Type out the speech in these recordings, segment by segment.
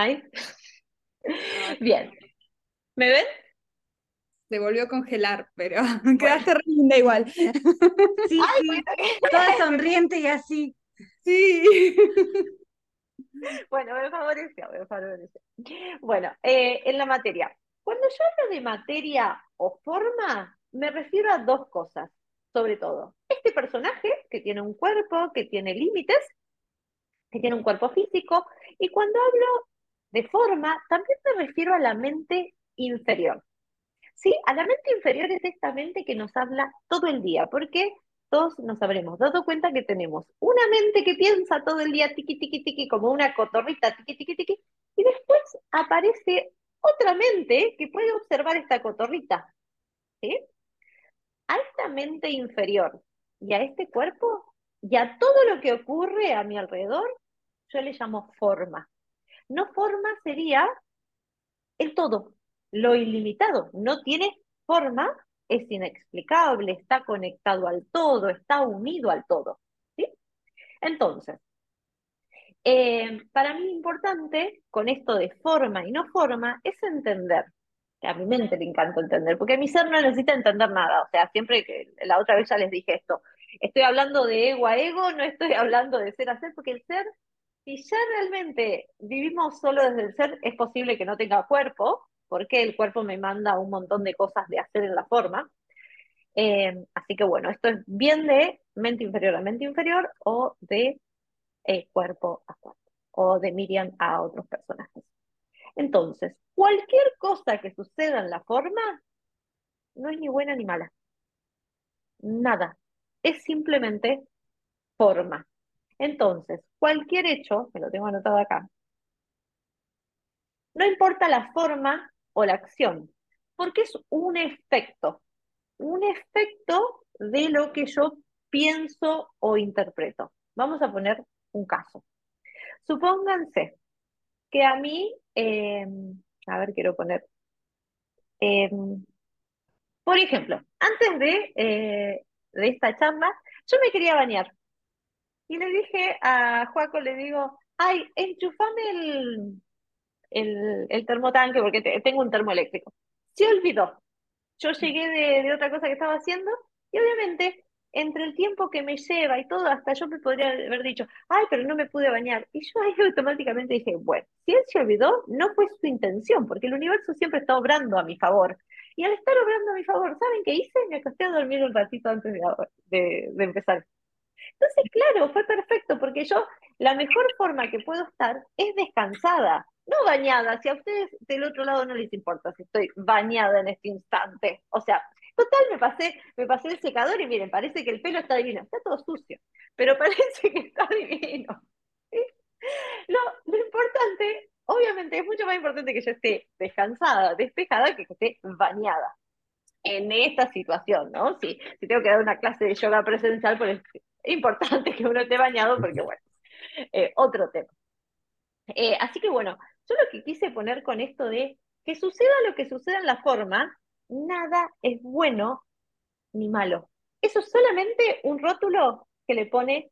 Ay. Bien. ¿Me ven? Se volvió a congelar, pero quedaste re linda igual. Sí, sí, toda sonriente y así. Sí. Bueno, me favoreció, me favoreció. Bueno, eh, en la materia. Cuando yo hablo de materia o forma, me refiero a dos cosas, sobre todo. Este personaje que tiene un cuerpo, que tiene límites, que tiene un cuerpo físico, y cuando hablo de forma, también me refiero a la mente inferior. ¿Sí? A la mente inferior es esta mente que nos habla todo el día, porque todos nos habremos dado cuenta que tenemos una mente que piensa todo el día tiqui, tiqui, tiqui, como una cotorrita, tiqui, tiqui, tiqui, y después aparece otra mente que puede observar esta cotorrita. ¿sí? A esta mente inferior y a este cuerpo y a todo lo que ocurre a mi alrededor, yo le llamo forma. No forma sería el todo, lo ilimitado. No tiene forma, es inexplicable, está conectado al todo, está unido al todo. ¿sí? Entonces, eh, para mí importante con esto de forma y no forma es entender, que a mi mente le encanta entender, porque mi ser no necesita entender nada, o sea, siempre que la otra vez ya les dije esto, estoy hablando de ego a ego, no estoy hablando de ser a ser, porque el ser, si ya realmente vivimos solo desde el ser, es posible que no tenga cuerpo, porque el cuerpo me manda un montón de cosas de hacer en la forma. Eh, así que bueno, esto es bien de mente inferior a mente inferior o de eh, cuerpo a cuerpo, o de Miriam a otros personajes. Entonces, cualquier cosa que suceda en la forma no es ni buena ni mala. Nada. Es simplemente forma. Entonces, cualquier hecho, me lo tengo anotado acá, no importa la forma o la acción, porque es un efecto, un efecto de lo que yo pienso o interpreto. Vamos a poner un caso. Supónganse que a mí, em, a ver, quiero poner, em, por ejemplo, antes de, eh, de esta charla, yo me quería bañar. Y le dije a Juaco, le digo, ay, enchufame el, el, el termotanque porque tengo un termoeléctrico. Se olvidó. Yo llegué de, de otra cosa que estaba haciendo y obviamente entre el tiempo que me lleva y todo, hasta yo me podría haber dicho, ay, pero no me pude bañar. Y yo ahí automáticamente dije, bueno, si él se olvidó, no fue su intención, porque el universo siempre está obrando a mi favor. Y al estar obrando a mi favor, ¿saben qué hice? Me acosté a dormir un ratito antes de, de empezar. Entonces, claro, fue perfecto, porque yo, la mejor forma que puedo estar es descansada, no bañada. Si a ustedes del otro lado no les importa si estoy bañada en este instante. O sea, Total, me pasé, me pasé el secador y miren, parece que el pelo está divino, está todo sucio, pero parece que está divino. Lo, lo importante, obviamente, es mucho más importante que yo esté descansada, despejada, que que esté bañada en esta situación, ¿no? Si, si tengo que dar una clase de yoga presencial, es importante que uno esté bañado, porque bueno, eh, otro tema. Eh, así que bueno, yo lo que quise poner con esto de que suceda lo que suceda en la forma, nada es bueno ni malo. Eso es solamente un rótulo que le pone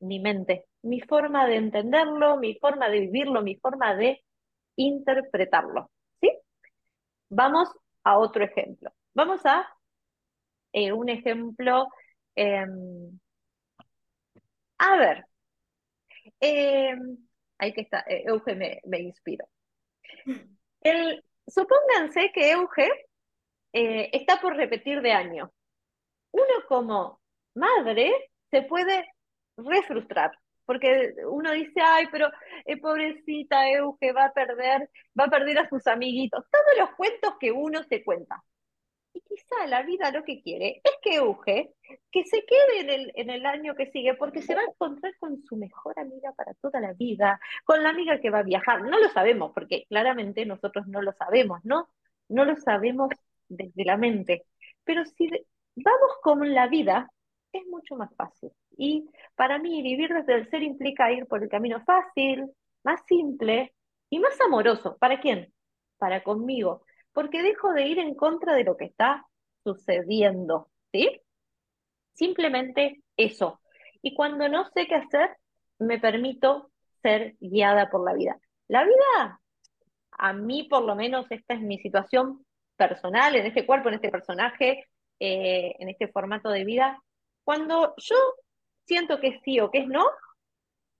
mi mente, mi forma de entenderlo, mi forma de vivirlo, mi forma de interpretarlo. ¿Sí? Vamos a otro ejemplo. Vamos a eh, un ejemplo. Em, a ver. Eh, ahí que está, eh, Euge me, me inspiró. El, supónganse que Euge eh, está por repetir de año. Uno como madre se puede refrustrar, porque uno dice, ay, pero eh, pobrecita Euge va a perder, va a perder a sus amiguitos, todos los cuentos que uno se cuenta. Y quizá la vida lo que quiere es que Euge, que se quede en el, en el año que sigue, porque se va a encontrar con su mejor amiga para toda la vida, con la amiga que va a viajar. No lo sabemos, porque claramente nosotros no lo sabemos, ¿no? No lo sabemos desde la mente. Pero si vamos con la vida, es mucho más fácil. Y para mí vivir desde el ser implica ir por el camino fácil, más simple y más amoroso. ¿Para quién? Para conmigo. Porque dejo de ir en contra de lo que está sucediendo. ¿Sí? Simplemente eso. Y cuando no sé qué hacer, me permito ser guiada por la vida. La vida a mí por lo menos esta es mi situación personal, en este cuerpo, en este personaje, eh, en este formato de vida. Cuando yo siento que es sí o que es no,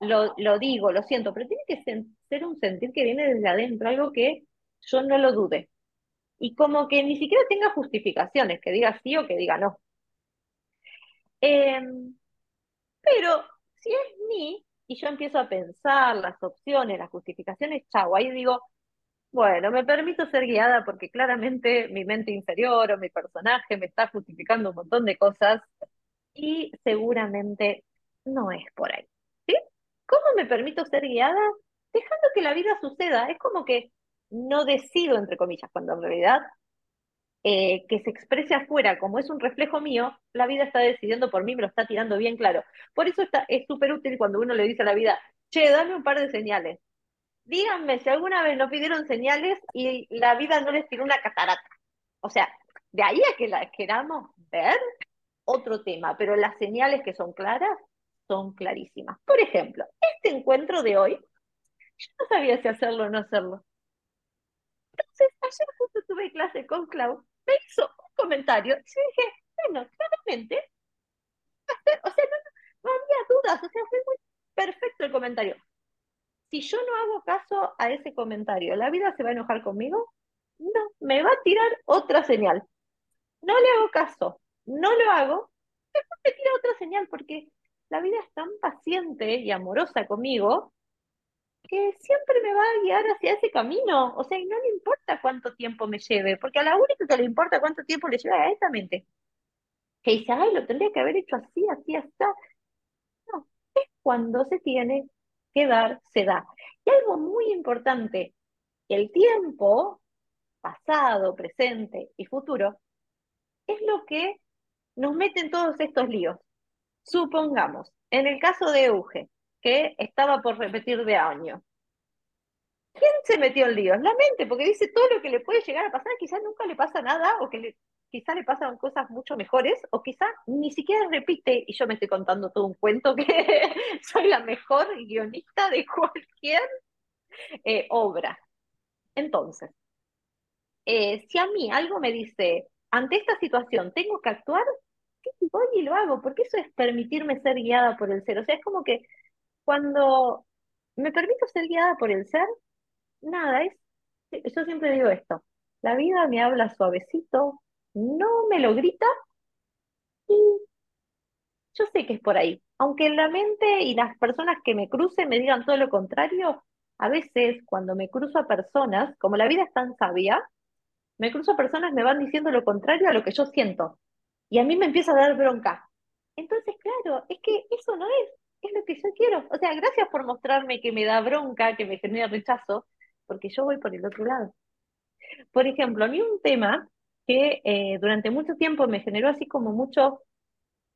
lo, lo digo, lo siento, pero tiene que ser un sentir que viene desde adentro, algo que yo no lo dude. Y como que ni siquiera tenga justificaciones, que diga sí o que diga no. Em, pero si es mí y yo empiezo a pensar las opciones, las justificaciones, chau, ahí digo, bueno, me permito ser guiada porque claramente mi mente inferior o mi personaje me está justificando un montón de cosas y seguramente no es por ahí. ¿Sí? ¿Cómo me permito ser guiada? Dejando que la vida suceda. Es como que no decido, entre comillas, cuando en realidad eh, que se exprese afuera como es un reflejo mío, la vida está decidiendo por mí, me lo está tirando bien claro. Por eso está, es súper útil cuando uno le dice a la vida, che, dame un par de señales. Díganme si alguna vez no pidieron señales y la vida no les tiró una catarata. O sea, de ahí a que las queramos ver, otro tema, pero las señales que son claras son clarísimas. Por ejemplo, este encuentro de hoy, yo no sabía si hacerlo o no hacerlo. Entonces, ayer justo tuve clase con Clau, me hizo un comentario, y yo dije, bueno, claramente, o sea, no, no había dudas, o sea, fue muy perfecto el comentario si yo no hago caso a ese comentario, ¿la vida se va a enojar conmigo? No, me va a tirar otra señal. No le hago caso, no lo hago, después me tira otra señal porque la vida es tan paciente y amorosa conmigo que siempre me va a guiar hacia ese camino. O sea, y no le importa cuánto tiempo me lleve, porque a la única que le importa cuánto tiempo le lleve a esa mente. Que dice, ay, lo tendría que haber hecho así, así, así. No, es cuando se tiene que dar, se da. Y algo muy importante, el tiempo, pasado, presente y futuro, es lo que nos mete en todos estos líos. Supongamos, en el caso de Euge, que estaba por repetir de año, ¿quién se metió en líos? La mente, porque dice todo lo que le puede llegar a pasar, quizás nunca le pasa nada, o que le, quizás le pasan cosas mucho mejores, o quizás ni siquiera repite, y yo me estoy contando todo un cuento que soy la mejor guionista de cualquier eh, obra. Entonces, eh, si a mí algo me dice, ante esta situación tengo que actuar, voy y lo hago, porque eso es permitirme ser guiada por el ser. O sea, es como que cuando me permito ser guiada por el ser, nada, es, yo siempre digo esto, la vida me habla suavecito, no me lo grita y yo sé que es por ahí. Aunque la mente y las personas que me crucen me digan todo lo contrario, a veces cuando me cruzo a personas, como la vida es tan sabia, me cruzo a personas me van diciendo lo contrario a lo que yo siento. Y a mí me empieza a dar bronca. Entonces, claro, es que eso no es, es lo que yo quiero. O sea, gracias por mostrarme que me da bronca, que me genera rechazo, porque yo voy por el otro lado. Por ejemplo, a mí un tema que eh, durante mucho tiempo me generó así como mucho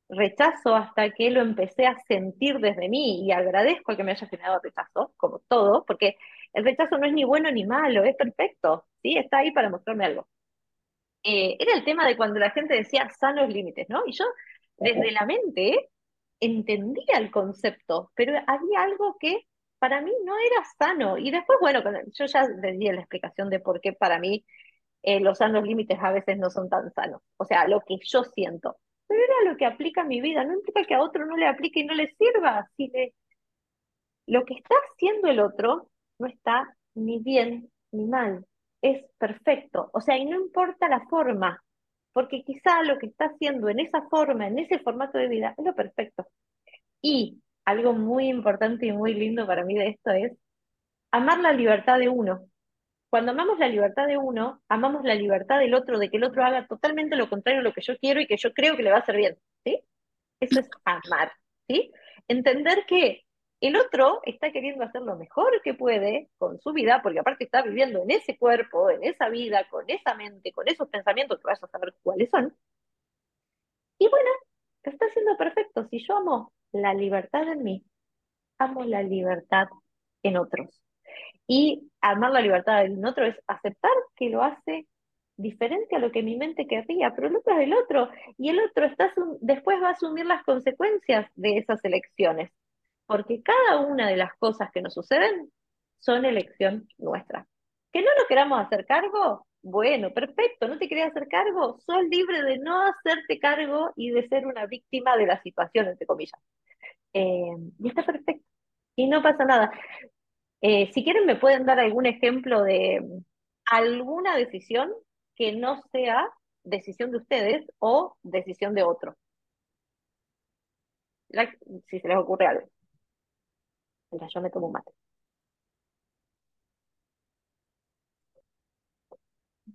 rechazo hasta que lo empecé a sentir desde mí y agradezco que me haya generado rechazo, como todo, porque el rechazo no es ni bueno ni malo, es perfecto, ¿sí? Está ahí para mostrarme algo. Eh, era el tema de cuando la gente decía sanos límites, ¿no? Y yo desde la mente entendía el concepto, pero había algo que para mí no era sano. Y después, bueno, yo ya le di la explicación de por qué para mí eh, los sanos límites a veces no son tan sanos. O sea, lo que yo siento. Pero era lo que aplica a mi vida. No implica que a otro no le aplique y no le sirva. Si Lo que está haciendo el otro no está ni bien ni mal. Es perfecto. O sea, y no importa la forma. Porque quizá lo que está haciendo en esa forma, en ese formato de vida, es lo perfecto. Y algo muy importante y muy lindo para mí de esto es amar la libertad de uno. Cuando amamos la libertad de uno, amamos la libertad del otro, de que el otro haga totalmente lo contrario a lo que yo quiero y que yo creo que le va a hacer bien, ¿sí? Eso es amar, ¿sí? Entender que el otro está queriendo hacer lo mejor que puede con su vida, porque aparte está viviendo en ese cuerpo, en esa vida, con esa mente, con esos pensamientos que vas a saber cuáles son. Y bueno, está haciendo perfecto. Si yo amo la libertad en mí, amo la libertad en otros. Y amar la libertad del otro es aceptar que lo hace diferente a lo que mi mente querría, pero el otro es el otro, y el otro está, después va a asumir las consecuencias de esas elecciones, porque cada una de las cosas que nos suceden son elección nuestra. Que no queramos hacer cargo, bueno, perfecto, no te querés hacer cargo, sos libre de no hacerte cargo y de ser una víctima de la situación, entre comillas. Eh, y está perfecto. Y no pasa nada. Eh, si quieren, me pueden dar algún ejemplo de alguna decisión que no sea decisión de ustedes o decisión de otro. si se les ocurre algo. Mira, yo me tomo un mate.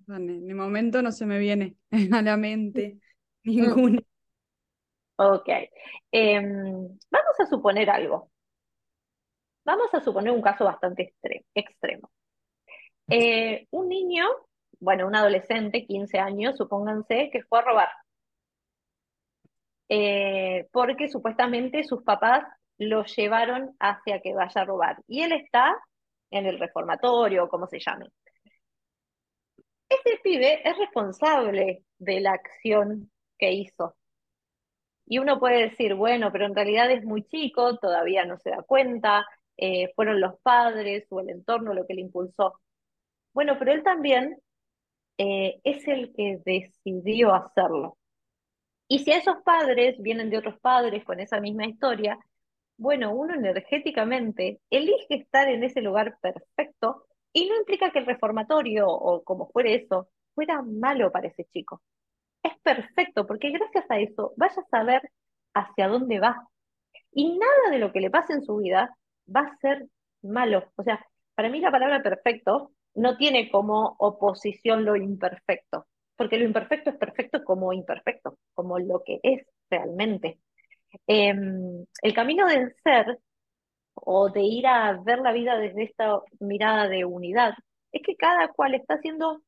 En el momento no se me viene a la mente ninguna. Ok. Em, vamos a suponer algo. Vamos a suponer un caso bastante extremo. Eh, un niño, bueno, un adolescente, 15 años, supónganse, que fue a robar. Eh, porque supuestamente sus papás lo llevaron hacia que vaya a robar. Y él está en el reformatorio, como se llame. Ese pibe es responsable de la acción que hizo. Y uno puede decir, bueno, pero en realidad es muy chico, todavía no se da cuenta, eh, fueron los padres o el entorno lo que le impulsó. Bueno, pero él también eh, es el que decidió hacerlo. Y si esos padres vienen de otros padres con esa misma historia, bueno, uno energéticamente elige estar en ese lugar perfecto y no implica que el reformatorio o como fuere eso fuera malo para ese chico. Es perfecto porque gracias a eso vaya a saber hacia dónde va. Y nada de lo que le pase en su vida va a ser malo. O sea, para mí la palabra perfecto no tiene como oposición lo imperfecto, porque lo imperfecto es perfecto como imperfecto, como lo que es realmente. Em, el camino del ser o de ir a ver la vida desde esta mirada de unidad es que cada cual está haciendo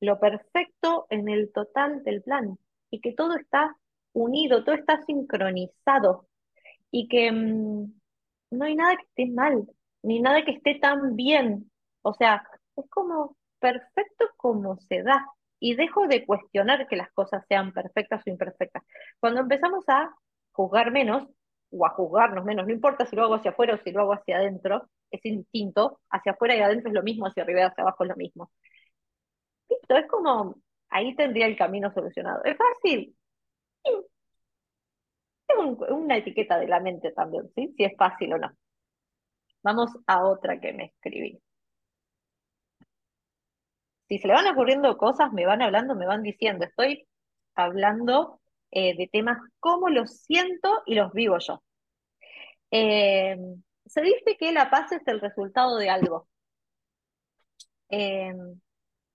lo perfecto en el total del plan y que todo está unido, todo está sincronizado y que mm, no hay nada que esté mal, ni nada que esté tan bien. O sea, es como perfecto como se da y dejo de cuestionar que las cosas sean perfectas o imperfectas. Cuando empezamos a juzgar menos o a juzgarnos menos, no importa si lo hago hacia afuera o si lo hago hacia adentro, es instinto, hacia afuera y adentro es lo mismo, hacia arriba y hacia abajo es lo mismo. Listo, es como, ahí tendría el camino solucionado. ¿Es fácil? Es una etiqueta de la mente también, ¿sí? Si es fácil o no. Vamos a otra que me escribí. Si se le van ocurriendo cosas, me van hablando, me van diciendo. Estoy hablando eh, de temas como los siento y los vivo yo. Eh, se dice que la paz es el resultado de algo. Eh,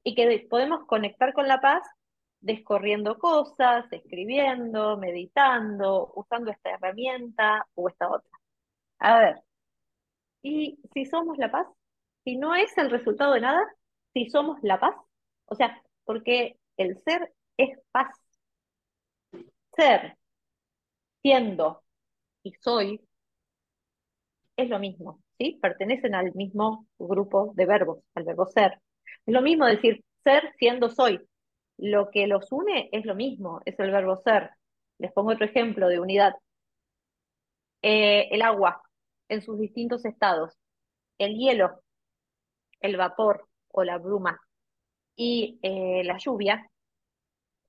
y que podemos conectar con la paz descorriendo cosas, escribiendo, meditando, usando esta herramienta o esta otra. A ver, ¿y si somos la paz? Si no es el resultado de nada, si somos la paz, o sea, porque el ser es paz. Ser, siendo y soy es lo mismo, ¿sí? Pertenecen al mismo grupo de verbos, al verbo ser. Es lo mismo decir ser, siendo, soy. Lo que los une es lo mismo, es el verbo ser. Les pongo otro ejemplo de unidad. Eh, el agua en sus distintos estados, el hielo, el vapor o la bruma y eh, la lluvia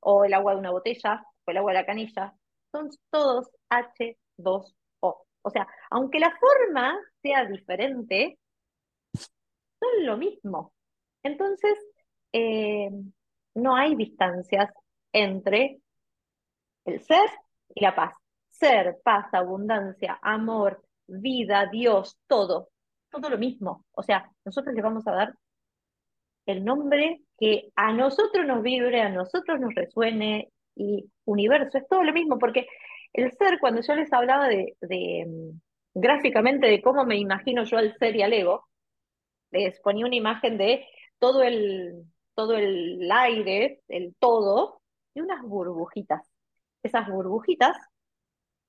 o el agua de una botella o el agua de la canilla, son todos H2O. O sea, aunque la forma sea diferente, son lo mismo. Entonces, eh, no hay distancias entre el ser y la paz. Ser, paz, abundancia, amor, vida, Dios, todo, todo lo mismo. O sea, nosotros le vamos a dar el nombre que a nosotros nos vibre, a nosotros nos resuene y universo, es todo lo mismo, porque el ser, cuando yo les hablaba de, mm, gráficamente de cómo me imagino yo al ser y al ego, les ponía una imagen de todo el, todo el aire, el todo, y unas burbujitas. Esas burbujitas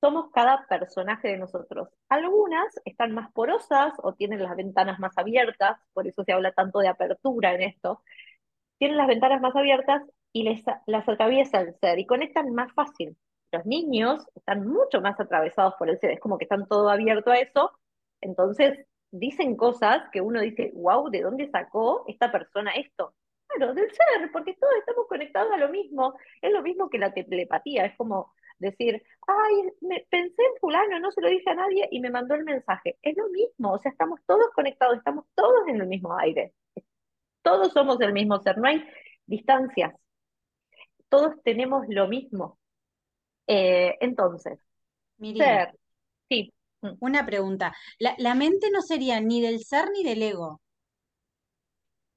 somos cada personaje de nosotros. Algunas están más porosas o tienen las ventanas más abiertas, por eso se habla tanto de apertura en esto. Tienen las ventanas más abiertas y les, las atraviesa el ser y conectan más fácil. Los niños están mucho más atravesados por el ser, es como que están todo abierto a eso, entonces dicen cosas que uno dice, wow, ¿de dónde sacó esta persona esto? Claro, del ser, porque todos estamos conectados a lo mismo. Es lo mismo que la telepatía, es como decir, ay, me, pensé en fulano, no se lo dije a nadie y me mandó el mensaje. Es lo mismo, o sea, estamos todos conectados, estamos todos en el mismo aire. Todos somos el mismo ser, no hay distancias. Todos tenemos lo mismo. Eh, entonces, Miriam, ser, sí, mm, una pregunta. La, la mente no sería ni del ser ni del ego.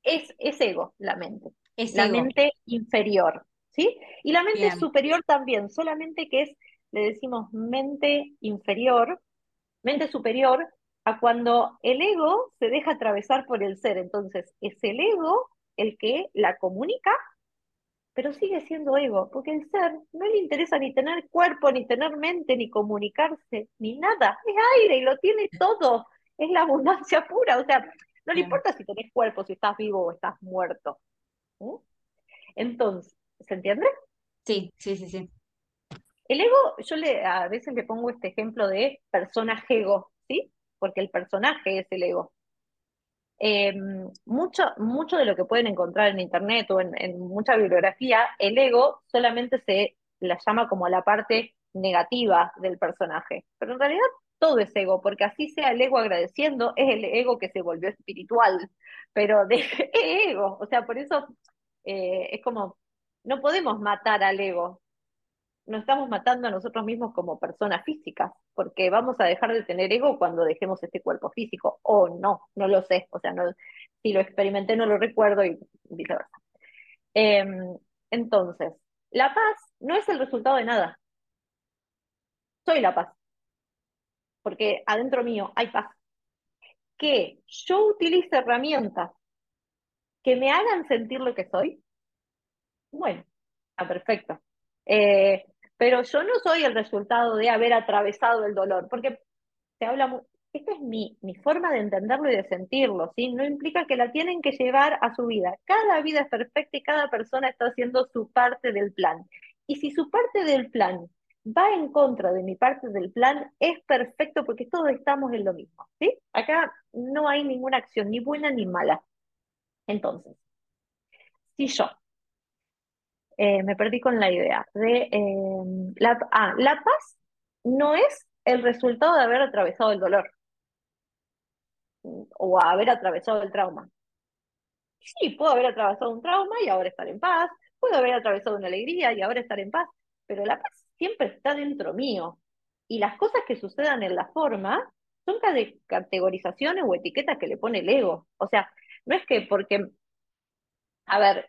es, es ego la mente, Es la ego. mente inferior, ¿sí? Y la mente Bien, superior también, solamente que es, le decimos mente inferior, mente superior, a cuando el ego se deja atravesar por el ser. Entonces, es el ego el que la comunica pero sigue siendo ego, porque el ser no le interesa ni tener cuerpo, ni tener mente, ni comunicarse, ni nada. Es aire y lo tiene todo. Es la abundancia pura. O sea, no le importa si tenés cuerpo, si estás vivo o estás muerto. ¿Mm? Entonces, ¿se entiende? Sí, sí, sí, sí. El ego, yo le, a veces le pongo este ejemplo de personaje ego, ¿sí? Porque el personaje es el ego. Eh, mucho, mucho de lo que pueden encontrar en internet o en, mucha bibliografía, el ego solamente se la llama como la parte negativa del personaje, pero en realidad todo es ego, porque así sea el ego agradeciendo, es el ego que se volvió espiritual, pero de es ego, o sea, por eso eh, es como, no podemos matar al ego, nos estamos matando a nosotros mismos como personas físicas, porque vamos a dejar de tener ego cuando dejemos este cuerpo físico, o no, no lo sé, o sea, no, si lo experimenté no lo recuerdo y viceversa. Eh, entonces, la paz no es el resultado de nada, soy la paz, porque adentro mío hay paz. Que yo utilice herramientas que me hagan sentir lo que soy, bueno, está perfecto. Eh, pero yo no soy el resultado de haber atravesado el dolor, porque se habla, esta es mi, mi forma de entenderlo y de sentirlo, ¿sí? No implica que la tienen que llevar a su vida. Cada vida es perfecta y cada persona está haciendo su parte del plan. Y si su parte del plan va en contra de mi parte del plan, es perfecto porque todos estamos en lo mismo, ¿sí? Acá no hay ninguna acción, ni buena ni mala. Entonces, si yo eh, me perdí con la idea de eh, la, ah, la paz no es el resultado de haber atravesado el dolor o haber atravesado el trauma. Sí, puedo haber atravesado un trauma y ahora estar en paz, puedo haber atravesado una alegría y ahora estar en paz, pero la paz siempre está dentro mío. Y las cosas que sucedan en la forma son cate- categorizaciones o etiquetas que le pone el ego. O sea, no es que porque A ver,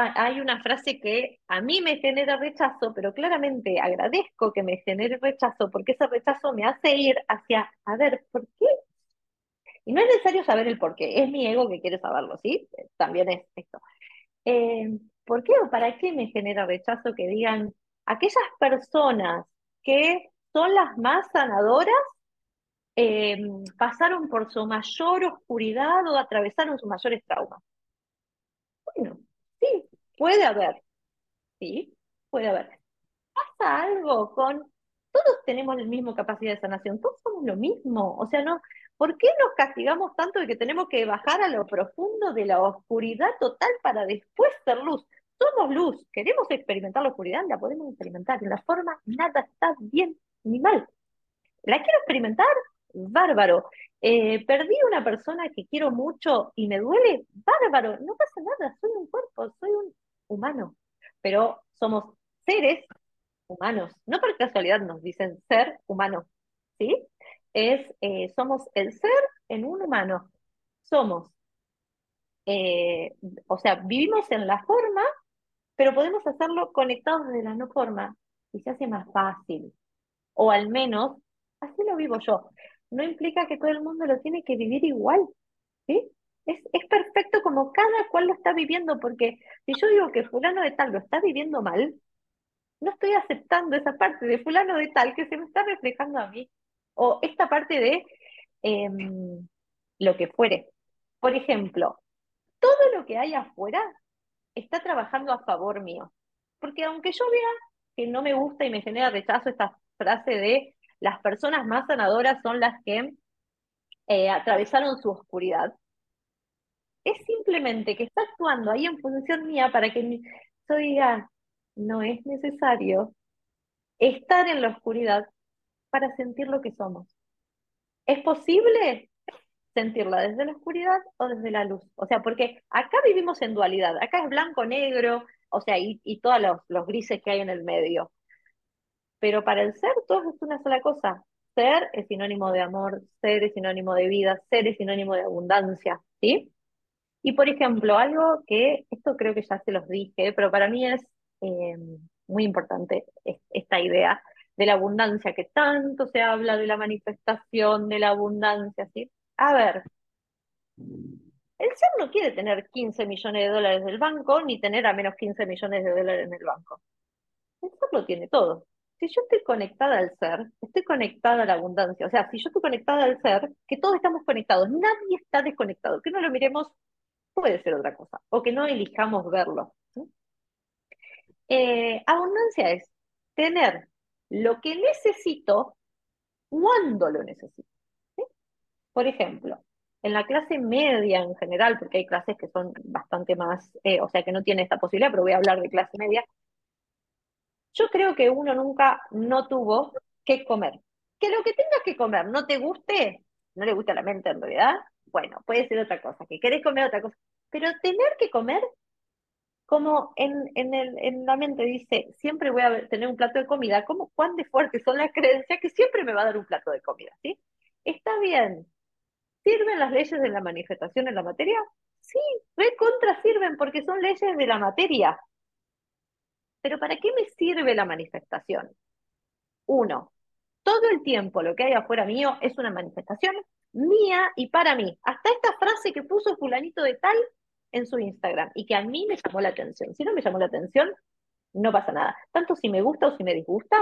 ha- hay una frase que a mí me genera rechazo, pero claramente agradezco que me genere rechazo porque ese rechazo me hace ir hacia, a ver, ¿por qué? Y no es necesario saber el por qué, es mi ego que quiere saberlo, ¿sí? También es esto. Eh, ¿por qué o para qué me genera rechazo que digan aquellas personas que son las más sanadoras eh, pasaron por su mayor oscuridad o atravesaron sus mayores traumas? Bueno, sí, puede haber. Sí, puede haber. Pasa algo con, todos tenemos la misma capacidad de sanación, todos somos lo mismo. O sea, no, ¿por qué nos castigamos tanto de que tenemos que bajar a lo profundo de la oscuridad total para después ser luz? Somos luz, queremos experimentar la oscuridad, la podemos experimentar. En la forma, nada está bien ni mal. ¿La quiero experimentar? Bárbaro. Eh, perdí una persona que quiero mucho y me duele, bárbaro. No pasa nada, soy un cuerpo, soy un humano. Pero somos seres humanos. No por casualidad nos dicen ser humano, ¿sí? Es, eh, somos el ser en un humano. Somos, eh, o sea, vivimos en la forma, pero podemos hacerlo conectados desde la no forma y se hace más fácil o al menos así lo vivo yo. No implica que todo el mundo lo tiene que vivir igual, ¿sí? Es, es perfecto como cada cual lo está viviendo, porque si yo digo que fulano de tal lo está viviendo mal, no estoy aceptando esa parte de fulano de tal que se me está reflejando a mí, o esta parte de em, lo que fuere. Por ejemplo, todo lo que hay afuera está trabajando a favor mío, porque aunque yo vea que no me gusta y me genera rechazo esta frase de las personas más sanadoras son las que eh, atravesaron su oscuridad, es simplemente que está actuando ahí en función mía para que yo diga, no es necesario estar en la oscuridad para sentir lo que somos. ¿Es posible sentirla desde la oscuridad o desde la luz? O sea, porque acá vivimos en dualidad, acá es blanco, negro, o sea, y, y todos los, los grises que hay en el medio. Pero para el ser todo es una sola cosa. Ser es sinónimo de amor, ser es sinónimo de vida, ser es sinónimo de abundancia, ¿sí? Y por ejemplo, algo que, esto creo que ya se los dije, pero para mí es eh, muy importante esta idea de la abundancia, que tanto se habla de la manifestación de la abundancia, ¿sí? A ver, el ser no quiere tener 15 millones de dólares del banco, ni tener a menos 15 millones de dólares en el banco. El ser lo tiene todo. Si yo estoy conectada al ser, estoy conectada a la abundancia. O sea, si yo estoy conectada al ser, que todos estamos conectados, nadie está desconectado. Que no lo miremos, puede ser otra cosa. O que no elijamos verlo. Eh, abundancia es tener lo que necesito cuando lo necesito. Por ejemplo, en la clase media en general, porque hay clases que son bastante más, eh, o sea, que no tienen esta posibilidad, pero voy a hablar de clase media, yo creo que uno nunca no tuvo que comer. Que lo que tengas que comer no te guste, no le gusta a la mente en realidad, bueno, puede ser otra cosa, que querés comer otra cosa, pero tener que comer, como en, en, el, en la mente dice, siempre voy a tener un plato de comida, como cuán de fuertes son las creencias que siempre me va a dar un plato de comida, ¿sí? Está bien. ¿Sirven las leyes de la manifestación en la materia? Sí, recontra sirven porque son leyes de la materia. Pero ¿para qué me sirve la manifestación? Uno, todo el tiempo lo que hay afuera mío es una manifestación mía y para mí. Hasta esta frase que puso fulanito de tal en su Instagram y que a mí me llamó la atención. Si no me llamó la atención, no pasa nada. Tanto si me gusta o si me disgusta,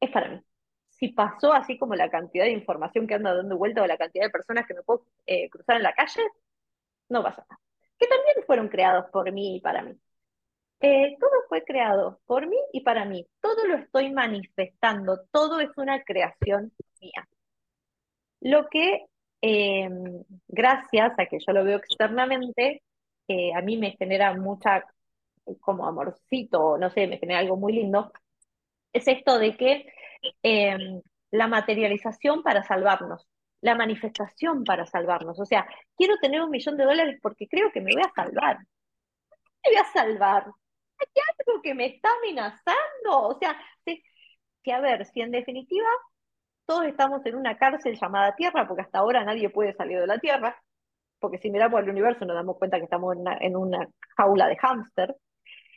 es para mí. Si pasó así como la cantidad de información que anda dando vuelta o la cantidad de personas que me puedo eh, cruzar en la calle, no pasa nada. Que también fueron creados por mí y para mí. Eh, todo fue creado por mí y para mí. Todo lo estoy manifestando, todo es una creación mía. Lo que, eh, gracias a que yo lo veo externamente, a mí me genera mucha, como amorcito, no sé, me genera algo muy lindo, es esto de que la materialización para salvarnos, la manifestación para salvarnos. O sea, quiero tener un millón de dólares porque creo que me voy a salvar. Me voy a salvar hay algo que me está amenazando. O sea, que a ver, si en definitiva todos estamos en una cárcel llamada Tierra, porque hasta ahora nadie puede salir de la Tierra, porque si miramos el universo nos damos cuenta que estamos en una, jaula de hámster,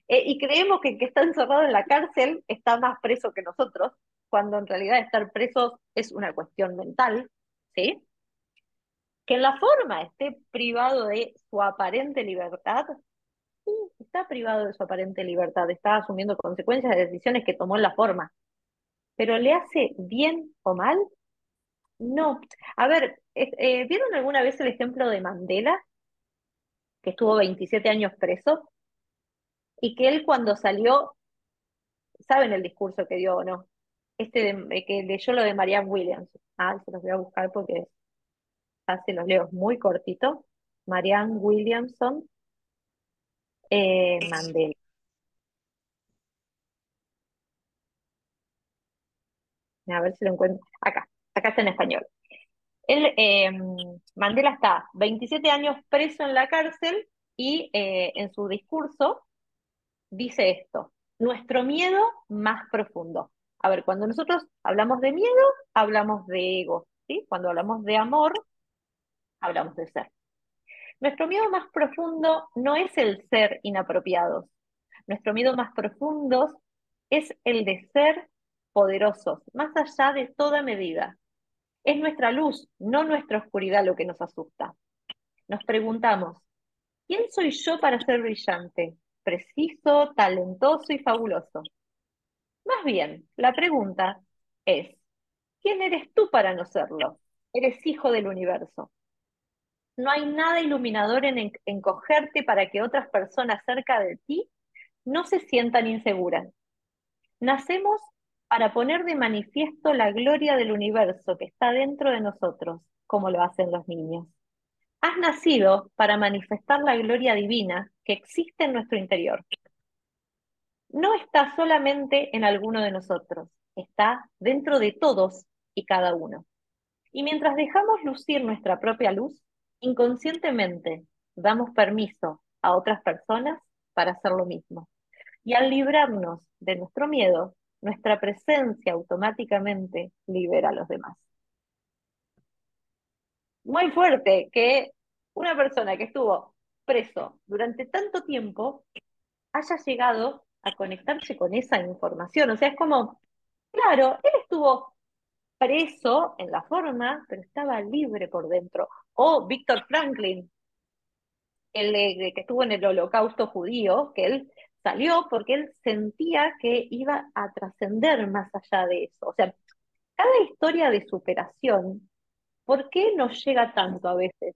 eh, y creemos que el que está encerrado en la cárcel está más preso que nosotros, cuando en realidad estar presos es una cuestión mental, ¿sí? Que en la forma esté privado de su aparente libertad, privado de su aparente libertad, está asumiendo consecuencias de decisiones que tomó en la forma. ¿Pero le hace bien o mal? No. A ver, eh, ¿vieron alguna vez el ejemplo de Mandela? Que estuvo 27 años preso y que él cuando salió, ¿saben el discurso que dio o no? Este de, que leyó lo de Marianne Williams. Ah, se los voy a buscar porque hace los leo muy cortito. Marianne Williamson, eh, Mandela. A ver si lo encuentro. Acá, acá está en español. Él, em, Mandela está 27 años preso en la cárcel y eh, en su discurso dice esto, nuestro miedo más profundo. A ver, cuando nosotros hablamos de miedo, hablamos de ego, ¿sí? Cuando hablamos de amor, hablamos de ser. Nuestro miedo más profundo no es el ser inapropiados. Nuestro miedo más profundo es el de ser poderosos, más allá de toda medida. Es nuestra luz, no nuestra oscuridad lo que nos asusta. Nos preguntamos, ¿quién soy yo para ser brillante, preciso, talentoso y fabuloso? Más bien, la pregunta es, ¿quién eres tú para no serlo? Eres hijo del universo. No hay nada iluminador en encogerte para que otras personas cerca de ti no se sientan inseguras. Nacemos para poner de manifiesto la gloria del universo que está dentro de nosotros como lo hacen los niños. Has nacido para manifestar la gloria divina que existe en nuestro interior. No está solamente en alguno de nosotros, está dentro de todos y cada uno. Y mientras dejamos lucir nuestra propia luz, inconscientemente damos permiso a otras personas para hacer lo mismo. Y al librarnos de nuestro miedo, nuestra presencia automáticamente libera a los demás. Muy fuerte que una persona que estuvo preso durante tanto tiempo haya llegado a conectarse con esa información. O sea, es como, claro, él estuvo preso en la forma, pero estaba libre por dentro. O Víctor Franklin, el que estuvo en el holocausto judío, que él salió porque él sentía que iba a trascender más allá de eso. O sea, cada historia de superación, ¿por qué nos llega tanto a veces?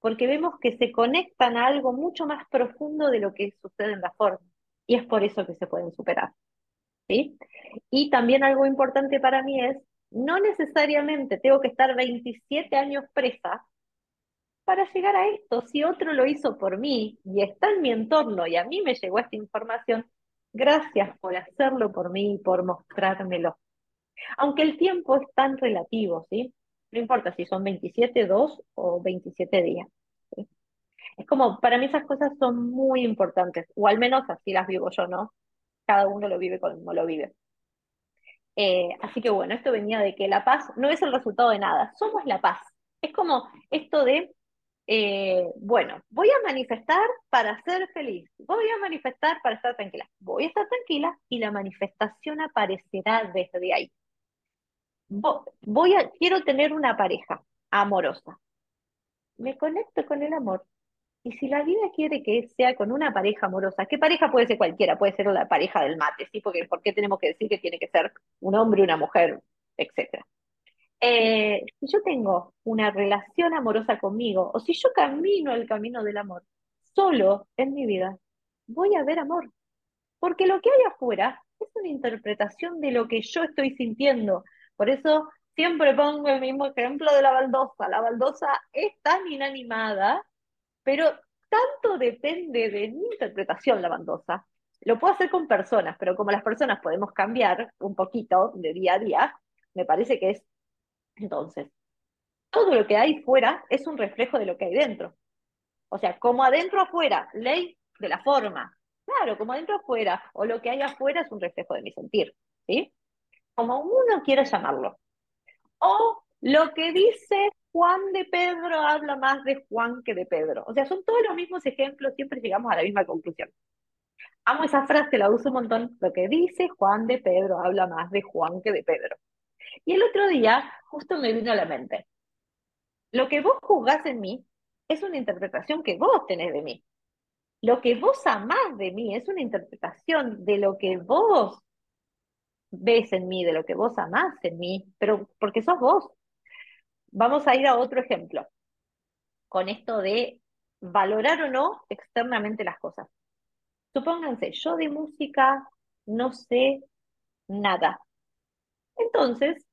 Porque vemos que se conectan a algo mucho más profundo de lo que sucede en la forma. Y es por eso que se pueden superar. ¿sí? Y también algo importante para mí es, no necesariamente tengo que estar 27 años presa para llegar a esto. Si otro lo hizo por mí y está en mi entorno y a mí me llegó esta información, gracias por hacerlo por mí y por mostrármelo. Aunque el tiempo es tan relativo, ¿sí? No importa si son 27, 2 o 27 días. Es como, para mí esas cosas son muy importantes, o al menos así las vivo yo, ¿no? Cada uno lo vive como lo vive. Eh, así que bueno, esto venía de que la paz no es el resultado de nada, somos la paz. Es como esto de eh, bueno, voy a manifestar para ser feliz, voy a manifestar para estar tranquila, voy a estar tranquila y la manifestación aparecerá desde ahí. Voy a, quiero tener una pareja amorosa. Me conecto con el amor. Y si la vida quiere que sea con una pareja amorosa, ¿qué pareja puede ser cualquiera? Puede ser la pareja del mate, ¿sí? Porque ¿por qué tenemos que decir que tiene que ser un hombre, una mujer, etcétera? Eh, si yo tengo una relación amorosa conmigo, o si yo camino el camino del amor solo en mi vida, voy a ver amor. Porque lo que hay afuera es una interpretación de lo que yo estoy sintiendo. Por eso siempre pongo el mismo ejemplo de la baldosa. La baldosa es tan inanimada, pero tanto depende de mi interpretación la baldosa. Lo puedo hacer con personas, pero como las personas podemos cambiar un poquito de día a día, me parece que es entonces, todo lo que hay fuera es un reflejo de lo que hay dentro. O sea, como adentro afuera, ley de la forma. Claro, como adentro afuera, o lo que hay afuera es un reflejo de mi sentir, ¿sí? Como uno quiera llamarlo. O lo que dice Juan de Pedro habla más de Juan que de Pedro. O sea, son todos los mismos ejemplos, siempre llegamos a la misma conclusión. Amo esa frase, la uso un montón. Lo que dice Juan de Pedro habla más de Juan que de Pedro. Y el otro día justo me vino a la mente. Lo que vos juzgás en mí es una interpretación que vos tenés de mí. Lo que vos amás de mí es una interpretación de lo que vos ves en mí, de lo que vos amás en mí, pero porque sos vos. Vamos a ir a otro ejemplo, con esto de valorar o no externamente las cosas. Supónganse, yo de música no sé nada. Entonces,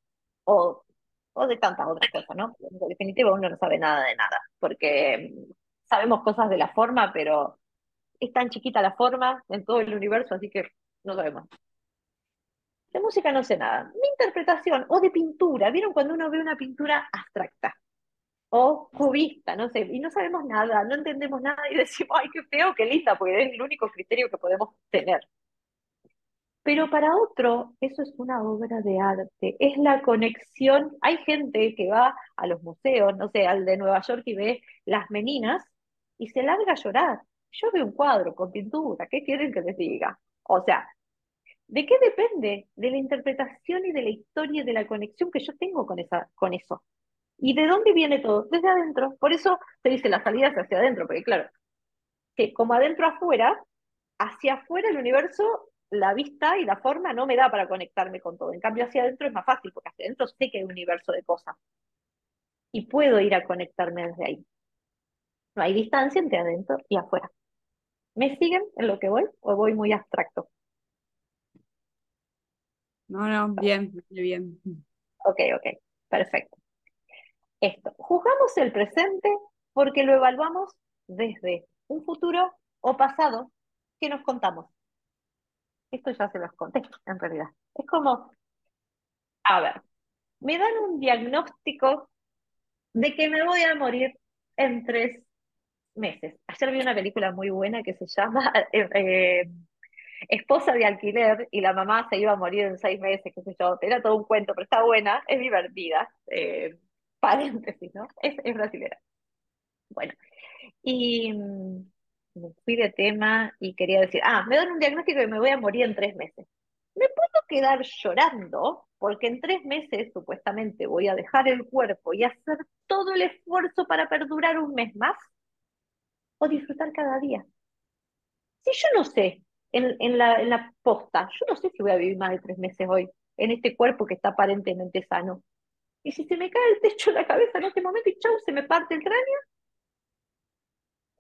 o, o de tantas otras cosas, ¿no? En definitiva, uno no sabe nada de nada, porque mm, sabemos cosas de la forma, pero es tan chiquita la forma en todo el universo, así que no sabemos. De música no sé nada. Mi interpretación, o de pintura, ¿vieron cuando uno ve una pintura abstracta? O cubista, no sé, y no sabemos nada, no entendemos nada y decimos, ay, qué feo, qué linda, porque es el único criterio que podemos tener. Pero para otro, eso es una obra de arte, es la conexión. Hay gente que va a los museos, no sé, al de Nueva York y ve las meninas y se larga a llorar. Yo veo un cuadro con pintura, ¿qué quieren que les diga? O sea, ¿de qué depende? De la interpretación y de la historia y de la conexión que yo tengo con, esa, con eso. ¿Y de dónde viene todo? Desde adentro. Por eso se dice las salidas hacia adentro, porque claro, que como adentro afuera, hacia afuera el universo la vista y la forma no me da para conectarme con todo. En cambio, hacia adentro es más fácil, porque hacia adentro sé que hay un universo de cosas. Y puedo ir a conectarme desde ahí. No hay distancia entre adentro y afuera. ¿Me siguen en lo que voy o voy muy abstracto? No, no, bien, bien. Ok, ok, perfecto. esto. Juzgamos el presente porque lo evaluamos desde un futuro o pasado que nos contamos. Esto ya se los conté, en realidad. Es como, a ver, me dan un diagnóstico de que me voy a morir en tres meses. Ayer vi una película muy buena que se llama eh, eh, Esposa de alquiler y la mamá se iba a morir en seis meses, qué sé yo. Era todo un cuento, pero está buena, es divertida. Eh, paréntesis, ¿no? Es, es. Bueno, y me fui de tema y quería decir, ah, me dan un diagnóstico y me voy a morir en tres meses. ¿Me puedo quedar llorando? Porque en tres meses supuestamente voy a dejar el cuerpo y hacer todo el esfuerzo para perdurar un mes más o disfrutar cada día. Si yo no sé, en, en, la, en la posta, yo no sé si voy a vivir más de tres meses hoy, en este cuerpo que está aparentemente sano. Y si se me cae el techo de la cabeza en este momento y chau, se me parte el cráneo.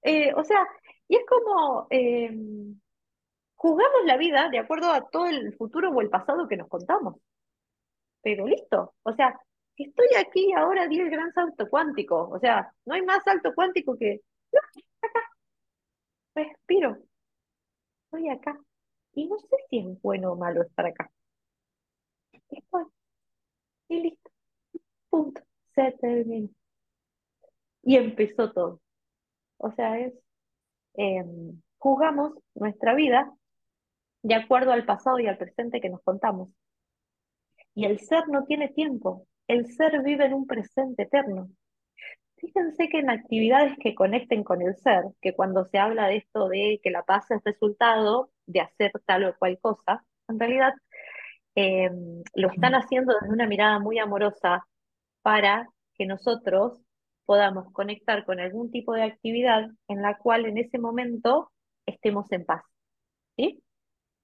Eh, o sea, y es como eh, jugamos la vida de acuerdo a todo el futuro o el pasado que nos contamos. Pero listo, o sea, estoy aquí ahora di el gran salto cuántico, o sea, no hay más salto cuántico que, no, acá, respiro, estoy acá. Y no sé si es bueno o malo estar acá. Estoy. Y listo. Punto. Se terminó. Y empezó todo. O sea, es, em, jugamos nuestra vida de acuerdo al pasado y al presente que nos contamos. Y el ser no tiene tiempo. El ser vive en un presente eterno. Fíjense que en actividades que conecten con el ser, que cuando se habla de esto de que la paz es resultado de hacer tal o cual cosa, en realidad eh, lo están haciendo desde una mirada muy amorosa para que nosotros podamos conectar con algún tipo de actividad en la cual en ese momento estemos en paz.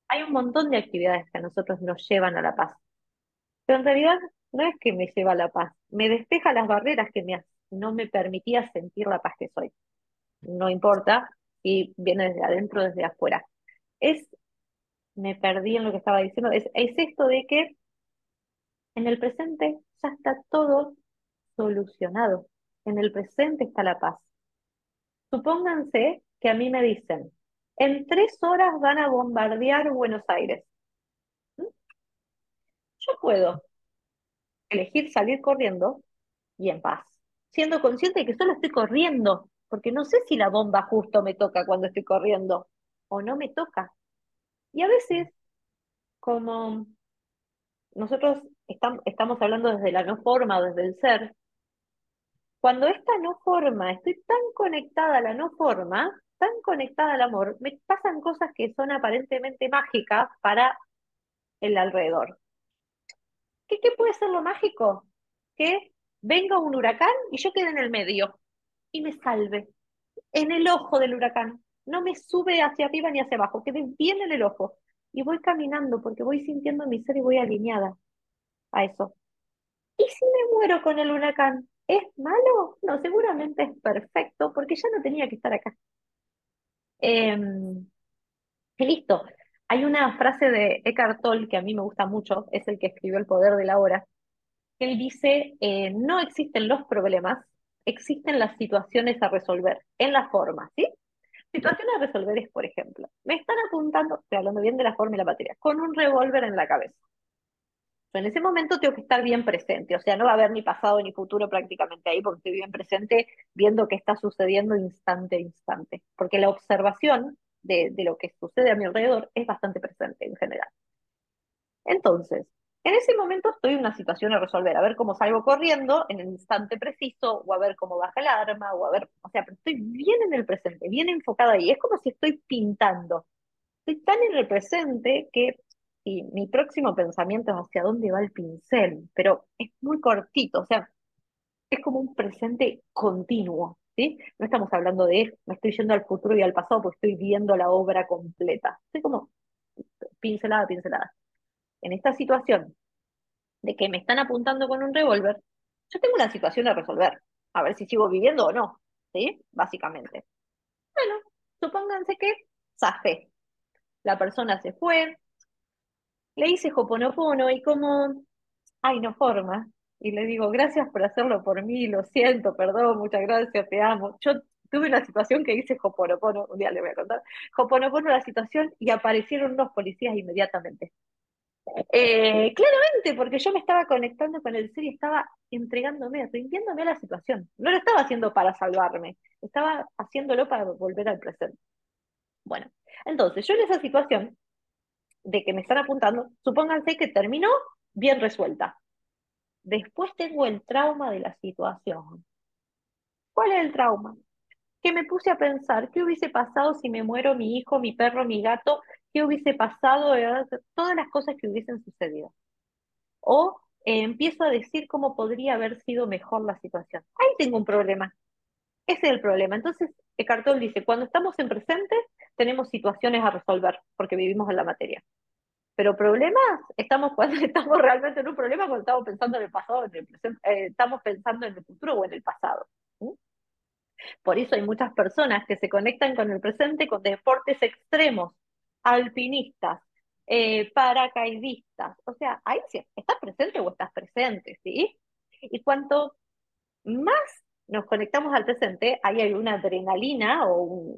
Hay un montón de actividades que a nosotros nos llevan a la paz, pero en realidad no es que me lleva a la paz, me despeja las barreras que no me permitía sentir la paz que soy. No importa si viene desde adentro o desde afuera. Es, me perdí en lo que estaba diciendo, es esto de que en el presente ya está todo solucionado. En el presente está la paz. Supónganse que a mí me dicen, en tres horas van a bombardear Buenos Aires. ¿Mm? Yo puedo elegir salir corriendo y en paz siendo consciente de que solo estoy corriendo, porque no sé si la bomba justo me toca cuando estoy corriendo o no me toca. Y a veces, como nosotros estamos hablando desde la no forma, desde el ser, cuando esta no forma, estoy tan conectada a la no forma, tan conectada al amor, me pasan cosas que son aparentemente mágicas para el alrededor. ¿Qué, puede ser lo mágico? Que venga un huracán y yo quede en el medio y me salve, en el ojo del huracán. No me sube hacia arriba ni hacia abajo, quede bien en el ojo. Y voy caminando porque voy sintiendo mi ser y voy alineada a eso. ¿Y si me muero con el huracán? ¿Es malo? No, seguramente es perfecto porque ya no tenía que estar acá. Em, listo. Hay una frase de Eckhart Tolle que a mí me gusta mucho, es el que escribió El poder de la hora, él dice, eh, no existen los problemas, existen las situaciones a resolver, en la forma, ¿sí? Situaciones a resolver es, por ejemplo, me están apuntando, estoy hablando bien de la forma y la materia, con un revólver en la cabeza. En ese momento tengo que estar bien presente, o sea, no va a haber ni pasado ni futuro prácticamente ahí, porque estoy bien presente viendo qué está sucediendo instante a instante, porque la observación de, de lo que sucede a mi alrededor es bastante presente en general. Entonces, en ese momento estoy en una situación a resolver, a ver cómo salgo corriendo en el instante preciso, o a ver cómo baja el arma, o a ver, o sea, pero estoy bien en el presente, bien enfocada ahí. Es como si estoy pintando. Estoy tan en el presente que y mi próximo pensamiento es hacia dónde va el pincel, pero es muy cortito, o sea, es como un presente continuo, ¿sí? No estamos hablando de, me estoy yendo al futuro y al pasado porque estoy viendo la obra completa. Estoy como pincelada, pincelada en esta situación de que me están apuntando con un revólver, yo tengo una situación a resolver, a ver si sigo viviendo o no, ¿sí? Básicamente. Bueno, supónganse que zafé. La persona se fue, le hice hoponopono y como, ay, no forma, y le digo, gracias por hacerlo por mí, lo siento, perdón, muchas gracias, te amo. Yo tuve una situación que hice Hoponopono, un día le voy a contar, Hoponopono la situación y aparecieron unos policías inmediatamente. Eh, claramente, porque yo me estaba conectando con el ser y estaba entregándome, rindiéndome a la situación. No lo estaba haciendo para salvarme, estaba haciéndolo para volver al presente. Bueno, entonces yo en esa situación de que me están apuntando, supónganse que terminó bien resuelta. Después tengo el trauma de la situación. ¿Cuál es el trauma? Que me puse a pensar, ¿qué hubiese pasado si me muero mi hijo, mi perro, mi gato? ¿Qué hubiese pasado? Todas las cosas que hubiesen sucedido. O eh, empiezo a decir cómo podría haber sido mejor la situación. Ahí tengo un problema. Ese es el problema. Entonces, Eckhart dice, cuando estamos en presente, tenemos situaciones a resolver, porque vivimos en la materia. Pero problemas, estamos cuando estamos realmente en un problema cuando estamos pensando en el pasado, eh, estamos pensando en el futuro o en el pasado. Por eso hay muchas personas que se conectan con el presente con deportes extremos, alpinistas, eh, paracaidistas. O sea, ahí sí, estás presente o estás presente, ¿sí? Y cuanto más nos conectamos al presente, ahí hay una adrenalina o,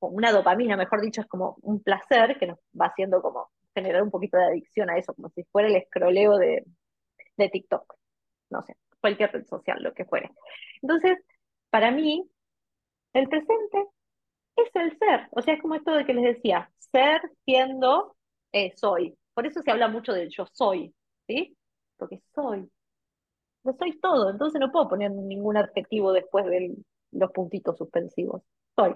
una dopamina, mejor dicho, es como un placer que nos va haciendo como generar un poquito de adicción a eso, como si fuera el escroleo de, de TikTok, no sé, cualquier red social, lo que fuere. Entonces, para mí, el presente es el ser, o sea, es como esto de que les decía, ser siendo eh, soy. Por eso se habla mucho del yo soy, ¿sí? Porque soy, soy todo, entonces no puedo poner ningún adjetivo después de los puntitos suspensivos. Soy.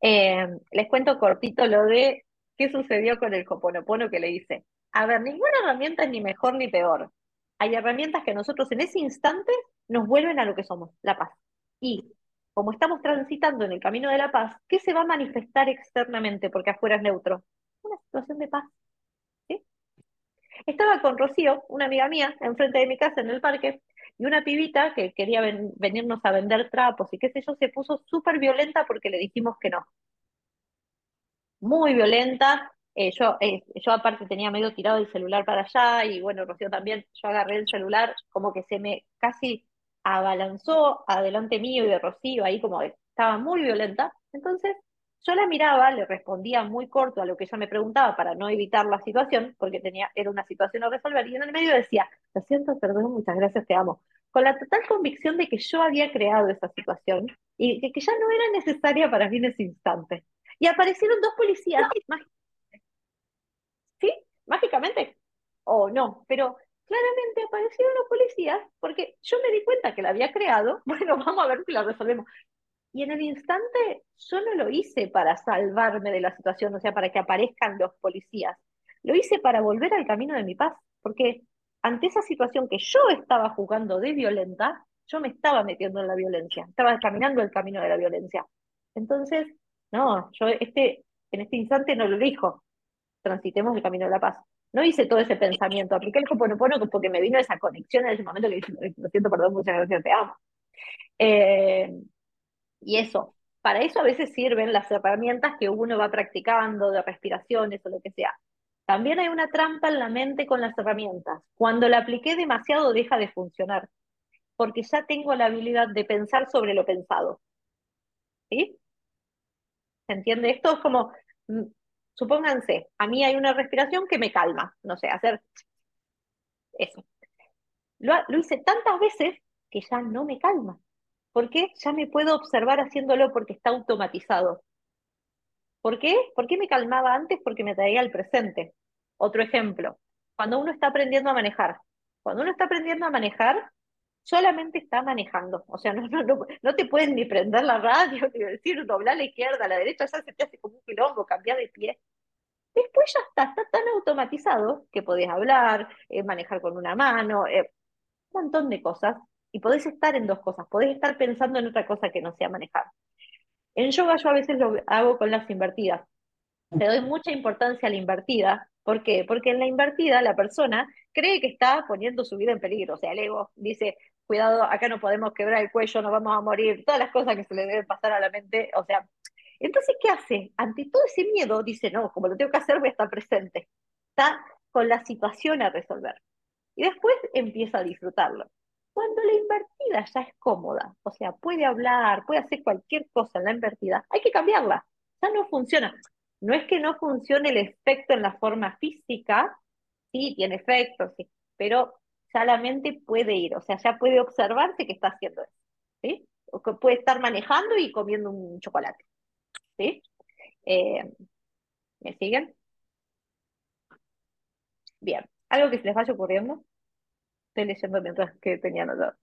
Eh, les cuento cortito lo de qué sucedió con el Coponopono que le hice. A ver, ninguna herramienta es ni mejor ni peor. Hay herramientas que nosotros en ese instante nos vuelven a lo que somos, la paz. Y como estamos transitando en el camino de la paz, ¿qué se va a manifestar externamente? Porque afuera es neutro. Una situación de paz. Estaba con Rocío, una amiga mía, enfrente de mi casa en el parque, y una pibita que quería venirnos a vender trapos y qué sé yo, se puso súper violenta porque le dijimos que no. Muy violenta. Eh, yo, eh, yo aparte tenía medio tirado el celular para allá y bueno, Rocío también, yo agarré el celular como que se me casi abalanzó adelante mío y de Rocío, ahí como estaba muy violenta. Entonces yo la miraba, le respondía muy corto a lo que ella me preguntaba para no evitar la situación, porque tenía, era una situación a resolver, y en el medio decía, lo siento, perdón, muchas gracias, te amo. Con la total convicción de que yo había creado esa situación y de que ya no era necesaria para mí en ese instante. Y aparecieron dos policías, ¿sí? Mágicamente. O no, pero claramente aparecieron los policías porque yo me di cuenta que la había creado. Bueno, vamos a ver si la resolvemos. Y en el instante yo no lo hice para salvarme de la situación, o sea, para que aparezcan los policías. Lo hice para volver al camino de mi paz, porque ante esa situación que yo estaba jugando de violenta, yo me estaba metiendo en la violencia, estaba caminando el camino de la violencia. Entonces, no, yo este, en este instante no lo dijo, transitemos el camino de la paz no hice todo ese pensamiento, apliqué el Hoponopono porque me vino esa conexión en ese momento que dije, lo siento, perdón, muchas gracias, te amo. Eh, y eso, para eso a veces sirven las herramientas que uno va practicando, de respiraciones o lo que sea. También hay una trampa en la mente con las herramientas. Cuando la apliqué demasiado deja de funcionar, porque ya tengo la habilidad de pensar sobre lo pensado. ¿Sí? ¿Se entiende? Esto es como, mm, Supónganse, a mí hay una respiración que me calma, no sé, hacer eso. Lo, hice tantas veces que ya no me calma. ¿Por qué? Ya me puedo observar haciéndolo porque está automatizado. ¿Por qué? ¿Por qué me calmaba antes? Porque me traía al presente. Otro ejemplo, cuando uno está aprendiendo a manejar. Cuando uno está aprendiendo a manejar, solamente está manejando. O sea, no, no, te pueden ni prender la radio, ni decir doblar a la izquierda, a la derecha, ya se te hace como un quilombo, cambiar de pie. Después ya está, está tan automatizado que podés hablar, eh, manejar con una mano, eh, un montón de cosas, y podés estar en dos cosas, podés estar pensando en otra cosa que no sea manejar. En yoga yo a veces lo hago con las invertidas. Le doy mucha importancia a la invertida. ¿Por qué? Porque en la invertida la persona cree que está poniendo su vida en peligro. O sea, el ego dice, cuidado, acá no podemos quebrar el cuello, nos vamos a morir, todas las cosas que se le deben pasar a la mente. O sea, entonces, ¿qué hace? Ante todo ese miedo, dice, no, como lo tengo que hacer, voy a estar presente. Está con la situación a resolver. y después empieza a disfrutarlo. Cuando la invertida ya es cómoda, o sea, puede hablar, puede hacer cualquier cosa en la invertida, hay que cambiarla. Ya no funciona. No es que no funcione el efecto en la forma física, sí, tiene efecto, sí, pero ya la mente puede ir, o sea, ya puede observarse que está haciendo eso, ¿sí? O que puede estar manejando y comiendo un chocolate, ¿sí? Eh, ¿Me siguen? Bien, algo que se les vaya ocurriendo. Estoy leyendo mientras que tenía notado.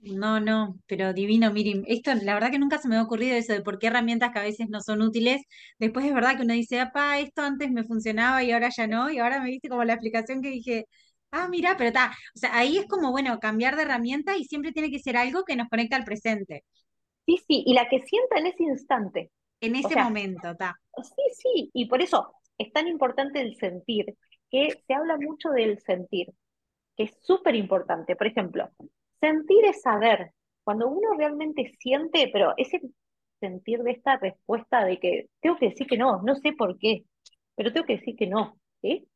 No, no, pero divino, Mirim. Esto, la verdad que nunca se me ha ocurrido eso de por qué herramientas que a veces no son útiles. Después es verdad que uno dice, apa, esto antes me funcionaba y ahora ya no. Y ahora me viste como la explicación que dije, ah, mira, pero está. O sea, ahí es como, bueno, cambiar de herramienta y siempre tiene que ser algo que nos conecta al presente, Sí, sí, y la que sienta en ese instante. en O ese sea, momento, está. sí, sí, y por eso es tan importante el sentir, que se habla mucho del sentir, que es súper importante. Por ejemplo, sentir es saber. Cuando uno realmente siente, pero ese sentir de esta respuesta de que tengo que decir que no, no sé por qué, pero tengo que decir que no, ¿sí?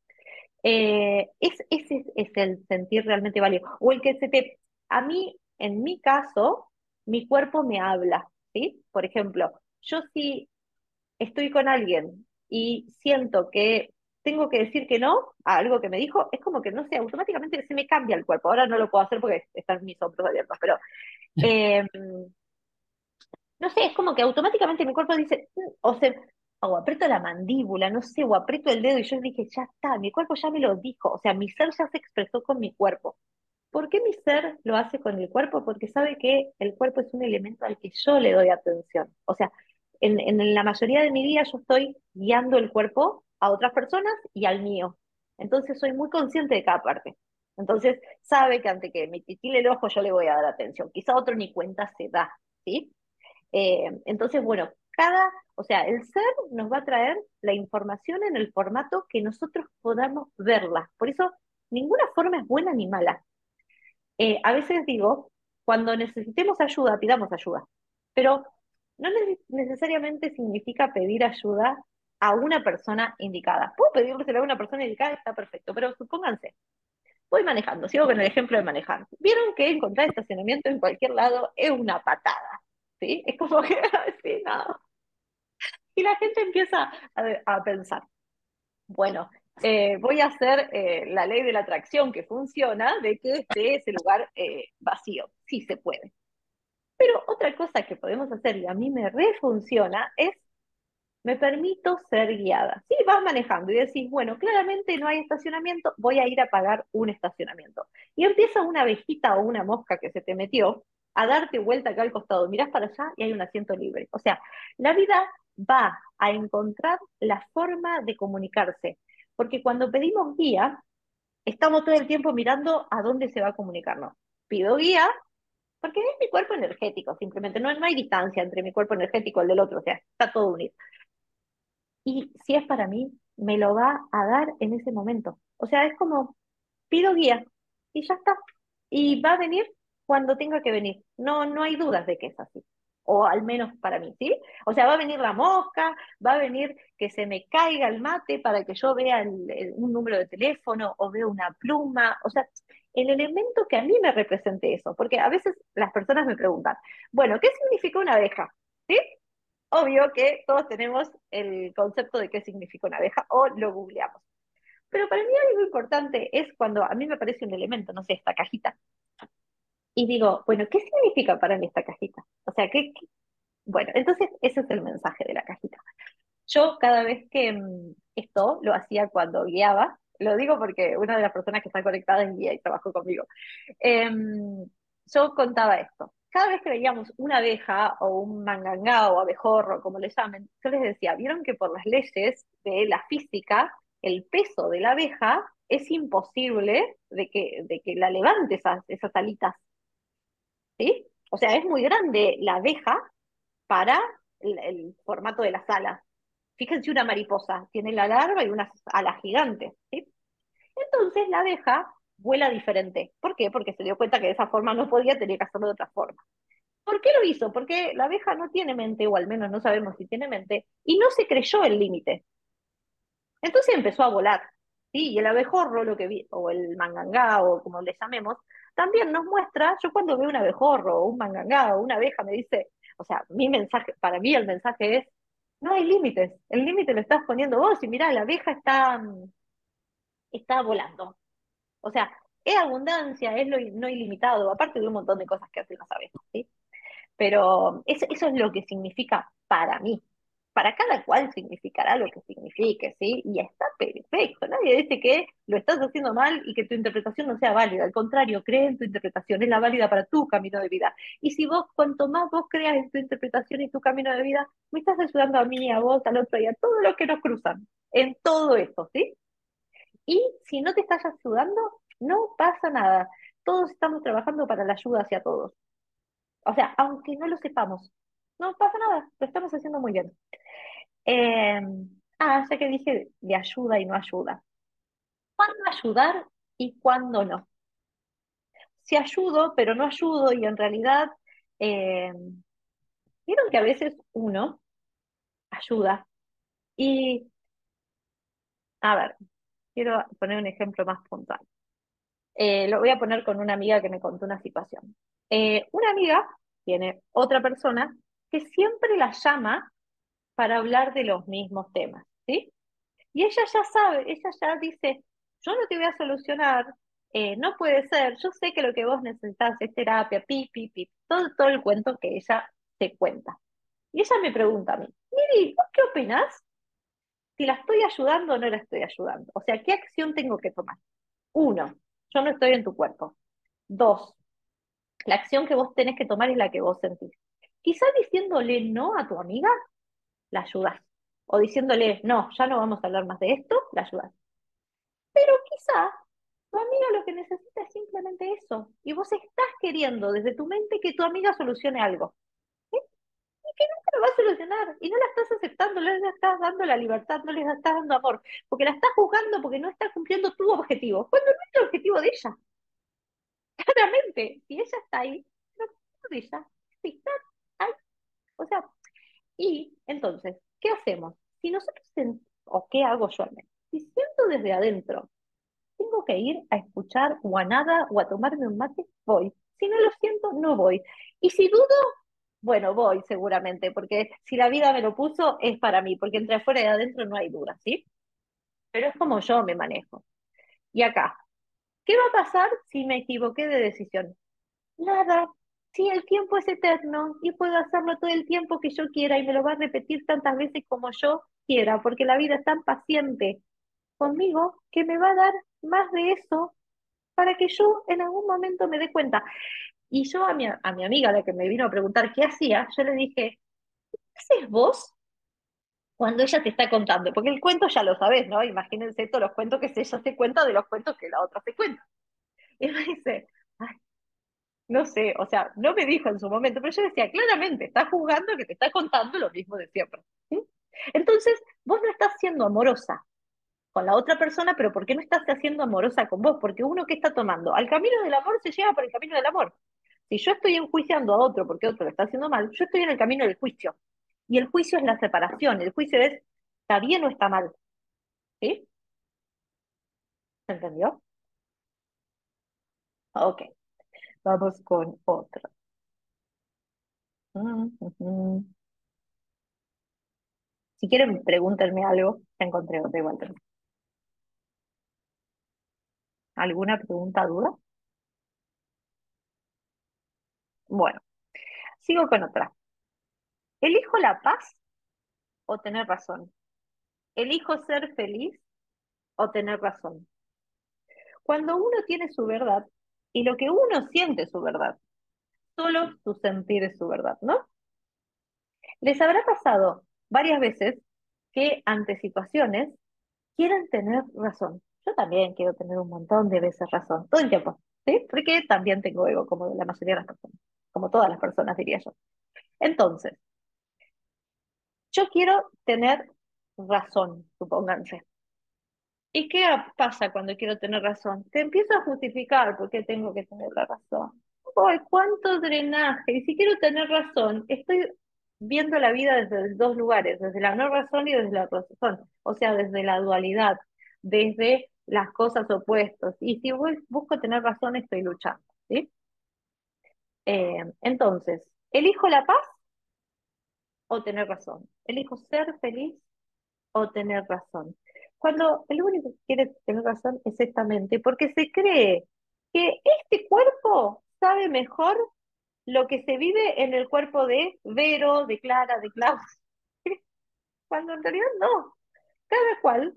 Eh, es, ese es el sentir realmente válido. O el que se te, a mí, en mi caso, mi cuerpo me habla, ¿sí? Por ejemplo, yo si estoy con alguien y siento que tengo que decir que no a algo que me dijo, es como que, no sé, automáticamente se me cambia el cuerpo. Ahora no lo puedo hacer porque están mis hombros abiertos, pero eh, no sé, es como que automáticamente mi cuerpo dice, "Mm", o se, o aprieto la mandíbula, no sé, o aprieto el dedo y yo dije, ya está, mi cuerpo ya me lo dijo, o sea, mi ser ya se expresó con mi cuerpo. ¿Por qué mi ser lo hace con el cuerpo? Porque sabe que el cuerpo es un elemento al que yo le doy atención. O sea, en, en la mayoría de mi vida yo estoy guiando el cuerpo a otras personas y al mío. Entonces soy muy consciente de cada parte. Entonces sabe que ante que me titile el ojo yo le voy a dar atención. Quizá otro ni cuenta se da, ¿sí? Eh, entonces, bueno, cada, o sea, el ser nos va a traer la información en el formato que nosotros podamos verla. Por eso, ninguna forma es buena ni mala. Eh, a veces digo, cuando necesitemos ayuda, pidamos ayuda, pero no neces- necesariamente significa pedir ayuda a una persona indicada. Puedo pedírselo a una persona indicada, está perfecto, pero supónganse, voy manejando, sigo con el ejemplo de manejar. Vieron que encontrar estacionamiento en cualquier lado es una patada, ¿sí? Es como que, sí, no. Y la gente empieza a, pensar, bueno, eh, voy a hacer eh, la ley de la atracción que funciona de que esté ese lugar eh, vacío. Sí se puede. Pero otra cosa que podemos hacer, y a mí me refunciona, es me permito ser guiada. Sí, vas manejando y decís, bueno, claramente no hay estacionamiento, voy a ir a pagar un estacionamiento. Y empieza una abejita o una mosca que se te metió a darte vuelta acá al costado, mirás para allá y hay un asiento libre. O sea, la vida va a encontrar la forma de comunicarse, porque cuando pedimos guía, estamos todo el tiempo mirando a dónde se va a comunicarnos. Pido guía porque es mi cuerpo energético, simplemente no, hay distancia entre mi cuerpo energético y el del otro, o sea, está todo unido. Y si es para mí, me lo va a dar en ese momento. O sea, es como, pido guía y ya está. Y va a venir cuando tenga que venir. No, no hay dudas de que es así. O al menos para mí, ¿sí? O sea, va a venir la mosca, va a venir que se me caiga el mate para que yo vea un número de teléfono o vea una pluma. O sea, el elemento que a mí me represente eso. Porque a veces las personas me preguntan, bueno, ¿qué significa una abeja? ¿Sí? Obvio que todos tenemos el concepto de qué significa una abeja o lo googleamos. Pero para mí algo importante es cuando a mí me aparece un elemento, no sé, esta cajita, y digo, bueno, ¿qué significa para mí esta cajita? O sea, ¿qué? Bueno, entonces ese es el mensaje de la cajita. Yo cada vez que mm, esto lo hacía cuando guiaba, lo digo porque una de las personas que está conectada es guía y trabajó conmigo. Em, yo contaba esto. Cada vez que veíamos una abeja o un mangangá o abejorro, como le llamen, yo les decía, vieron que por las leyes de la física, el peso de la abeja es imposible de que, de que la levante esas, esas alitas, ¿sí? O sea, es muy grande la abeja para el, el formato de las alas. Fíjense una mariposa, tiene la larva y unas alas gigantes, ¿sí? Entonces la abeja vuela diferente. ¿Por qué? Porque se dio cuenta que de esa forma no podía, tenía que hacerlo de otra forma. ¿Por qué lo hizo? Porque la abeja no tiene mente, o al menos no sabemos si tiene mente, y no se creyó el límite. Entonces empezó a volar. ¿sí? Y el abejorro, lo que vi, o el mangangá, o como le llamemos, también nos muestra, yo cuando veo un abejorro, o un mangangá, o una abeja, me dice, o sea, mi mensaje, para mí el mensaje es, no hay límites, el límite lo estás poniendo vos, y mirá, la abeja está, está volando. O sea, es abundancia, es lo no ilimitado, aparte de un montón de cosas que hacen las abejas, ¿sí? Pero eso, eso es lo que significa para mí. Para cada cual significará lo que signifique, ¿sí? Y está perfecto. Nadie dice que lo estás haciendo mal y que tu interpretación no sea válida. Al contrario, cree en tu interpretación, es la válida para tu camino de vida. Y si vos, cuanto más vos creas en tu interpretación y tu camino de vida, me estás ayudando a mí, a vos, al otro y a todos los que nos cruzan. En todo esto, ¿sí? Y si no te estás ayudando, no pasa nada. Todos estamos trabajando para la ayuda hacia todos. O sea, aunque no lo sepamos, no pasa nada, lo estamos haciendo muy bien. Eh, ah, ya que dije de ayuda y no ayuda. ¿Cuándo ayudar y cuándo no? Si ayudo, pero no ayudo y en realidad, eh, vieron que a veces uno ayuda y, a ver, quiero poner un ejemplo más puntual. Eh, lo voy a poner con una amiga que me contó una situación. Eh, una amiga tiene otra persona que siempre la llama para hablar de los mismos temas, ¿sí? Y ella ya sabe, ella ya dice, yo no te voy a solucionar, eh, no puede ser, yo sé que lo que vos necesitas es terapia, pi, pi, pi, todo, el cuento que ella te cuenta. Y ella me pregunta a mí, Miri, ¿vos qué opinás? Si la estoy ayudando o no la estoy ayudando. O sea, ¿qué acción tengo que tomar? Uno, yo no estoy en tu cuerpo. Dos, la acción que vos tenés que tomar es la que vos sentís. Quizás diciéndole no a tu amiga, la ayudas. O diciéndole, no, ya no vamos a hablar más de esto, la ayudas. Pero quizá tu amiga lo que necesita es simplemente eso. Y vos estás queriendo desde tu mente que tu amiga solucione algo. Que nunca lo va a solucionar. Y no la estás aceptando, no le estás dando la libertad, no le estás dando amor. Porque la estás juzgando porque no está cumpliendo tu objetivo. Cuando no es el objetivo de ella. Claramente, si ella está ahí, no es de ella. Está ahí. O sea, y entonces, ¿qué hacemos? Si nosotros, o qué hago yo al menos, si siento desde adentro, tengo que ir a escuchar o a nada o a tomarme un mate, voy. Si no lo siento, no voy. Y si dudo, bueno, voy seguramente, porque si la vida me lo puso, es para mí, porque entre afuera y adentro no hay duda, ¿sí? Pero es como yo me manejo. Y acá, ¿qué va a pasar si me equivoqué de decisión? Nada, Sí, el tiempo es eterno y puedo hacerlo todo el tiempo que yo quiera y me lo va a repetir tantas veces como yo quiera, porque la vida es tan paciente conmigo que me va a dar más de eso para que yo en algún momento me dé cuenta. Y yo a mi, a mi amiga, la que me vino a preguntar qué hacía, yo le dije, ¿qué haces vos cuando ella te está contando? Porque el cuento ya lo sabes, ¿no? Imagínense todos los cuentos que ella se cuenta de los cuentos que la otra se cuenta. Y me dice, ay, no sé, o sea, no me dijo en su momento, pero yo decía, claramente, está jugando que te está contando lo mismo de siempre. Entonces, vos no estás siendo amorosa con la otra persona, pero ¿por qué no estás haciendo amorosa con vos? Porque uno que está tomando, al camino del amor se lleva por el camino del amor. Si yo estoy enjuiciando a otro porque otro lo está haciendo mal, yo estoy en el camino del juicio. Y el juicio es la separación, el juicio es, ¿está bien o está mal? ¿Sí? ¿Se entendió? Ok. Vamos con otra. Si quieren, pregúntenme algo. Ya encontré otra igual. ¿Alguna pregunta, duda? Bueno, sigo con otra. ¿Elijo la paz o tener razón? ¿Elijo ser feliz o tener razón? Cuando uno tiene su verdad, y lo que uno siente es su verdad. Solo su sentir es su verdad, ¿no? Les habrá pasado varias veces que ante situaciones quieren tener razón. Yo también quiero tener un montón de veces razón, todo el tiempo, ¿sí? Porque también tengo ego, como la mayoría de las personas, como todas las personas, diría yo. Entonces, yo quiero tener razón, supónganse. ¿Y qué pasa cuando quiero tener razón? Te empiezo a justificar por qué tengo que tener la razón. Uy, cuánto drenaje. Y si quiero tener razón, estoy viendo la vida desde dos lugares, desde la no razón y desde la razón. O sea, desde la dualidad, desde las cosas opuestas. Y si busco tener razón, estoy luchando. ¿sí? Eh, entonces, ¿elijo la paz o tener razón? ¿Elijo ser feliz o tener razón? Cuando el único que quiere tener razón es esta mente, porque se cree que este cuerpo sabe mejor lo que se vive en el cuerpo de Vero, de Clara, de Klaus. Cuando en realidad no. Cada cual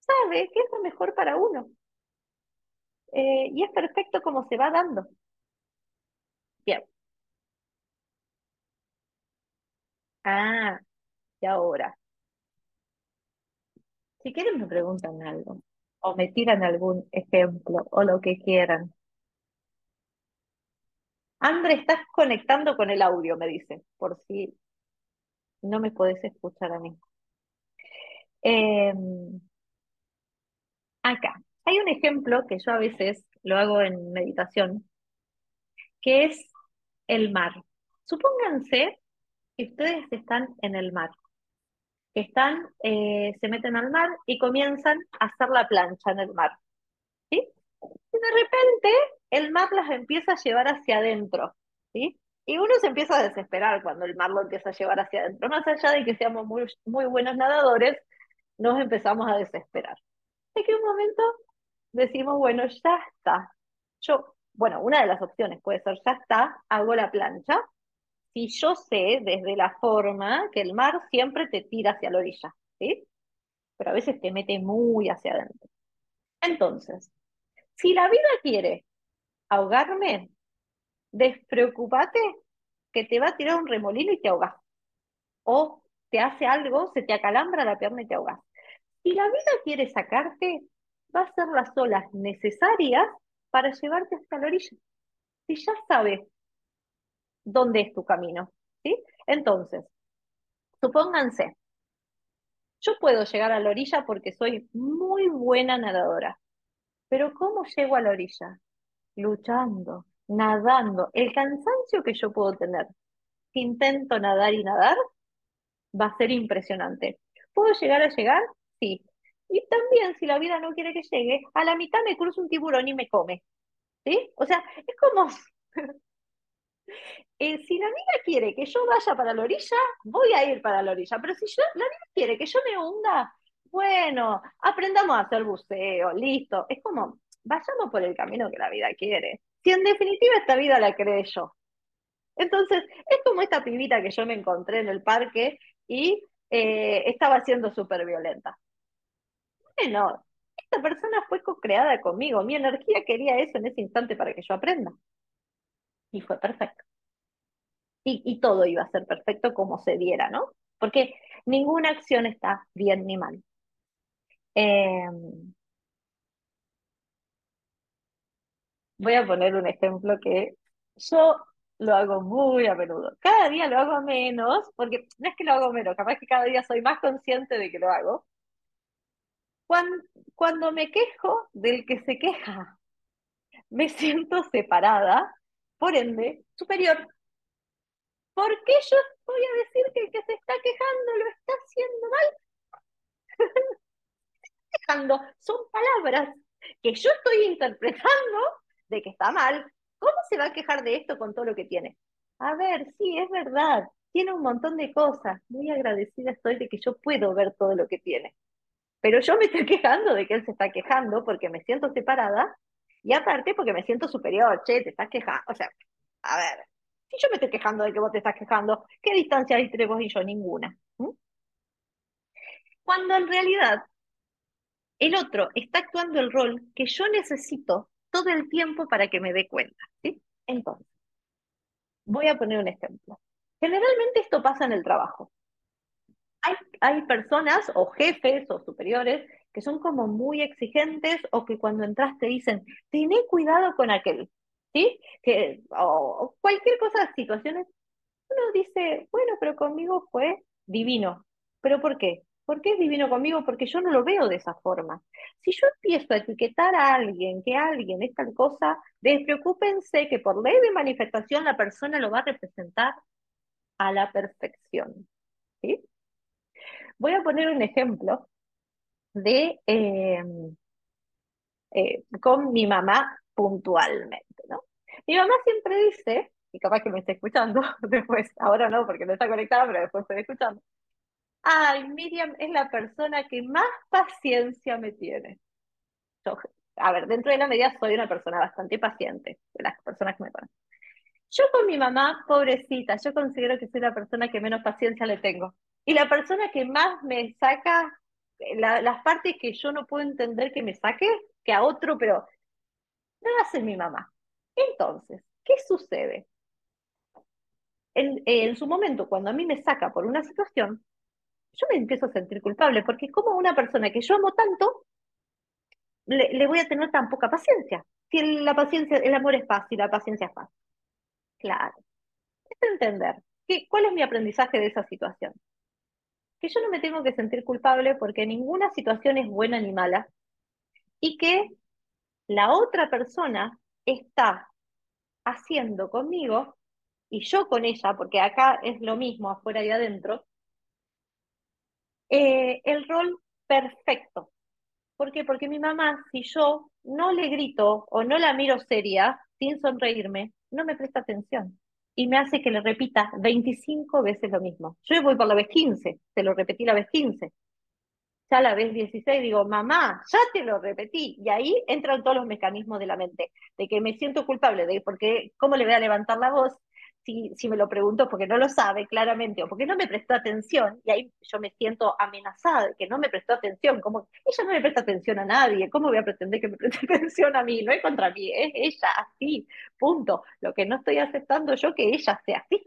sabe qué es lo mejor para uno. Eh, y es perfecto como se va dando. Bien. Ah, y ahora. Si quieren me preguntan algo, o me tiran algún ejemplo, o lo que quieran. André, estás conectando con el audio, me dice, por si no me podés escuchar a mí. Em, acá, hay un ejemplo que yo a veces lo hago en meditación, que es el mar. Supónganse que ustedes están en el mar, están, eh, se meten al mar y comienzan a hacer la plancha en el mar. ¿sí? Y de repente el mar las empieza a llevar hacia adentro. ¿sí? Y uno se empieza a desesperar cuando el mar lo empieza a llevar hacia adentro. Más allá de que seamos muy, muy buenos nadadores, nos empezamos a desesperar. Es que un momento decimos, bueno, ya está. Yo, bueno, una de las opciones puede ser, ya está, hago la plancha. Si yo sé desde la forma que el mar siempre te tira hacia la orilla, ¿sí? Pero a veces te mete muy hacia adentro. Entonces, si la vida quiere ahogarme, despreocúpate que te va a tirar un remolino y te ahogas. O te hace algo, se te acalambra la pierna y te ahogas. Si la vida quiere sacarte, va a hacer las olas necesarias para llevarte hasta la orilla. Si ya sabes dónde es tu camino, ¿sí? Entonces, supónganse, yo puedo llegar a la orilla porque soy muy buena nadadora, pero ¿cómo llego a la orilla? Luchando, nadando. El cansancio que yo puedo tener si intento nadar y nadar va a ser impresionante. ¿Puedo llegar a llegar? Sí. Y también, si la vida no quiere que llegue, a la mitad me cruza un tiburón y me come. ¿Sí? O sea, es como... Eh, si la vida quiere que yo vaya para la orilla, voy a ir para la orilla. Pero si yo, la vida quiere que yo me hunda, bueno, aprendamos a hacer buceo, listo. Es como, vayamos por el camino que la vida quiere. Si en definitiva esta vida la cree yo. Entonces, es como esta pibita que yo me encontré en el parque y eh, estaba siendo súper violenta. Bueno, esta persona fue co-creada conmigo, mi energía quería eso en ese instante para que yo aprenda. Y fue perfecto. Y, todo iba a ser perfecto como se diera, ¿no? Porque ninguna acción está bien ni mal. Em, voy a poner un ejemplo que yo lo hago muy a menudo. Cada día lo hago menos, porque no es que lo hago menos, capaz que cada día soy más consciente de que lo hago. Cuando, me quejo del que se queja, me siento separada, por ende, superior. ¿Por qué yo voy a decir que el que se está quejando lo está haciendo mal? quejando, son palabras que yo estoy interpretando de que está mal, ¿Cómo se va a quejar de esto con todo lo que tiene? A ver, sí, es verdad, tiene un montón de cosas. Muy agradecida estoy de que yo puedo ver todo lo que tiene. Pero yo me estoy quejando de que él se está quejando porque me siento separada y aparte porque me siento superior. Che, te estás quejando. O sea, a ver, si yo me estoy quejando de que vos te estás quejando, ¿qué distancia hay entre vos y yo? Ninguna. Cuando en realidad el otro está actuando el rol que yo necesito todo el tiempo para que me dé cuenta. Entonces, voy a poner un ejemplo. Generalmente esto pasa en el trabajo. Hay, hay personas o jefes o superiores que son como muy exigentes o que cuando entras te dicen, tené cuidado con aquel, ¿sí? Que, o, cualquier cosa, situaciones, uno dice, bueno, pero conmigo fue divino. ¿Pero por qué? ¿Por qué es divino conmigo? Porque yo no lo veo de esa forma. Si yo empiezo a etiquetar a alguien, que alguien es tal cosa, despreocúpense que por ley de manifestación la persona lo va a representar a la perfección. ¿sí? Voy a poner un ejemplo de, em, eh, con mi mamá puntualmente, ¿no? Mi mamá siempre dice, y capaz que me esté escuchando después, ahora no, porque no está conectada, pero después estoy escuchando. Ay, Miriam es la persona que más paciencia me tiene. A ver, dentro de la medida soy una persona bastante paciente, de las personas que me conocen. Yo con mi mamá, pobrecita, yo considero que soy la persona que menos paciencia le tengo. Y la persona que más me saca las partes que yo no puedo entender que me saque, que a otro, pero no va a ser mi mamá. Entonces, ¿qué sucede? En, en, su momento, cuando a mí me saca por una situación, yo me empiezo a sentir culpable, porque como una persona que yo amo tanto, le, voy a tener tan poca paciencia. Si la paciencia, el amor es fácil, la paciencia es fácil. Claro. Es entender que, cuál es mi aprendizaje de esa situación. Que yo no me tengo que sentir culpable porque ninguna situación es buena ni mala y que la otra persona está haciendo conmigo y yo con ella, porque acá es lo mismo afuera y adentro, eh, el rol perfecto. ¿Por qué? Porque mi mamá, si yo no le grito o no la miro seria, sin sonreírme, no me presta atención y me hace que le repita 25 veces lo mismo. Yo voy por la vez 15, te lo repetí la vez 15. Ya la vez 16 digo, mamá, ya te lo repetí. Y ahí entran todos los mecanismos de la mente, de que me siento culpable, de porque, ¿cómo le voy a levantar la voz? Si, me lo pregunto porque no lo sabe claramente o porque no me prestó atención, y ahí yo me siento amenazada que no me prestó atención, como ella no me presta atención a nadie, ¿cómo voy a pretender que me preste atención a mí? No es contra mí, es ella así, punto. Lo que no estoy aceptando yo que ella sea así,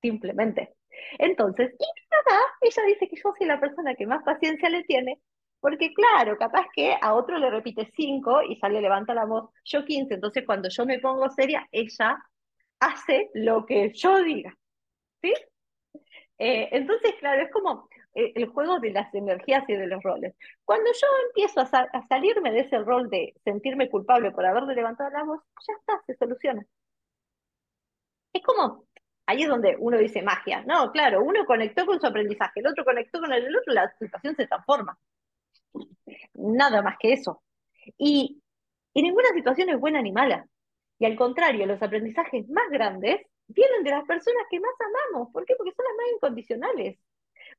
simplemente. Entonces, y nada, ella dice que yo soy la persona que más paciencia le tiene, porque claro, capaz que a otro le repite cinco y ya le levanta la voz, yo 15, entonces cuando yo me pongo seria, ella hace lo que yo diga. ¿Sí? Eh, entonces, claro, es como eh, el juego de las energías y de los roles. Cuando yo empiezo a, salirme de ese rol de sentirme culpable por haberle levantado la voz, ya está, se soluciona. Es como, ahí es donde uno dice magia. No, claro, uno conectó con su aprendizaje, el otro conectó con el del otro, la situación se transforma. Nada más que eso. Y, y ninguna situación es buena ni mala. Y al contrario, los aprendizajes más grandes vienen de las personas que más amamos. ¿Por qué? Porque son las más incondicionales.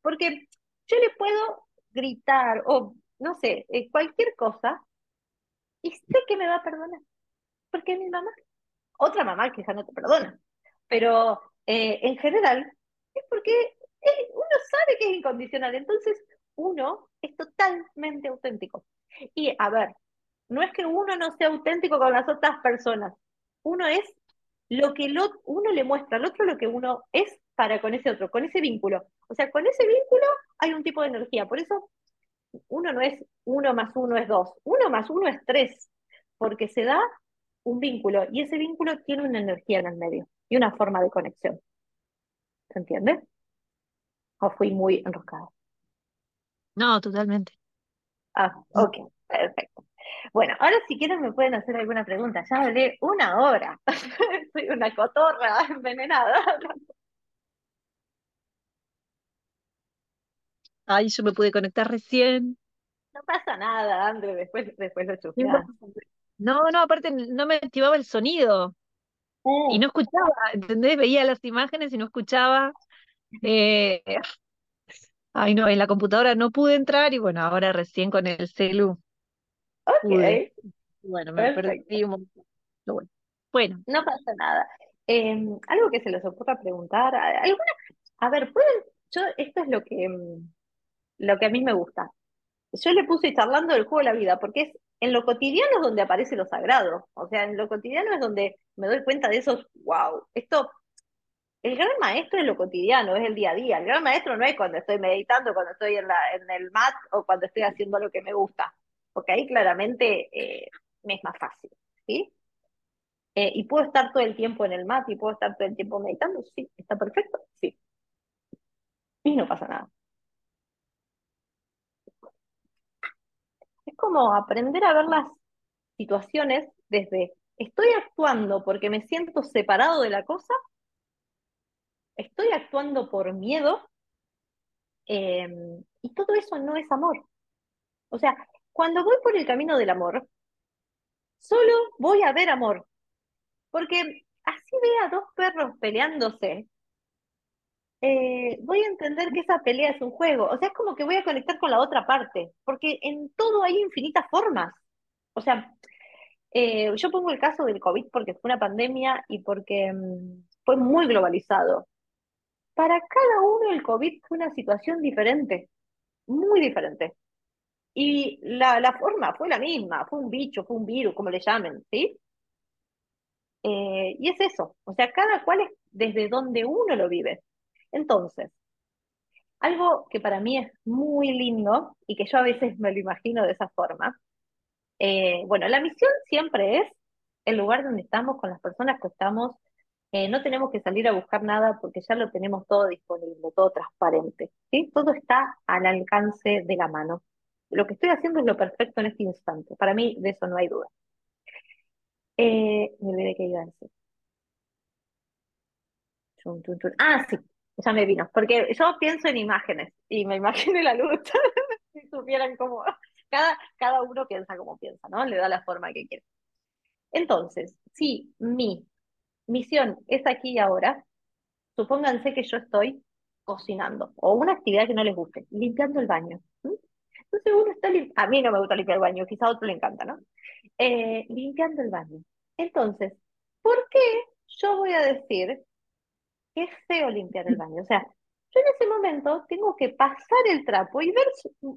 Porque yo le puedo gritar o, no sé, eh, cualquier cosa y sé que me va a perdonar. Porque es mi mamá. Otra mamá ya no te perdona. Pero eh, en general es porque eh, uno sabe que es incondicional. Entonces uno es totalmente auténtico. Y a ver, no es que uno no sea auténtico con las otras personas, uno es lo que uno le muestra al otro lo que uno es para con ese otro, con ese vínculo. O sea, con ese vínculo hay un tipo de energía. Por eso uno no es uno más uno es dos, uno más uno es tres, porque se da un vínculo y ese vínculo tiene una energía en el medio y una forma de conexión. ¿Se entiende? ¿O fui muy enroscada? No, totalmente. Ah, ok, perfecto. Bueno, ahora si quieren me pueden hacer alguna pregunta. Ya hablé una hora. Soy una cotorra envenenada. Ay, yo me pude conectar recién. No pasa nada, André, después, después lo No, no, aparte no me activaba el sonido. Y no escuchaba, ¿entendés? Veía las imágenes y no escuchaba. Eh, ay, no, en la computadora no pude entrar y bueno, ahora recién con el celu Ok. Bueno, me perdí un montón. Bueno. No pasa nada. Em, algo que se les ocurra preguntar. ¿Alguna? A ver, pueden. Yo, esto es lo que, em, lo que a mí me gusta. Yo le puse charlando del juego de la vida, porque es en lo cotidiano es donde aparece lo sagrado. O sea, en lo cotidiano es donde me doy cuenta de esos, wow, esto, el gran maestro es lo cotidiano, es el día a día. El gran maestro no es cuando estoy meditando, cuando estoy en, la, en el mat o cuando estoy haciendo lo que me gusta porque ahí claramente eh, me es más fácil, ¿sí? Eh, y puedo estar todo el tiempo en el mat y puedo estar todo el tiempo meditando, sí, está perfecto, sí. Y no pasa nada. Es como aprender a ver las situaciones desde, estoy actuando porque me siento separado de la cosa, estoy actuando por miedo, em, y todo eso no es amor. O sea, cuando voy por el camino del amor, solo voy a ver amor. Porque así vea dos perros peleándose, eh, voy a entender que esa pelea es un juego. O sea, es como que voy a conectar con la otra parte, porque en todo hay infinitas formas. O sea, eh, yo pongo el caso del COVID porque fue una pandemia y porque mm, fue muy globalizado. Para cada uno el COVID fue una situación diferente, muy diferente. Y la, la forma fue la misma, fue un bicho, fue un virus, como le llamen, ¿sí? Eh, y es eso, o sea, cada cual es desde donde uno lo vive. Entonces, algo que para mí es muy lindo y que yo a veces me lo imagino de esa forma, eh, bueno, la misión siempre es el lugar donde estamos con las personas que estamos. Eh, no tenemos que salir a buscar nada porque ya lo tenemos todo disponible, todo transparente. ¿sí? Todo está al alcance de la mano. Lo que estoy haciendo es lo perfecto en este instante. Para mí, de eso no hay duda. Eh, me olvidé que iba a decir. Ah, sí, ya me vino. Porque yo pienso en imágenes y me imagino la luz. si supieran cómo. Cada, cada uno piensa como piensa, ¿no? Le da la forma que quiere. Entonces, si mi misión es aquí y ahora, supónganse que yo estoy cocinando o una actividad que no les guste, limpiando el baño. Entonces uno está a mí no me gusta limpiar el baño, quizá a otro le encanta, ¿no? Eh, limpiando el baño. Entonces, ¿por qué yo voy a decir que es feo limpiar el baño? O sea, yo en ese momento tengo que pasar el trapo y ver,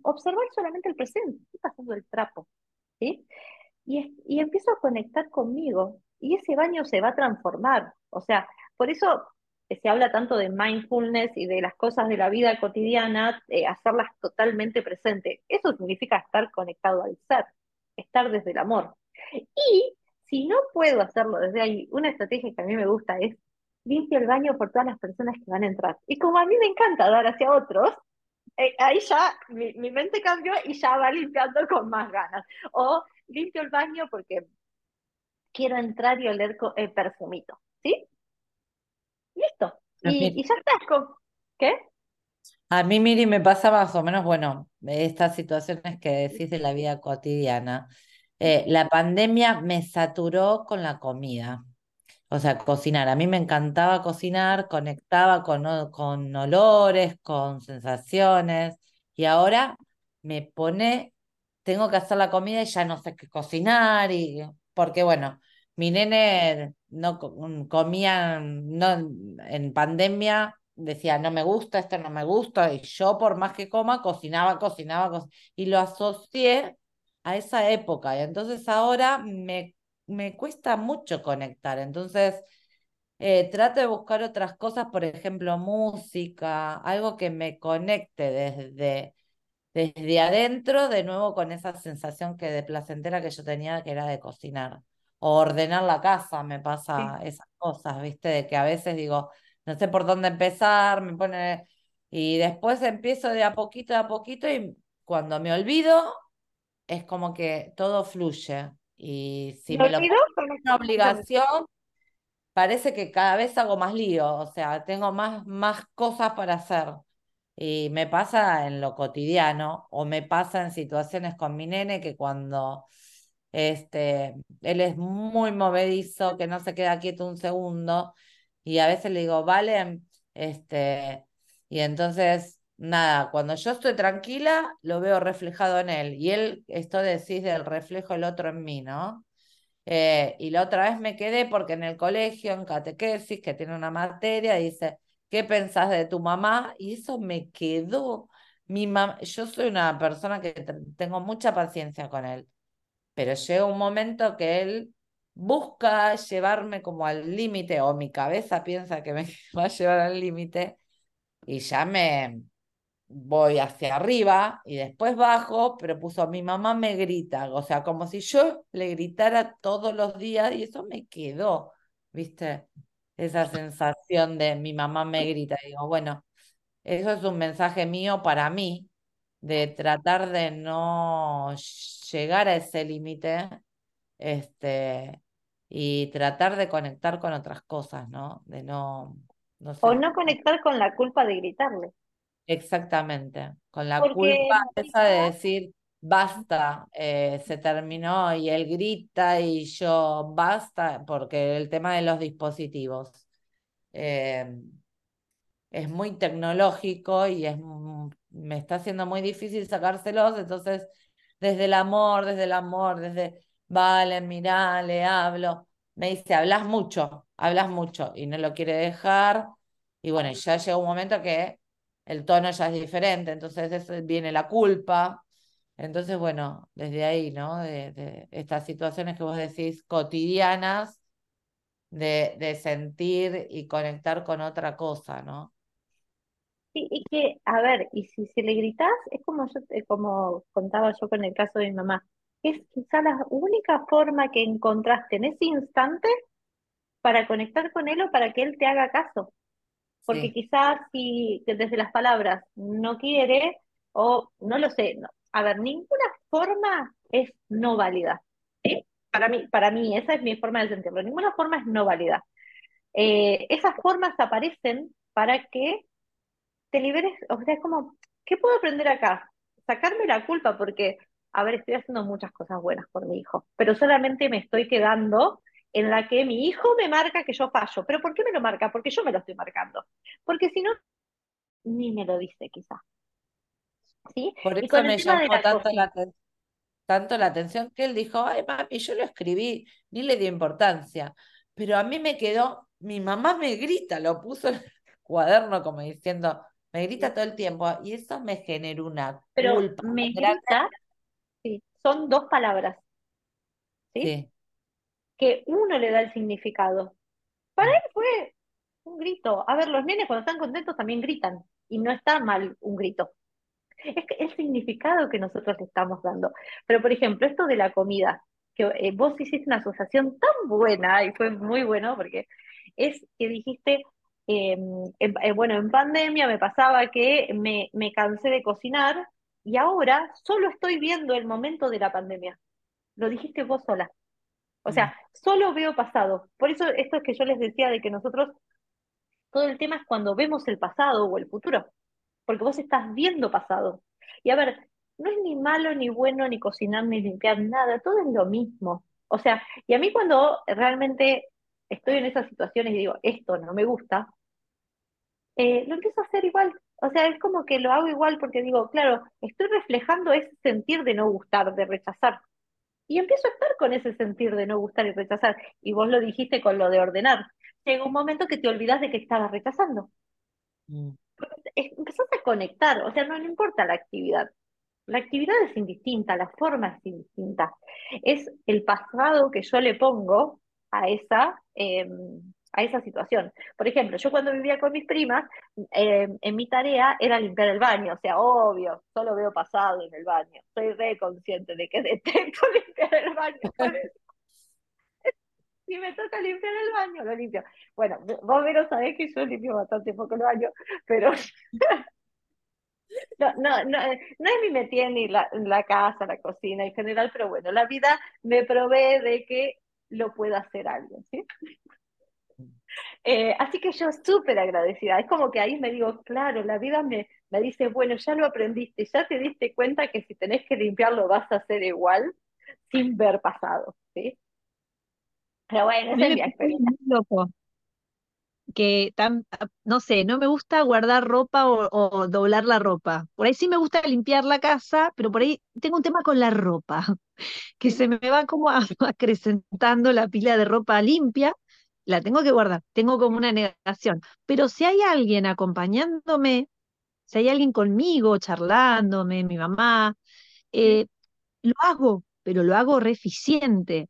observar solamente el presente, estoy pasando el trapo, ¿sí? Y, y empiezo a conectar conmigo y ese baño se va a transformar. O sea, por eso se habla tanto de mindfulness y de las cosas de la vida cotidiana, eh, hacerlas totalmente presente. Eso significa estar conectado al ser, estar desde el amor. Y si no puedo hacerlo desde ahí, una estrategia que a mí me gusta es limpio el baño por todas las personas que van a entrar. Y como a mí me encanta dar hacia otros, eh, ahí ya mi, mente cambió y ya va limpiando con más ganas. O limpio el baño porque quiero entrar y oler eh, perfumito, ¿sí? Listo. Y, ya está. ¿Qué? A mí, Miri, me pasa más o menos, bueno, estas situaciones que decís de la vida cotidiana. Eh, la pandemia me saturó con la comida. O sea, cocinar. A mí me encantaba cocinar, conectaba con, con olores, con sensaciones. Y ahora me pone, tengo que hacer la comida y ya no sé qué cocinar. Y, porque bueno, mi nene no mm, comía, no, en pandemia decía, no me gusta, esto no me gusta, y yo por más que coma, cocinaba, cocinaba, y lo asocié a esa época. Y entonces ahora me, me cuesta mucho conectar. Entonces, eh, trato de buscar otras cosas, por ejemplo, música, algo que me conecte desde, desde adentro, de nuevo con esa sensación que de placentera que yo tenía, que era de cocinar o ordenar la casa, me pasa esas cosas, ¿viste? De que a veces digo, no sé por dónde empezar, me pone... Y después empiezo de a poquito, a poquito y cuando me olvido, es como que todo fluye. Y si me, lo pongo una obligación, parece que cada vez hago más lío, o sea, tengo más, más cosas para hacer. Y me pasa en lo cotidiano o me pasa en situaciones con mi nene que cuando este, él es muy movedizo, que no se queda quieto un segundo. Y a veces le digo, vale, este, y entonces, nada, cuando yo estoy tranquila, lo veo reflejado en él. Y él, esto decís del reflejo del otro en mí, ¿no? Eh, y la otra vez me quedé porque en el colegio, en catequesis, que tiene una materia, dice, ¿qué pensás de tu mamá? Y eso me quedó. Mi yo soy una persona que tengo mucha paciencia con él pero llega un momento que él busca llevarme como al límite, o mi cabeza piensa que me va a llevar al límite, y ya me voy hacia arriba y después bajo, pero puso mi mamá me grita, o sea, como si yo le gritara todos los días y eso me quedó, ¿viste? Esa sensación de mi mamá me grita. digo, bueno, eso es un mensaje mío para mí, de tratar de no llegar a ese límite este, y tratar de conectar con otras cosas, ¿no? De no, no O no conectar con la culpa de gritarle. Exactamente, con la culpa esa de decir, basta, eh, se terminó y él grita y yo basta, porque el tema de los dispositivos eh, es muy tecnológico y es, me está haciendo muy difícil sacárselos, entonces desde el amor, desde el amor, desde, vale, mira, le hablo, me dice, hablas mucho, hablas mucho y no lo quiere dejar. Y bueno, ya llega un momento que el tono ya es diferente, entonces viene la culpa. Entonces, bueno, desde ahí, ¿no? De, estas situaciones que vos decís cotidianas, de, de, sentir y conectar con otra cosa, ¿no? Sí, y que, a ver, y si se le gritas, es como yo, como contaba yo con el caso de mi mamá, es quizá la única forma que encontraste en ese instante para conectar con él o para que él te haga caso. Porque quizás si desde las palabras no quiere o no lo sé, a ver, ninguna forma es no válida. Para mí, para mí, esa es mi forma de sentirlo. Ninguna forma es no válida. Eh, esas formas aparecen para que te liberes, o sea, es como, ¿qué puedo aprender acá? Sacarme la culpa porque, a ver, estoy haciendo muchas cosas buenas por mi hijo, pero solamente me estoy quedando en la que mi hijo me marca que yo fallo. ¿Pero por qué me lo marca? Porque yo me lo estoy marcando. Porque si no, ni me lo dice quizá. ¿Sí? Por eso me llamó tanto la, tanto la atención que él dijo, ay mami, yo lo escribí, ni le dio importancia. Pero a mí me quedó, mi mamá me grita, lo puso en el cuaderno como diciendo, me grita todo el tiempo y eso me genera una Pero culpa. me grita, sí, son dos palabras. ¿sí? Que uno le da el significado. Para él fue un grito. A ver, los nenes cuando están contentos también gritan y no está mal un grito. Es que el significado que nosotros le estamos dando. Pero, por ejemplo, esto de la comida, que eh, vos hiciste una asociación tan buena y fue muy bueno porque es que dijiste, Em, eh, bueno, en pandemia me pasaba que me, me cansé de cocinar y ahora solo estoy viendo el momento de la pandemia. Lo dijiste vos sola. O sea, mm. solo veo pasado. Por eso esto es que yo les decía de que nosotros, todo el tema es cuando vemos el pasado o el futuro, porque vos estás viendo pasado. Y a ver, no es ni malo, ni bueno, ni cocinar, ni limpiar, nada, todo es lo mismo. O sea, y a mí cuando realmente estoy en esas situaciones y digo, esto no me gusta, eh, lo empiezo a hacer igual. O sea, es como que lo hago igual porque digo, claro, estoy reflejando ese sentir de no gustar, de rechazar. Y empiezo a estar con ese sentir de no gustar y rechazar. Y vos lo dijiste con lo de ordenar. Llega un momento que te olvidas de que estabas rechazando. Mm. Empezás a conectar, o sea, no, no importa la actividad. La actividad es indistinta, la forma es indistinta. Es el pasado que yo le pongo a esa, em, a esa situación. Por ejemplo, yo cuando vivía con mis primas, eh, en mi tarea era limpiar el baño, o sea, obvio, solo veo pasado en el baño. Soy re consciente de que detesto limpiar el baño. si me toca limpiar el baño, lo limpio. Bueno, vos menos sabés que yo limpio bastante poco el baño, pero no, no, no, no es mi metida ni la, la casa, la cocina en general, pero bueno, la vida me provee de que lo pueda hacer alguien, ¿sí? Eh, así que yo súper agradecida. Es como que ahí me digo, claro, la vida me, me dice, bueno, ya lo aprendiste, ya te diste cuenta que si tenés que limpiarlo vas a hacer igual sin ver pasado, ¿sí? Pero bueno, esa es mi experiencia. Loco. Que tan, no sé, no me gusta guardar ropa o, doblar la ropa. Por ahí sí me gusta limpiar la casa, pero por ahí tengo un tema con la ropa, que se me va como acrecentando la pila de ropa limpia la tengo que guardar, tengo como una negación. Pero si hay alguien acompañándome, si hay alguien conmigo, charlándome, mi mamá, eh, lo hago, pero lo hago re eficiente.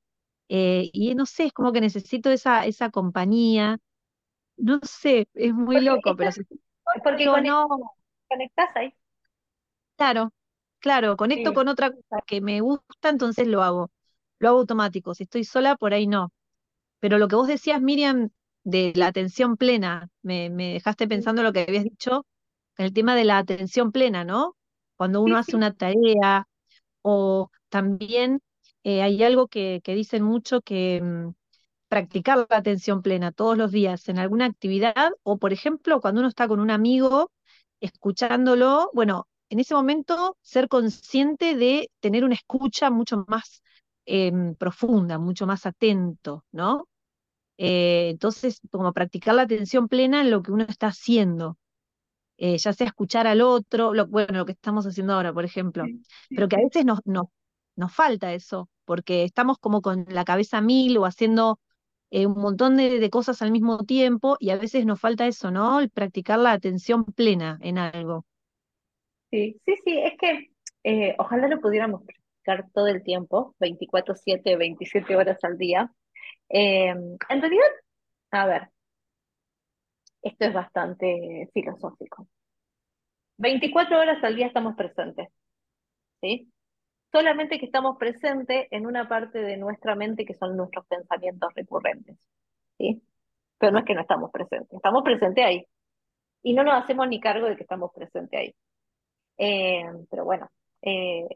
Eh, y no sé, es como que necesito esa, esa compañía. No sé, es muy loco, pero si, porque no, conectás ahí. Claro, claro, conecto con otra cosa que me gusta, entonces lo hago. Lo hago automático. Si estoy sola, por ahí no. Pero lo que vos decías, Miriam, de la atención plena, me, dejaste pensando lo que habías dicho, el tema de la atención plena, ¿no? Cuando uno hace una tarea o también eh, hay algo que, dicen mucho que mm, practicar la atención plena todos los días en alguna actividad o, por ejemplo, cuando uno está con un amigo escuchándolo, bueno, en ese momento ser consciente de tener una escucha mucho más em, profunda, mucho más atento, ¿no? Eh, entonces, como practicar la atención plena en lo que uno está haciendo, eh, ya sea escuchar al otro, lo, bueno, lo que estamos haciendo ahora, por ejemplo, pero que a veces nos, nos, nos falta eso, porque estamos como con la cabeza mil o haciendo eh, un montón de, de, cosas al mismo tiempo y a veces nos falta eso, ¿no? El practicar la atención plena en algo. Sí, sí, sí, es que ojalá lo pudiéramos practicar todo el tiempo, 24/7, 27 horas al día. Eh, en realidad, a ver, esto es bastante filosófico. 24 horas al día estamos presentes, ¿sí? Solamente que estamos presentes en una parte de nuestra mente que son nuestros pensamientos recurrentes, ¿sí? Pero no es que no estamos presentes, estamos presentes ahí. Y no nos hacemos ni cargo de que estamos presentes ahí. Eh, pero bueno, eh,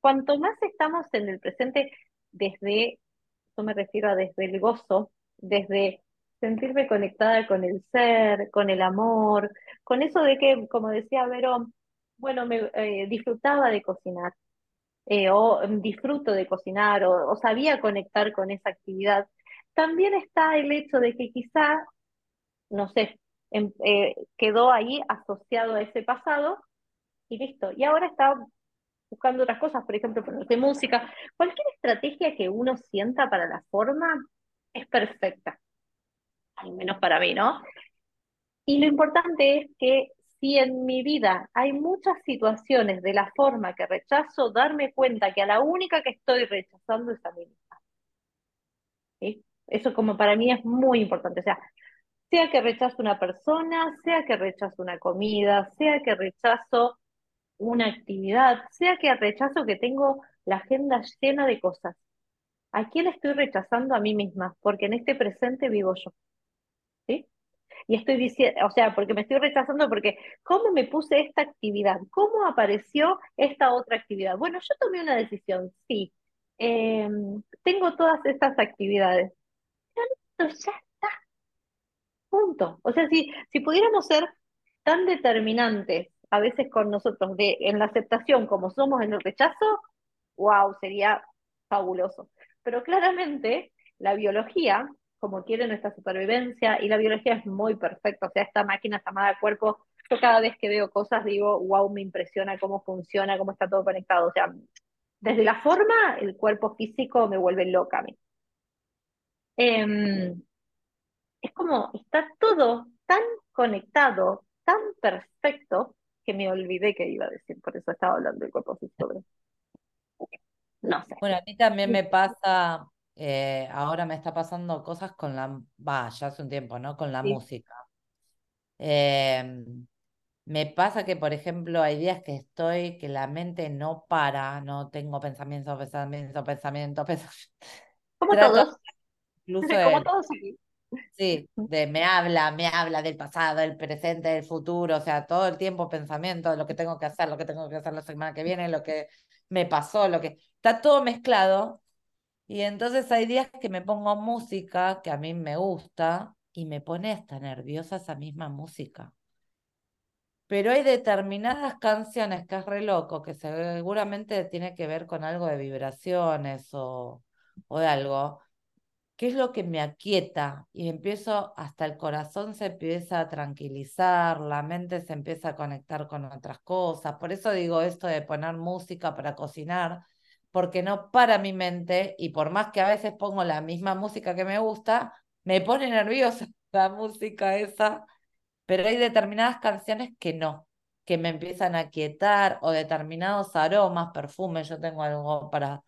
cuanto más estamos en el presente desde, yo me refiero a desde el gozo, desde sentirme conectada con el ser, con el amor, con eso de que, como decía Vero, bueno, me eh, disfrutaba de cocinar, o disfruto de cocinar, o, sabía conectar con esa actividad. También está el hecho de que quizá, no sé, em, quedó ahí asociado a ese pasado y listo. Y ahora está buscando otras cosas, por ejemplo, ponerse música. Cualquier estrategia que uno sienta para la forma es perfecta, al menos para mí, ¿no? Y lo importante es que si en mi vida hay muchas situaciones de la forma que rechazo, darme cuenta que a la única que estoy rechazando es a mí misma. ¿Sí? Eso como para mí es muy importante. O sea, sea que rechazo una persona, sea que rechazo una comida, sea que rechazo una actividad, sea que rechazo que tengo la agenda llena de cosas. ¿A quién estoy rechazando a mí misma? Porque en este presente vivo yo. ¿Sí? Y estoy diciendo, o sea, porque me estoy rechazando porque ¿cómo me puse esta actividad? ¿Cómo apareció esta otra actividad? Bueno, yo tomé una decisión, sí. Em, tengo todas estas actividades. Pero ya está. Punto. O sea, si, si pudiéramos ser tan determinantes a veces con nosotros de en la aceptación como somos en el rechazo, wow, sería fabuloso. Pero claramente la biología, como quiere nuestra supervivencia, y la biología es muy perfecta, o sea, esta máquina llamada cuerpo, yo cada vez que veo cosas digo, wow, me impresiona cómo funciona, cómo está todo conectado, o sea, desde la forma, el cuerpo físico me vuelve loca a mí. Em, es como, está todo tan conectado, tan perfecto, que me olvidé que iba a decir, por eso estaba hablando del cuerpo físico. No sé. Bueno, a mí también me pasa, eh, ahora me está pasando cosas con la, va, ya hace un tiempo, ¿no? Con la música. Em, me pasa que, por ejemplo, hay días que estoy, que la mente no para, no tengo pensamientos, pensamientos, pensamientos, pensamientos. Como todos. Incluso Como todos aquí. Sí, de me habla, me habla del pasado, del presente, del futuro, o sea, todo el tiempo pensamiento lo que tengo que hacer, lo que tengo que hacer la semana que viene, lo que me pasó, lo que está todo mezclado. Y entonces hay días que me pongo música que a mí me gusta y me pone hasta nerviosa esa misma música. Pero hay determinadas canciones que es re loco, que seguramente tiene que ver con algo de vibraciones o, o de algo, ¿Qué es lo que me aquieta? Y empiezo, hasta el corazón se empieza a tranquilizar, la mente se empieza a conectar con otras cosas. Por eso digo esto de poner música para cocinar, porque no para mi mente y por más que a veces pongo la misma música que me gusta, me pone nerviosa la música esa, pero hay determinadas canciones que no, que me empiezan a aquietar o determinados aromas, perfumes, yo tengo algo para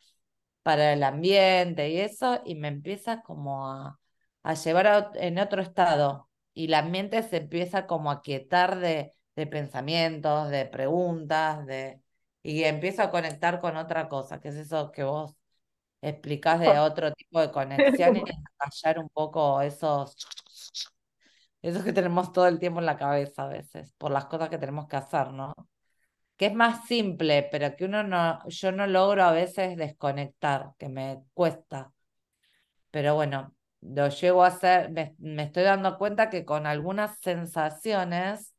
para el ambiente y eso, y me empieza como a, llevar en otro estado. Y la mente se empieza como a quietar de, de pensamientos, de preguntas, de, y empiezo a conectar con otra cosa, que es eso que vos explicás de otro tipo de conexión y callar un poco esos, esos que tenemos todo el tiempo en la cabeza a veces, por las cosas que tenemos que hacer, ¿no? Que es más simple, pero que uno no, yo no logro a veces desconectar, que me cuesta. Pero bueno, lo llego a hacer, me, estoy dando cuenta que con algunas sensaciones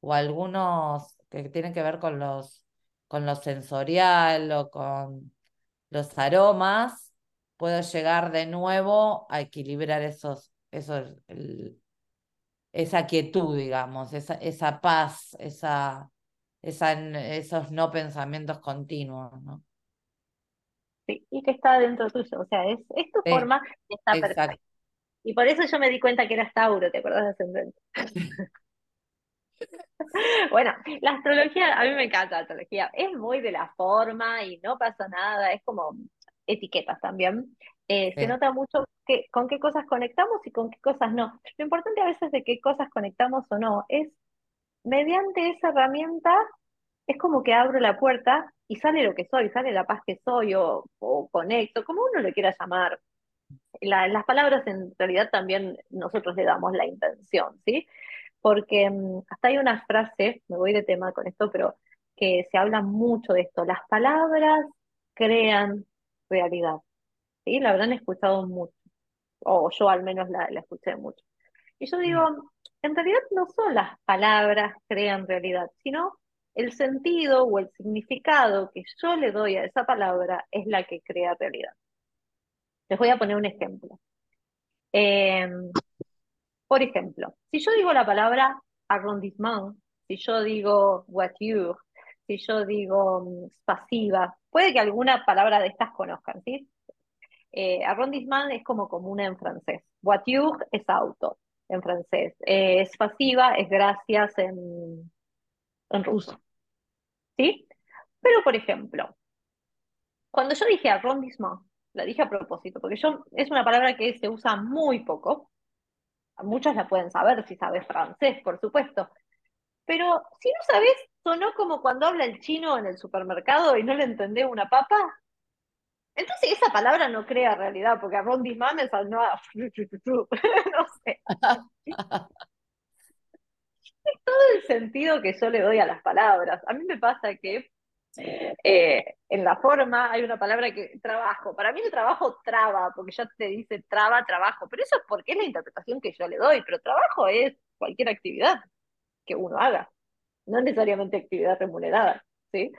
o algunos que tienen que ver con los, con lo sensorial o con los aromas, puedo llegar de nuevo a equilibrar esos, esos, esa quietud, digamos, esa, esa paz, esa, esa, esos no pensamientos continuos, ¿no? Sí, y que está dentro tuyo, o sea, es, es tu forma y está perfecta. Y por eso yo me di cuenta que eras Tauro, ¿te acuerdas de ascendente? Bueno, la astrología, a mí me encanta la astrología, es muy de la forma y no pasa nada, es como etiquetas también. Eh, se nota mucho que, con qué cosas conectamos y con qué cosas no. Lo importante a veces de qué cosas conectamos o no es, mediante esa herramienta, es como que abro la puerta y sale lo que soy, sale la paz que soy o, o conecto, como uno lo quiera llamar. las palabras en realidad también nosotros le damos la intención, ¿sí? Porque mm, hasta hay una frase, me voy de tema con esto, pero que se habla mucho de esto, las palabras crean realidad. ¿sí? La habrán escuchado mucho, o yo al menos la, la escuché mucho. Y yo digo, mm. En realidad no son las palabras crean realidad, sino el sentido o el significado que yo le doy a esa palabra es la que crea realidad. Les voy a poner un ejemplo. Em, por ejemplo, si yo digo la palabra arrondissement, si yo digo voiture, si yo digo mm, pasiva, puede que alguna palabra de estas conozcan, ¿sí? Eh, arrondissement es como común en francés. Voiture es auto en francés. Eh, es pasiva, es gracias en, en ruso. ¿Sí? Pero, por ejemplo, cuando yo dije arrondissement, la dije a propósito, porque yo es una palabra que se usa muy poco. Muchos la pueden saber si sabes francés, por supuesto. Pero si no sabes, sonó como cuando habla el chino en el supermercado y no le entendé una papa. Entonces esa palabra no crea realidad, porque arrondissement me sonó a... no sé. es todo el sentido que yo le doy a las palabras. A mí me pasa que eh, en la forma hay una palabra que trabajo. Para mí el trabajo traba, porque ya te dice traba, trabajo, pero eso es porque es la interpretación que yo le doy, pero trabajo es cualquier actividad que uno haga, no necesariamente actividad remunerada. ¿sí?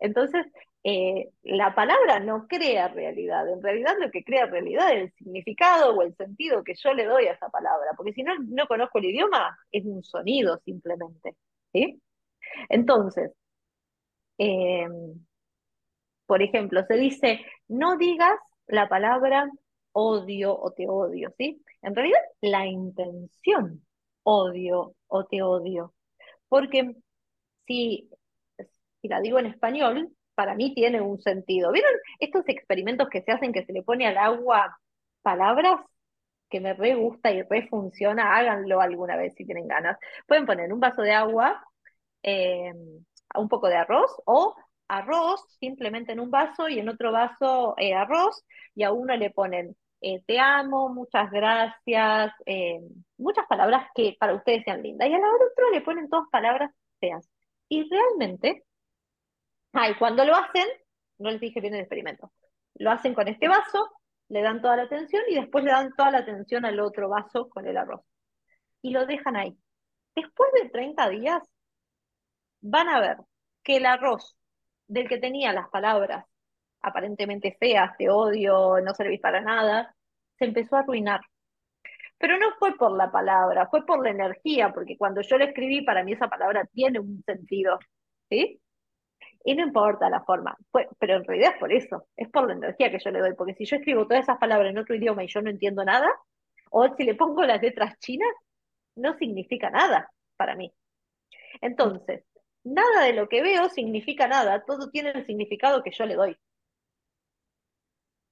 Entonces, eh, la palabra no crea realidad, en realidad lo que crea realidad es el significado o el sentido que yo le doy a esa palabra, porque si no, no conozco el idioma, es un sonido simplemente. ¿sí? Entonces, eh, por ejemplo, se dice, no digas la palabra odio o te odio, ¿sí? En realidad, la intención odio o te odio, porque si, si la digo en español, para mí tiene un sentido. ¿Vieron estos experimentos que se hacen que se le pone al agua palabras? que me re gusta y re funciona, háganlo alguna vez si tienen ganas. Pueden poner un vaso de agua, eh, un poco de arroz o arroz simplemente en un vaso y en otro vaso eh, arroz y a uno le ponen eh, te amo, muchas gracias, muchas palabras que para ustedes sean lindas y a la otro le ponen todas palabras feas. Y realmente Ah, cuando lo hacen, no les dije bien el experimento, lo hacen con este vaso, le dan toda la atención y después le dan toda la atención al otro vaso con el arroz. Y lo dejan ahí. Después de 30 días, van a ver que el arroz del que tenía las palabras aparentemente feas, te odio, no servís para nada, se empezó a arruinar. Pero no fue por la palabra, fue por la energía, porque cuando yo le escribí, para mí esa palabra tiene un sentido, ¿sí? Y no importa la forma, pero en realidad es por eso, es por la energía que yo le doy, porque si yo escribo todas esas palabras en otro idioma y yo no entiendo nada, o si le pongo las letras chinas, no significa nada para mí. Entonces, nada de lo que veo significa nada, todo tiene el significado que yo le doy.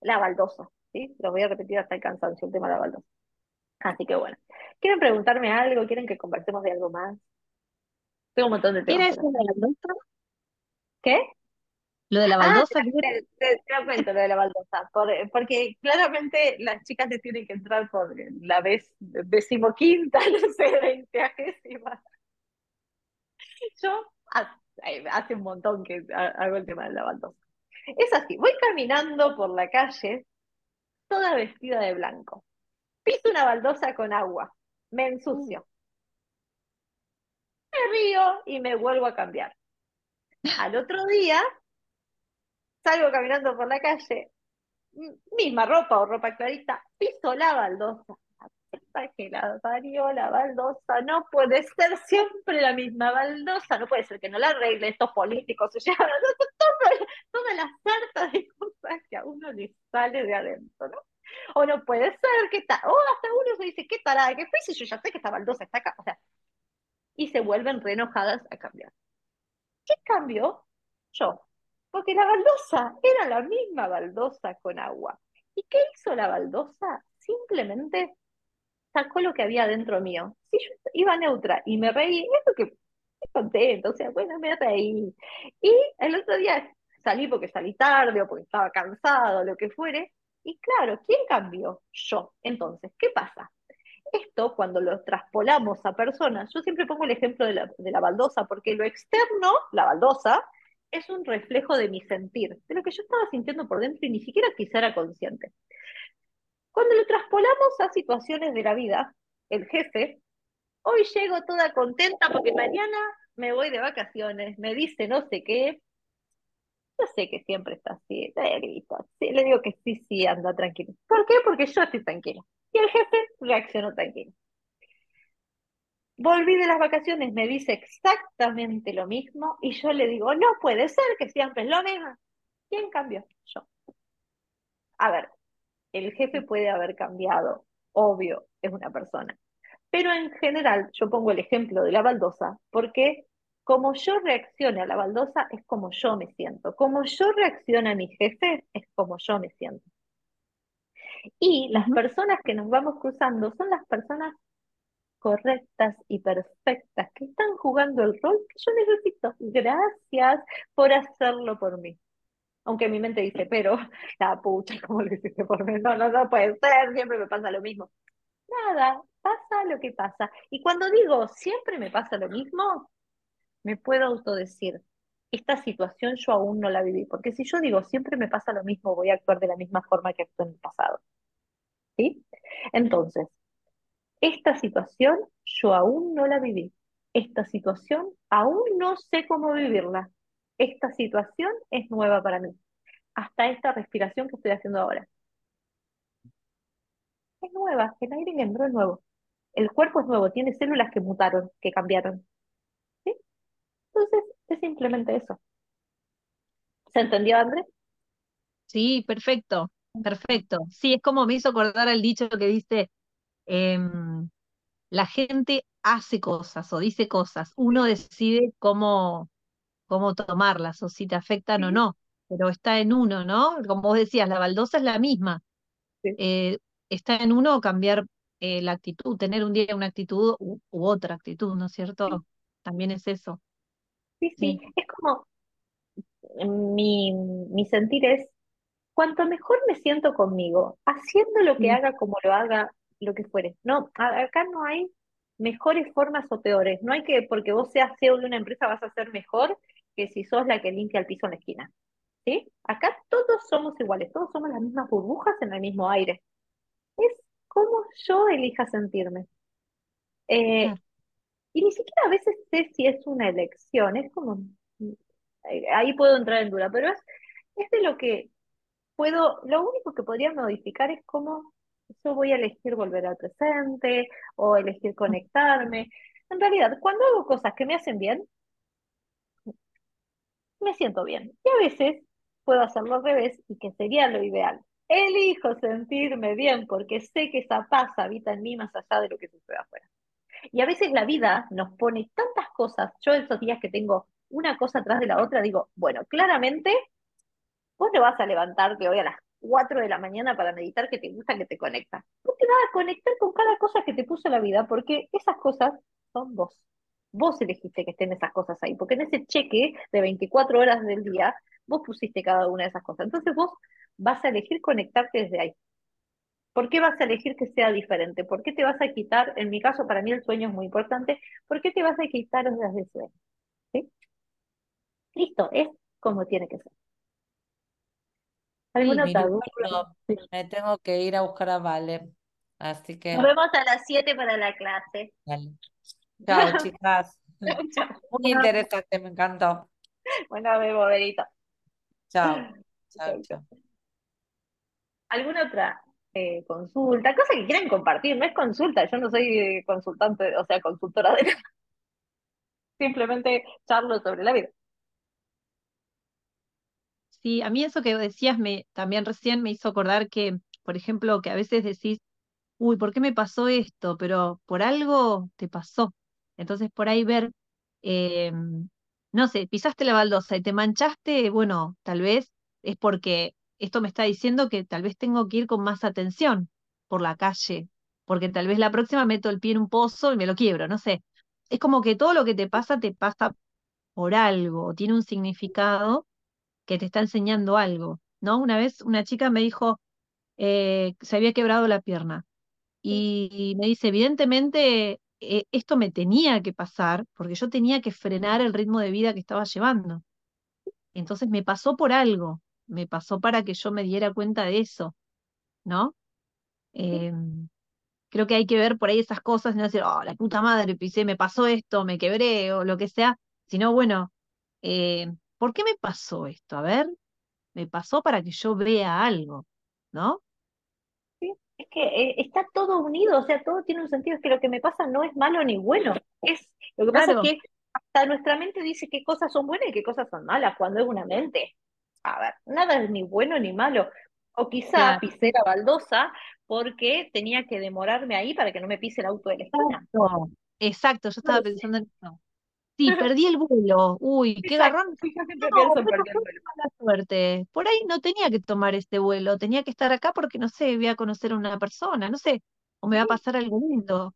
La baldosa, ¿sí? Lo voy a repetir hasta el cansancio, el tema de la baldosa. Así que bueno, ¿quieren preguntarme algo? ¿Quieren que conversemos de algo más? Tengo un montón de temas. ¿Qué? Lo de la ah, baldosa. te, te, cuento lo de la baldosa, porque claramente las chicas te tienen que entrar por la vez decimoquinta, no sé, veinteagésima. Yo hace un montón que hago el tema de la baldosa. Es así, voy caminando por la calle, toda vestida de blanco. Piso una baldosa con agua, me ensucio. Me río y me vuelvo a cambiar Al otro día, salgo caminando por la calle, misma ropa o ropa clarita, piso la baldosa. La que la parió la baldosa, no puede ser siempre la misma baldosa, no puede ser que no la arregle, estos políticos se llevan toda, toda la sarta de cosas que a uno le sale de adentro, ¿no? O no puede ser que tal, o hasta uno se dice, qué tarada, que fue si yo ya sé que esta baldosa está acá, o sea, y se vuelven re enojadas a cambiar. ¿Qué cambió? Yo. Porque la baldosa era la misma baldosa con agua. ¿Y qué hizo la baldosa? Simplemente sacó lo que había dentro mío. Si yo iba neutra y me reí, es porque estoy contento, o sea, bueno, me reí. Y el otro día salí porque salí tarde o porque estaba cansado, lo que fuere. Y claro, ¿quién cambió? Yo. Entonces, ¿qué pasa? Esto, cuando lo traspolamos a personas, yo siempre pongo el ejemplo de la, de la baldosa, porque lo externo, la baldosa, es un reflejo de mi sentir, de lo que yo estaba sintiendo por dentro y ni siquiera quizá era consciente. Cuando lo traspolamos a situaciones de la vida, el jefe, hoy llego toda contenta porque mañana me voy de vacaciones, me dice no sé qué, yo sé que siempre está así, le digo que sí, sí, anda tranquilo. ¿Por qué? Porque yo estoy tranquila. Y el jefe reaccionó tranquilo. Volví de las vacaciones, me dice exactamente lo mismo y yo le digo, no puede ser que siempre es lo mismo. ¿Quién cambió? Yo. A ver, el jefe puede haber cambiado, obvio, es una persona. Pero en general, yo pongo el ejemplo de la baldosa, porque como yo reaccione a la baldosa es como yo me siento. Como yo reacciono a mi jefe es como yo me siento. Y las personas que nos vamos cruzando son las personas correctas y perfectas que están jugando el rol que yo necesito. Gracias por hacerlo por mí. Aunque mi mente dice, pero la pucha, ¿cómo lo hiciste por mí? No, no, no puede ser, siempre me pasa lo mismo. Nada, pasa lo que pasa. Y cuando digo siempre me pasa lo mismo, me puedo autodecir, esta situación yo aún no la viví, porque si yo digo siempre me pasa lo mismo, voy a actuar de la misma forma que actué en el pasado. Entonces, esta situación yo aún no la viví. Esta situación aún no sé cómo vivirla. Esta situación es nueva para mí. Hasta esta respiración que estoy haciendo ahora. Es nueva, el aire que entró es nuevo. El cuerpo es nuevo, tiene células que mutaron, que cambiaron. ¿Sí? Entonces, es simplemente eso. ¿Se entendió, Andrés? Sí, perfecto, perfecto. Sí, es como me hizo acordar el dicho que dice, em, la gente hace cosas o dice cosas, uno decide cómo, cómo tomarlas o si te afectan o no, pero está en uno, ¿no? Como vos decías, la baldosa es la misma. sí, eh, está en uno cambiar eh, la actitud, tener un día una actitud u, u otra actitud, ¿no es sí, cierto? También es eso, sí, sí. sí. Es como mi, mi sentir es, cuanto mejor me siento conmigo, haciendo lo que Mm, haga como lo haga, lo que fuere. No, a- acá no hay mejores formas o peores. No hay que, porque vos seas CEO de una empresa, vas a ser mejor que si sos la que limpia el piso en la esquina. ¿Sí? Acá todos somos iguales, todos somos las mismas burbujas en el mismo aire. Es como yo elija sentirme. Eh, y ni siquiera a veces sé si es una elección, es como, eh, ahí puedo entrar en duda, pero es, es de lo que puedo, lo único que podría modificar es cómo yo voy a elegir volver al presente o elegir conectarme. En realidad, cuando hago cosas que me hacen bien, me siento bien. Y a veces puedo hacerlo al revés y que sería lo ideal. Elijo sentirme bien porque sé que esa paz habita en mí más allá de lo que sucede afuera. Y a veces la vida nos pone tantas cosas. Yo esos días que tengo una cosa atrás de la otra, digo, bueno, claramente vos no vas a levantarte hoy a las 4 de la mañana para meditar que te gusta, que te conecta. Vos te vas a conectar con cada cosa que te puso la vida, porque esas cosas son vos. Vos elegiste que estén esas cosas ahí, porque en ese cheque de 24 horas del día, vos pusiste cada una de esas cosas. Entonces vos vas a elegir conectarte desde ahí. ¿Por qué vas a elegir que sea diferente? ¿Por qué te vas a quitar, en mi caso para mí el sueño es muy importante, ¿por qué te vas a quitar horas de sueño? Listo, es como tiene que ser. Sí, ¿Alguna otra duda? Sí. me tengo que ir a buscar a Vale, así Nos que vemos a las 7 para la clase. dale. Chao, chicas. Chao. Muy interesante, me encantó. Bueno, bebo, Berito. Chao. Chao, chao. ¿Alguna otra eh, consulta? Cosa que quieran compartir, no es consulta, yo no soy eh, consultante, o sea, consultora de nada. Simplemente charlo sobre la vida. Sí, a mí eso que decías me, también recién me hizo acordar que, por ejemplo, que a veces decís, uy, ¿por qué me pasó esto? Pero por algo te pasó. Entonces, por ahí ver, eh, no sé, pisaste la baldosa y te manchaste, bueno, tal vez es porque esto me está diciendo que tal vez tengo que ir con más atención por la calle, porque tal vez la próxima meto el pie en un pozo y me lo quiebro, no sé. Es como que todo lo que te pasa te pasa por algo, tiene un significado que te está enseñando algo, ¿no? Una vez una chica me dijo, eh, se había quebrado la pierna y me dice, evidentemente eh, esto me tenía que pasar porque yo tenía que frenar el ritmo de vida que estaba llevando. Entonces me pasó por algo, me pasó para que yo me diera cuenta de eso, ¿no? Em, creo que hay que ver por ahí esas cosas y no decir, oh, la puta madre, pisé, me pasó esto, me quebré o lo que sea, sino bueno, eh, ¿por qué me pasó esto? A ver, me pasó para que yo vea algo, ¿no? Sí, Es que eh, está todo unido, o sea, todo tiene un sentido, es que lo que me pasa no es malo ni bueno, es, lo que pasa es que hasta nuestra mente dice qué cosas son buenas y qué cosas son malas, cuando es una mente. A ver, nada es ni bueno ni malo. O quizá claro. pisé la baldosa porque tenía que demorarme ahí para que no me pise el auto de la esquina. Exacto, exacto, yo estaba pensando en eso. Sí, perdí el vuelo, uy, qué garrón. sí, yo siempre No, pienso en pero perder fue el vuelo. mala suerte. Por ahí no tenía que tomar este vuelo, tenía que estar acá porque, no sé, voy a conocer a una persona, no sé, o me va a pasar algo lindo.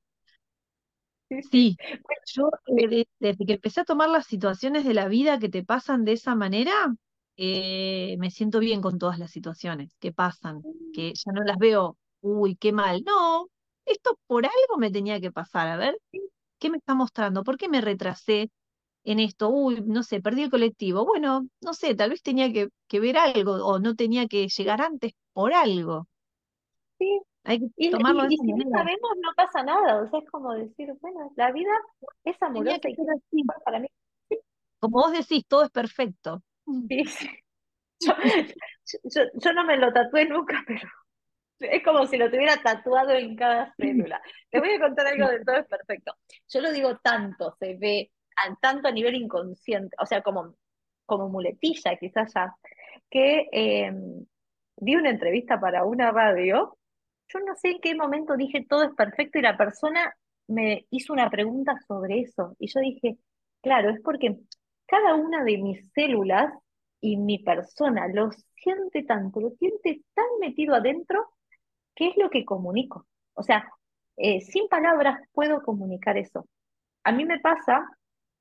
sí, sí. Sí, Bueno, yo eh, de- desde que empecé a tomar las situaciones de la vida que te pasan de esa manera, eh, me siento bien con todas las situaciones que pasan, que ya no las veo, uy, qué mal. No, esto por algo me tenía que pasar. A ver, sí, ¿qué me está mostrando? ¿Por qué me retrasé en esto? Uy, no sé, perdí el colectivo. Bueno, no sé, tal vez tenía que, que ver algo o no tenía que llegar antes por algo. sí. Hay que Y, tomarlo y, de y si no sabemos, no pasa nada. O sea, es como decir, bueno, la vida es amorosa que y así. para mí. Como vos decís, todo es perfecto. Sí, sí. Yo, yo, yo no me lo tatué nunca, pero es como si lo tuviera tatuado en cada célula. Les voy a contar algo de todo es perfecto. Yo lo digo tanto, se ve a- tanto a nivel inconsciente, o sea, como, como muletilla quizás ya, que eh, di una entrevista para una radio. Yo no sé en qué momento dije todo es perfecto y la persona me hizo una pregunta sobre eso. Y yo dije, claro, es porque cada una de mis células y mi persona lo siente tanto, lo siente tan metido adentro, que es lo que comunico. O sea, eh, sin palabras puedo comunicar eso. A mí me pasa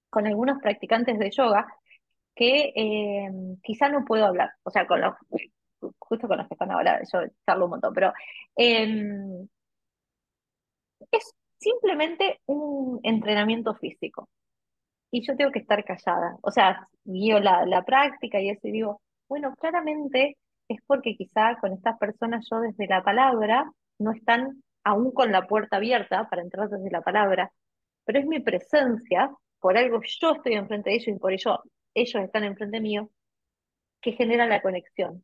con algunos practicantes de yoga que eh, quizá no puedo hablar, o sea, con los, justo con los que están ahora, yo charlo un montón, pero eh, es simplemente un entrenamiento físico y yo tengo que estar callada, o sea, guío la, la práctica y eso y digo, bueno, claramente es porque quizá con estas personas yo desde la palabra no están aún con la puerta abierta para entrar desde la palabra, pero es mi presencia, por algo yo estoy enfrente de ellos y por ello ellos están enfrente mío, que genera la conexión.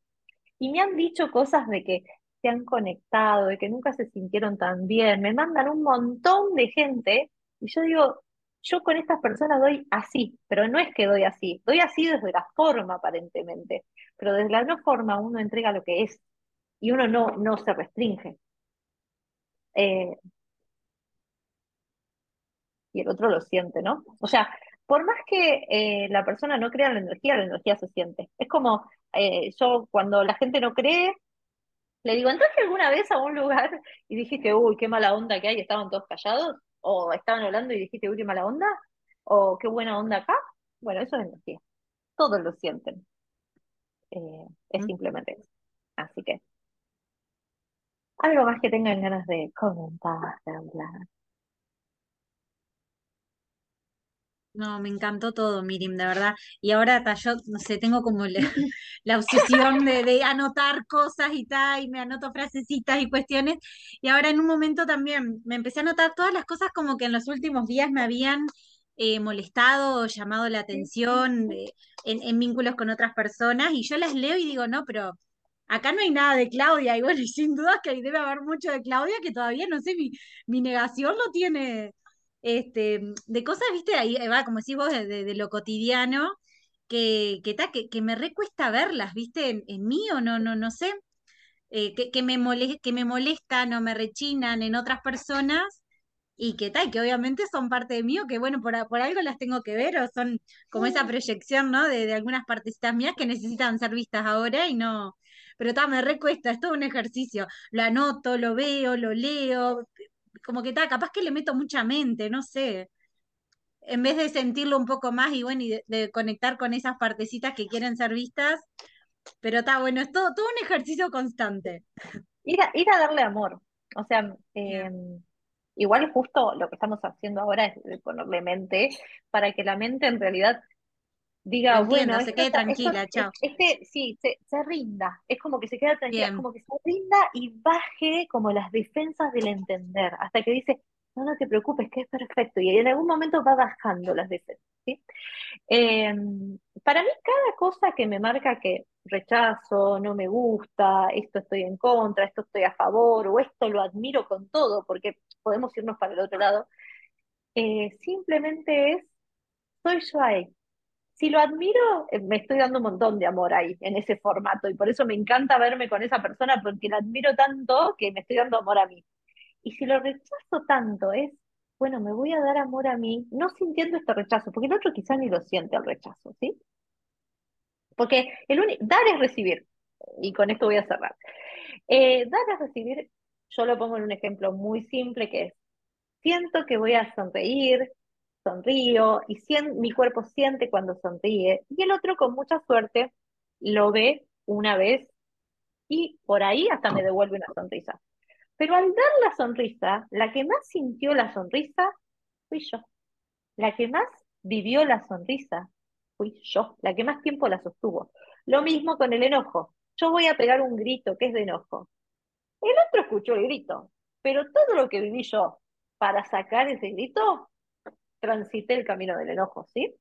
Y me han dicho cosas de que se han conectado, de que nunca se sintieron tan bien. Me mandan un montón de gente y yo digo, yo con estas personas doy así, pero no es que doy así, doy así desde la forma aparentemente, pero desde la no forma uno entrega lo que es y uno no, no se restringe. Eh, y el otro lo siente, ¿no? O sea, por más que eh, la persona no crea en la energía, la energía se siente. Es como eh, yo cuando la gente no cree, Le digo, ¿entraste alguna vez a un lugar y dijiste, uy, qué mala onda que hay, estaban todos callados? ¿O estaban hablando y dijiste, uy, mala onda? ¿O qué buena onda acá? Bueno, eso es energía. Todos lo sienten. Eh, es Mm. simplemente eso. Así que, algo más que tengan ganas de comentar, de hablar. No, me encantó todo, Mirim, de verdad. Y ahora ta, yo, no sé, tengo como la, la obsesión de, de anotar cosas y tal, y me anoto frasecitas y cuestiones. Y ahora en un momento también me empecé a anotar todas las cosas como que en los últimos días me habían eh, molestado o llamado la atención eh, en, en vínculos con otras personas y yo las leo y digo, no, pero acá no hay nada de Claudia y bueno, y sin duda que debe haber mucho de Claudia que todavía, no sé, mi, mi negación lo tiene, este, de cosas, viste, ahí va, como decís vos, de, lo cotidiano, que, que, ta, que, que me recuesta verlas, viste, en, en mí o no, no, no sé eh, que, que me que me molestan o me rechinan en otras personas y que tal, que obviamente son parte de mí o que bueno, por, por algo las tengo que ver o son como esa proyección, ¿no? De, de algunas partecitas mías que necesitan ser vistas ahora y no, pero está, me recuesta, es todo un ejercicio, lo anoto, lo veo, lo leo, como que está, capaz que le meto mucha mente, no sé. En vez de sentirlo un poco más y bueno, y de, de conectar con esas partecitas que quieren ser vistas, pero está bueno, es todo, todo un ejercicio constante. Ir a, ir a darle amor. O sea, eh, igual justo lo que estamos haciendo ahora es ponerle mente para que la mente en realidad Diga, bueno, se quede tranquila, chao. este, sí, se, se rinda. Es como que se queda tranquila, es Bien, como que se rinda y baje como las defensas del entender, hasta que dice, no, no te preocupes, que es perfecto. Y en algún momento va bajando las defensas, ¿sí? Eh, para mí, cada cosa que me marca que rechazo, no me gusta, esto estoy en contra, esto estoy a favor, o esto lo admiro con todo, porque podemos irnos para el otro lado, eh, simplemente es, soy yo ahí. Si lo admiro, eh, me estoy dando un montón de amor ahí, en ese formato, y por eso me encanta verme con esa persona, porque la admiro tanto que me estoy dando amor a mí. Y si lo rechazo tanto, es, bueno, me voy a dar amor a mí, no sintiendo este rechazo, porque el otro quizá ni lo siente el rechazo, ¿sí? Porque el dar es recibir, y con esto voy a cerrar. Eh, dar es recibir, yo lo pongo en un ejemplo muy simple que es, siento que voy a sonreír, sonrío, y mi cuerpo siente cuando sonríe, y el otro con mucha suerte lo ve una vez y por ahí hasta me devuelve una sonrisa. Pero al dar la sonrisa, la que más sintió la sonrisa fui yo. La que más vivió la sonrisa fui yo, la que más tiempo la sostuvo. Lo mismo con el enojo. Yo voy a pegar un grito que es de enojo. El otro escuchó el grito, pero todo lo que viví yo para sacar ese grito, transité el camino del enojo, ¿sí?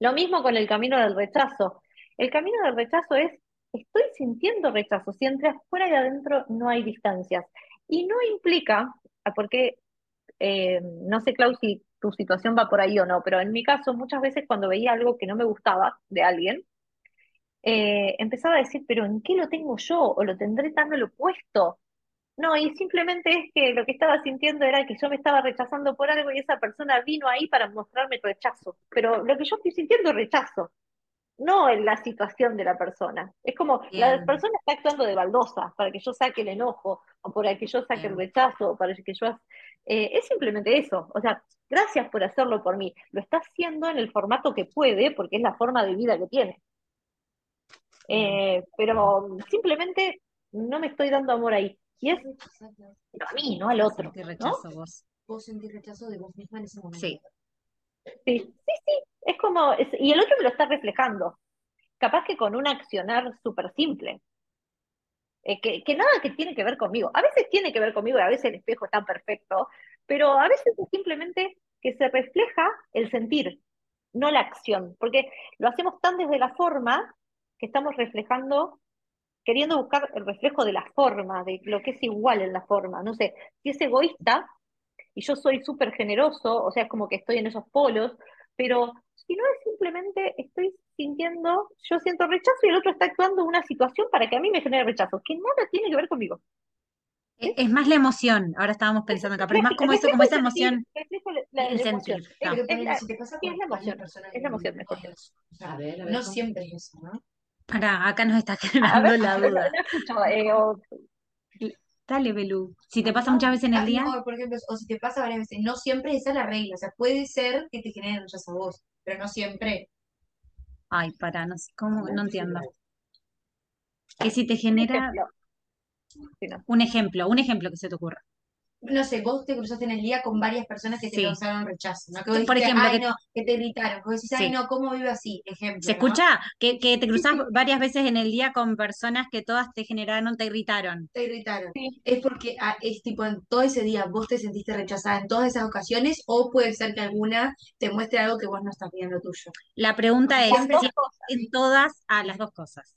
Lo mismo con el camino del rechazo. El camino del rechazo es, estoy sintiendo rechazo, si entre afuera y adentro no hay distancias. Y no implica, ah, porque eh, no sé, Clau, si tu situación va por ahí o no, pero en mi caso, muchas veces cuando veía algo que no me gustaba de alguien, eh, empezaba a decir, pero ¿en qué lo tengo yo? ¿O lo tendré tan al opuesto? No, y simplemente es que lo que estaba sintiendo era que yo me estaba rechazando por algo y esa persona vino ahí para mostrarme rechazo. Pero lo que yo estoy sintiendo es rechazo, no en la situación de la persona. Es como la persona está actuando de baldosa para que yo saque el enojo, o para que yo saque el rechazo, o para que yo... eh, es simplemente eso. O sea, gracias por hacerlo por mí. Lo está haciendo en el formato que puede, porque es la forma de vida que tiene. Eh, pero simplemente no me estoy dando amor ahí. Y es pero a mí, no al otro, Sentí ¿no? rechazo vos. Vos sentís rechazo de vos misma en ese momento. Sí, Sí, sí, sí. Es como, es- y el otro me lo está reflejando. Capaz que con un accionar súper simple. eh, que, que nada que tiene que ver conmigo. A veces tiene que ver conmigo y a veces el espejo está perfecto, pero a veces es simplemente que se refleja el sentir, no la acción, porque lo hacemos tan desde la forma que estamos reflejando, queriendo buscar el reflejo de la forma, de lo que es igual en la forma. No sé, si es egoísta y yo soy súper generoso, o sea, es como que estoy en esos polos, pero si no es simplemente estoy sintiendo, yo siento rechazo y el otro está actuando en una situación para que a mí me genere rechazo, que nada tiene que ver conmigo. E- ¿sí? es más la emoción, ahora estábamos pensando acá, pero es más como eso, como esa emoción, el sentir. está. Pero Es la, emoción, es la emoción, mejor A ver, a ver, no siempre es eso, ¿no? Pará, acá nos está generando ver, la no, duda. no escucho, eh, o- Dale, Belú. Si te pasa muchas veces en el ah, día, no, por ejemplo, o si te pasa varias veces, no siempre esa es la regla, o sea, puede ser que te genere rechazo a vos, pero no siempre. ay, pará, no sé, ¿cómo? No entiendo. Que si te un genera ejemplo. Sí, no. un ejemplo, un ejemplo que se te ocurra. No sé, vos te cruzaste en el día con varias personas que te Sí. causaron rechazo, ¿no? Que vos Por dijiste, ejemplo, ay, que- no, que te irritaron, que vos decís, ay, Sí. no, ¿cómo vive así? Ejemplo, ¿Se ¿no? escucha? Que, que te sí. varias veces en el día con personas que todas te generaron, te irritaron. Te irritaron. Sí. ¿Es porque ah, es tipo en todo ese día vos te sentiste rechazada en todas esas ocasiones o puede ser que alguna te muestre algo que vos no estás viendo tuyo? La pregunta es si en todas, a las dos cosas.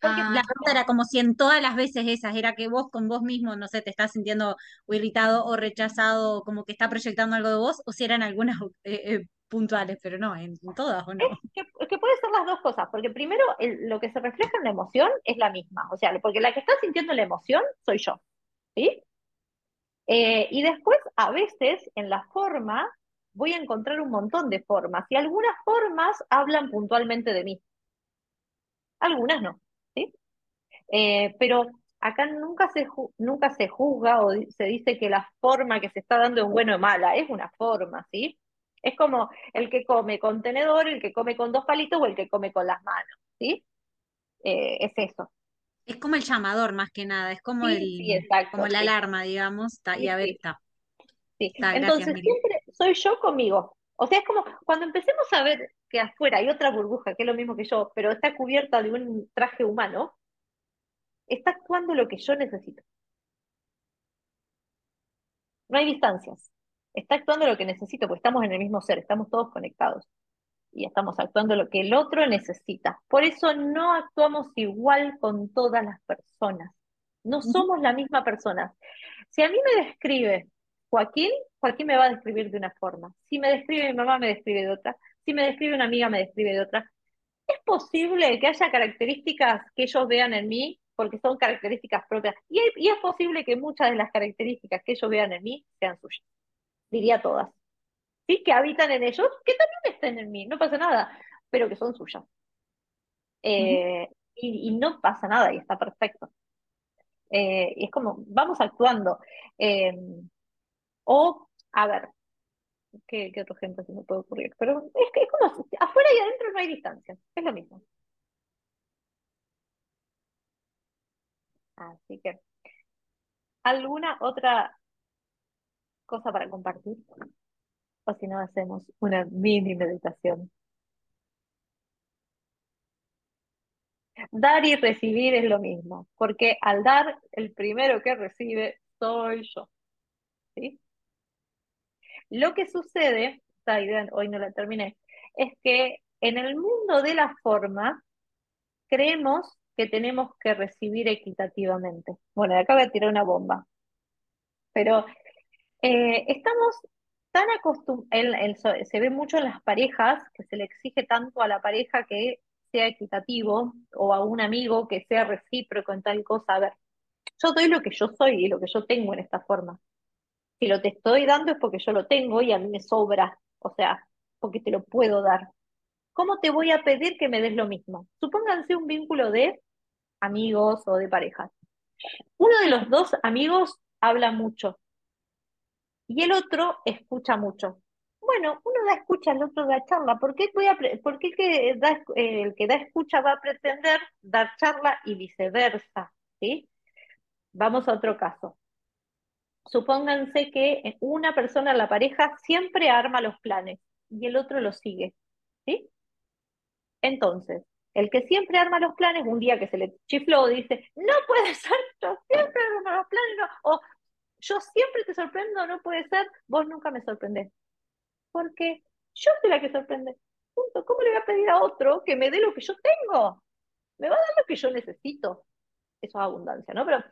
Porque Ah, La pregunta era como si en todas las veces esas, era que vos con vos mismo, no sé, te estás sintiendo o irritado o rechazado, como que está proyectando algo de vos, o si eran algunas eh, eh, puntuales, pero no, en, en todas o no. Es que, que puede ser las dos cosas, porque primero el- lo que se refleja en la emoción es la misma, o sea, porque la que está sintiendo la emoción soy yo, ¿sí? Eh, y después, a veces, en la forma, voy a encontrar un montón de formas, y algunas formas hablan puntualmente de mí, algunas no. Eh, pero acá nunca se, nunca se juzga o se dice que la forma que se está dando es buena o mala, es una forma, ¿sí? Es como el que come con tenedor, el que come con dos palitos o el que come con las manos, ¿sí? Eh, es eso. Es como el llamador más que nada, es como Sí, el, sí, exacto, como la sí, alarma, digamos, y a ver, está, sí. está, Entonces, siempre soy yo conmigo. O sea, es como cuando empecemos a ver que afuera hay otra burbuja, que es lo mismo que yo, pero está cubierta de un traje humano, está actuando lo que yo necesito. No hay distancias. Está actuando lo que necesito, porque estamos en el mismo ser, estamos todos conectados y estamos actuando lo que el otro necesita. Por eso no actuamos igual con todas las personas. No somos la misma persona. Si a mí me describe Joaquín, Joaquín me va a describir de una forma. Si me describe mi mamá, me describe de otra. Si me describe una amiga, me describe de otra. Es posible que haya características que ellos vean en mí, porque son características propias. Y, hay- y es posible que muchas de las características que ellos vean en mí sean suyas. Diría todas. Sí, que habitan en ellos, que también estén en mí, no pasa nada, pero que son suyas. Eh, y, no pasa nada y está perfecto. Eh, y es como, vamos actuando. Eh, o, a ver, ¿qué, qué otro ejemplo se me puede ocurrir? Pero es que es como, afuera y adentro no hay distancia, es lo mismo. Así que, ¿alguna otra cosa para compartir? O si no, hacemos una mini meditación. Dar y recibir es lo mismo, porque al dar, el primero que recibe soy yo, ¿sí? Lo que sucede, esta hoy no la terminé, es que en el mundo de la forma creemos que tenemos que recibir equitativamente. Bueno, de acá voy a tirar una bomba, pero eh, estamos tan acostumbrados, se ve mucho en las parejas que se le exige tanto a la pareja que sea equitativo o a un amigo que sea recíproco en tal cosa. A ver, yo doy lo que yo soy y lo que yo tengo en esta forma. Si lo te estoy dando es porque yo lo tengo y a mí me sobra, o sea, porque te lo puedo dar. ¿Cómo te voy a pedir que me des lo mismo? Supónganse un vínculo de amigos o de parejas. Uno de los dos amigos habla mucho y el otro escucha mucho. Bueno, uno da escucha, el otro da charla. ¿Por qué, voy a por qué el que da, el que da escucha va a pretender dar charla y viceversa? ¿Sí? Vamos a otro caso. Supónganse que una persona en la pareja siempre arma los planes y el otro los sigue. ¿Sí? Entonces, el que siempre arma los planes, un día que se le chifló, dice, no puede ser, yo siempre armo los planes, no, o yo siempre te sorprendo, no puede ser, vos nunca me sorprendés. Porque yo soy la que sorprende. Punto. ¿Cómo le voy a pedir a otro que me dé lo que yo tengo? Me va a dar lo que yo necesito. Eso es abundancia, ¿no? Pero,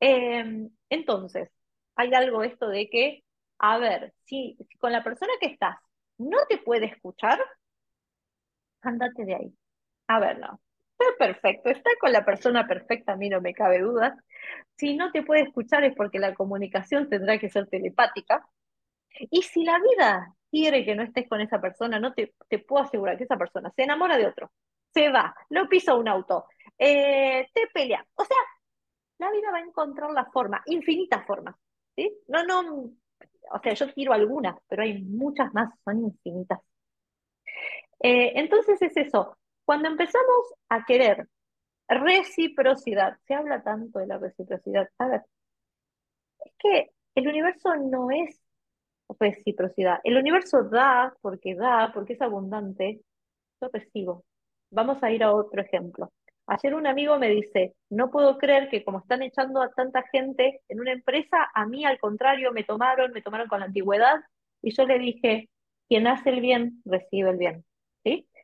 eh, entonces, hay algo esto de que, a ver, si con la persona que estás no te puede escuchar, andate de ahí. A ver, no. Está perfecto, está con la persona perfecta, a mí no me cabe duda. Si no te puede escuchar es porque la comunicación tendrá que ser telepática. Y si la vida quiere que no estés con esa persona, no te, te puedo asegurar que esa persona se enamora de otro, se va, lo pisa un auto, eh, te pelea. O sea, la vida va a encontrar la forma, infinitas formas. ¿sí? No, no, o sea, yo tiro algunas, pero hay muchas más, son infinitas. Eh, entonces es eso, cuando empezamos a querer reciprocidad, se habla tanto de la reciprocidad, a ver, es que el universo no es reciprocidad. El universo da porque da, porque es abundante. Yo recibo. Vamos a ir a otro ejemplo. Ayer un amigo me dice, no puedo creer que como están echando a tanta gente en una empresa, a mí al contrario me tomaron, me tomaron con la antigüedad y yo le dije, quien hace el bien, recibe el bien.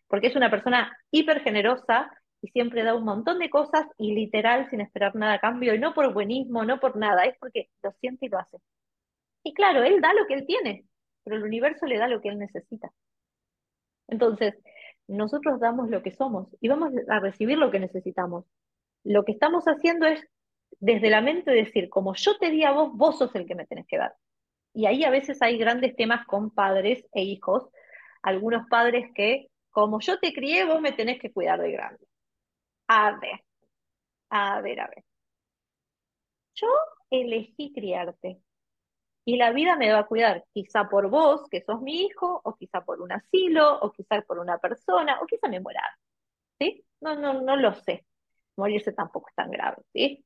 Porque es una persona hiper generosa y siempre da un montón de cosas y literal sin esperar nada a cambio, y no por buenismo, no por nada, es porque lo siente y lo hace. Y claro, él da lo que él tiene, pero el universo le da lo que él necesita. Entonces, nosotros damos lo que somos y vamos a recibir lo que necesitamos. Lo que estamos haciendo es desde la mente decir, como yo te di a vos, vos sos el que me tenés que dar. Y ahí a veces hay grandes temas con padres e hijos. Algunos padres que, como yo te crié, vos me tenés que cuidar de grande. A ver, a ver, a ver. Yo elegí criarte y la vida me va a cuidar, quizá por vos, que sos mi hijo, o quizá por un asilo, o quizá por una persona, o quizá me muera. ¿Sí? No, no, no lo sé. Morirse tampoco es tan grave, ¿sí?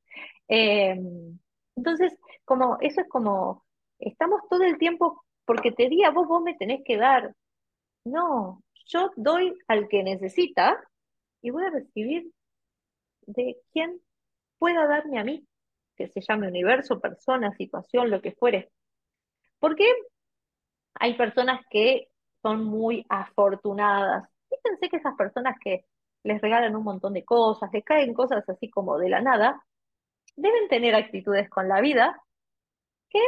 Em, entonces, como, eso es como, estamos todo el tiempo, porque te di a vos, vos me tenés que dar. No, yo doy al que necesita y voy a recibir de quien pueda darme a mí, que se llame universo, persona, situación, lo que fuere. Porque hay personas que son muy afortunadas. Fíjense que esas personas que les regalan un montón de cosas, les caen cosas así como de la nada, deben tener actitudes con la vida que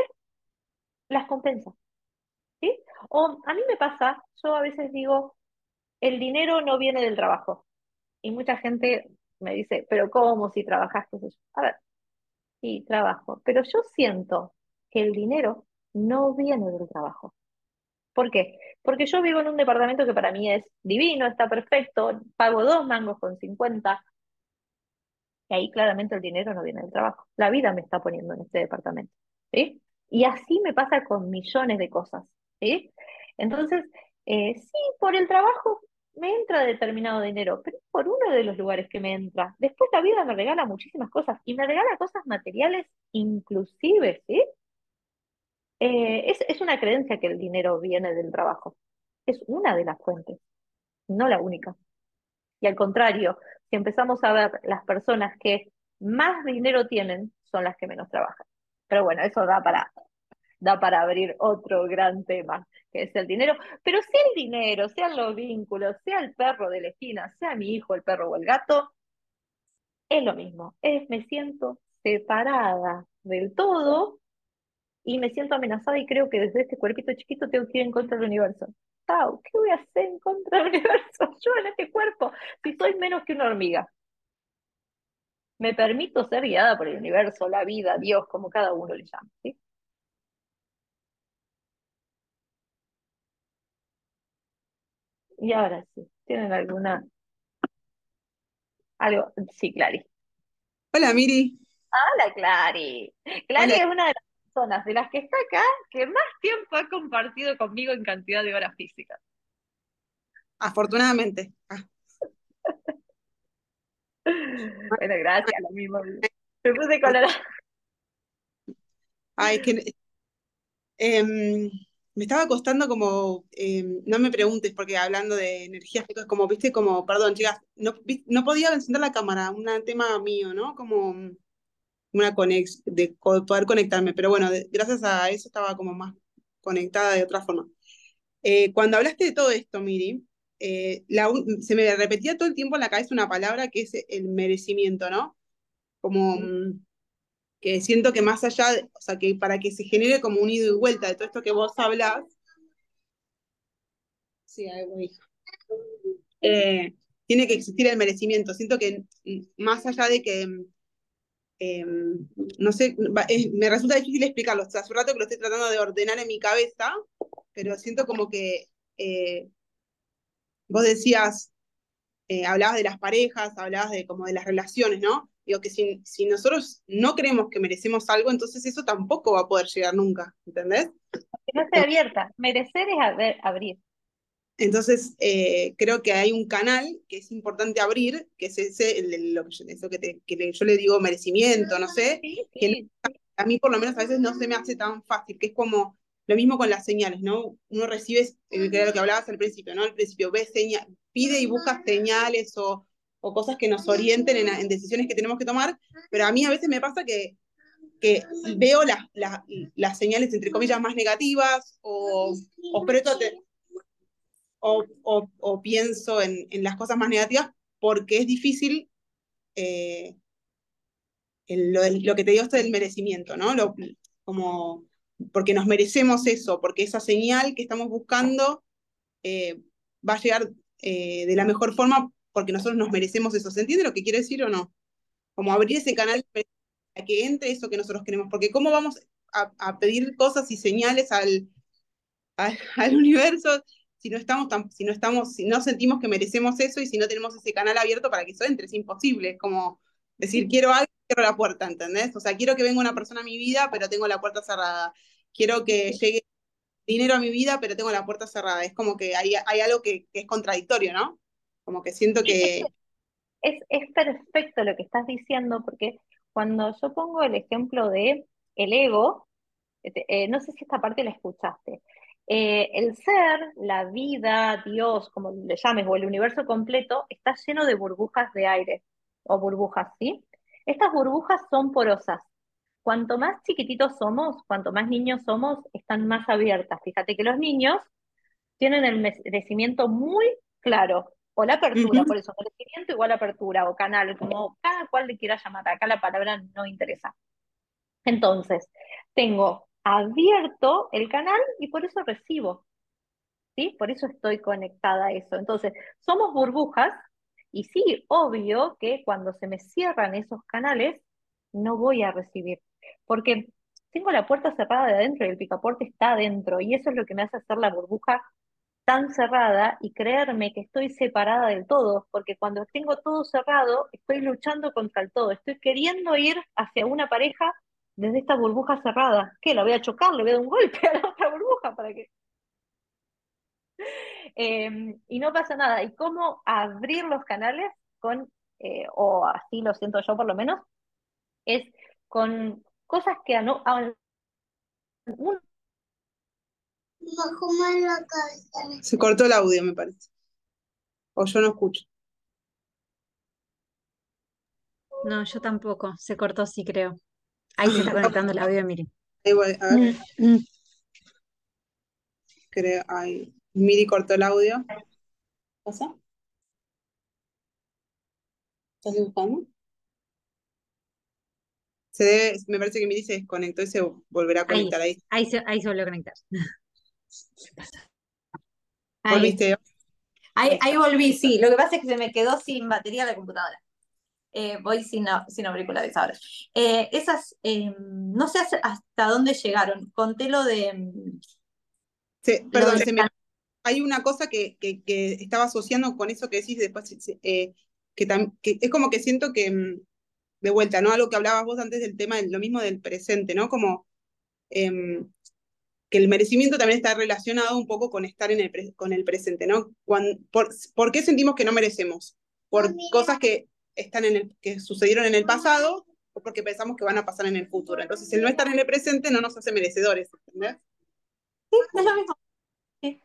las compensan. ¿sí? O a mí me pasa, yo a veces digo, el dinero no viene del trabajo. Y mucha gente me dice, pero ¿cómo si trabajaste? A ver, sí, trabajo, pero yo siento que el dinero no viene del trabajo. ¿Por qué? Porque yo vivo en un departamento que para mí es divino, está perfecto, pago dos mangos con 50, y ahí claramente el dinero no viene del trabajo. La vida me está poniendo en este departamento. ¿sí? Y así me pasa con millones de cosas. ¿sí? Entonces, eh, sí, por el trabajo me entra determinado dinero, pero por uno de los lugares que me entra. Después la vida me regala muchísimas cosas y me regala cosas materiales inclusive, ¿sí? Eh, es, es una creencia que el dinero viene del trabajo. Es una de las fuentes, no la única. Y al contrario, si empezamos a ver las personas que más dinero tienen, son las que menos trabajan. Pero bueno, eso da para, da para abrir otro gran tema, que es el dinero. Pero sea el dinero, sean los vínculos, sea el perro de la esquina, sea mi hijo, el perro o el gato, es lo mismo. Es me siento separada del todo y me siento amenazada y creo que desde este cuerpito chiquito tengo que ir en contra del universo. Tau, ¿qué voy a hacer en contra del universo? Yo en este cuerpo, si soy menos que una hormiga. Me permito ser guiada por el universo, la vida, Dios, como cada uno le llama. ¿sí? Y ahora sí, ¿tienen alguna? Algo, sí, Clary. Hola, Miri. Hola, Clary. Clary Hola. es una de las personas de las que está acá que más tiempo ha compartido conmigo en cantidad de horas físicas. Afortunadamente. Ah, Bueno, gracias, lo mismo. Me puse colorada. ay, que em, me estaba costando como, em, no me preguntes, porque hablando de energías, es como, viste, como, perdón, chicas, no, no podía encender la cámara, un tema mío, ¿no? Como una conex, de poder conectarme, pero bueno, de- gracias a eso estaba como más conectada de otra forma. Eh, cuando hablaste de todo esto, Miri, eh, la se me repetía todo el tiempo en la cabeza una palabra que es el merecimiento, ¿no? Como mm, que siento que más allá, de- o sea, que para que se genere como un ida y vuelta de todo esto que vos hablás, sí. Eh, tiene que existir el merecimiento. Siento que más allá de que, eh, no sé, es- me resulta difícil explicarlo. O sea, hace un rato que lo estoy tratando de ordenar en mi cabeza, pero siento como que eh, vos decías, eh, hablabas de las parejas, hablabas de como de las relaciones, ¿no? Digo que si, si nosotros no creemos que merecemos algo, entonces eso tampoco va a poder llegar nunca, ¿entendés? Que no esté abierta. Merecer es haber- abrir. Entonces, eh, creo que hay un canal que es importante abrir, que es ese, el, de lo que yo, eso que, te- que le- yo le digo merecimiento, no sé, Sí, que sí. a mí por lo menos a veces no se me hace tan fácil, que es como lo mismo con las señales, ¿no? Uno recibe, eh, que era lo que hablabas al principio, ¿no? Al principio ve señal, pide y busca señales o, o cosas que nos orienten en, en, decisiones que tenemos que tomar, pero a mí a veces me pasa que, que veo las, las, las señales, entre comillas, más negativas o, o, o, o, o pienso en, en, las cosas más negativas porque es difícil eh, el, lo, lo, que te digo esto del merecimiento, ¿no? Lo, como porque nos merecemos eso, porque esa señal que estamos buscando eh, va a llegar eh, de la mejor forma porque nosotros nos merecemos eso. ¿Se entiende lo que quiere decir o no? Como abrir ese canal para que entre eso que nosotros queremos, porque ¿cómo vamos a, a pedir cosas y señales al, al, al universo si no estamos tan, si no estamos, si no sentimos que merecemos eso y si no tenemos ese canal abierto para que eso entre, es imposible, es como decir quiero algo, cierro la puerta, ¿entendés? O sea, quiero que venga una persona a mi vida, pero tengo la puerta cerrada. Quiero que llegue dinero a mi vida, pero tengo la puerta cerrada. Es como que hay, hay algo que, que es contradictorio, ¿no? Como que siento que... Es, es perfecto lo que estás diciendo, porque cuando yo pongo el ejemplo de el ego, eh, no sé si esta parte la escuchaste, eh, el ser, la vida, Dios, como le llames, o el universo completo, está lleno de burbujas de aire, o burbujas, ¿sí? Estas burbujas son porosas. Cuanto más chiquititos somos, cuanto más niños somos, están más abiertas. Fíjate que los niños tienen el merecimiento muy claro, o la apertura, uh -huh. por eso merecimiento igual apertura, o canal, como cada cual le quiera llamar, acá la palabra no interesa. Entonces, tengo abierto el canal y por eso recibo, ¿sí? Por eso estoy conectada a eso. Entonces, somos burbujas y sí, obvio que cuando se me cierran esos canales, no voy a recibir, porque tengo la puerta cerrada de adentro y el picaporte está adentro y eso es lo que me hace hacer la burbuja tan cerrada y creerme que estoy separada del todo, porque cuando tengo todo cerrado, estoy luchando contra el todo, estoy queriendo ir hacia una pareja desde esta burbuja cerrada. ¿Qué? La voy a chocar, le voy a dar un golpe a la otra burbuja para que... Eh, y no pasa nada. ¿Y cómo abrir los canales con, eh, o así lo siento yo por lo menos, es con cosas que no... Un... Se cortó el audio, me parece. O yo no escucho. No, yo tampoco. Se cortó, sí, creo. Ahí se está conectando el audio, Miri. Ahí voy, a ver. Mm, mm. Creo, ahí. Miri cortó el audio. ¿Qué pasa? ¿Estás dibujando? Se debe, me parece que Miri se desconectó y se volverá a conectar ahí. Ahí, ahí, se, ahí se volvió a conectar. Ahí. ¿Volviste? Ahí, ahí volví, sí. Lo que pasa es que se me quedó sin batería la computadora. Eh, voy sin, sin auriculares ahora. Eh, esas, eh, no sé hasta dónde llegaron. Conté lo de... Sí, perdón, de... Me, hay una cosa que, que, que, estaba asociando con eso que decís después, que, que, es como que siento que, mm, de vuelta, ¿no? Algo que hablabas vos antes del tema, lo mismo del presente, ¿no? Como em, que el merecimiento también está relacionado un poco con estar en el, con el presente, ¿no? Cuando, por, ¿Por qué sentimos que no merecemos? Por cosas que están en el, que sucedieron en el pasado o porque pensamos que van a pasar en el futuro. Entonces, el no estar en el presente no nos hace merecedores, ¿entendés? Sí, es lo mismo. Sí.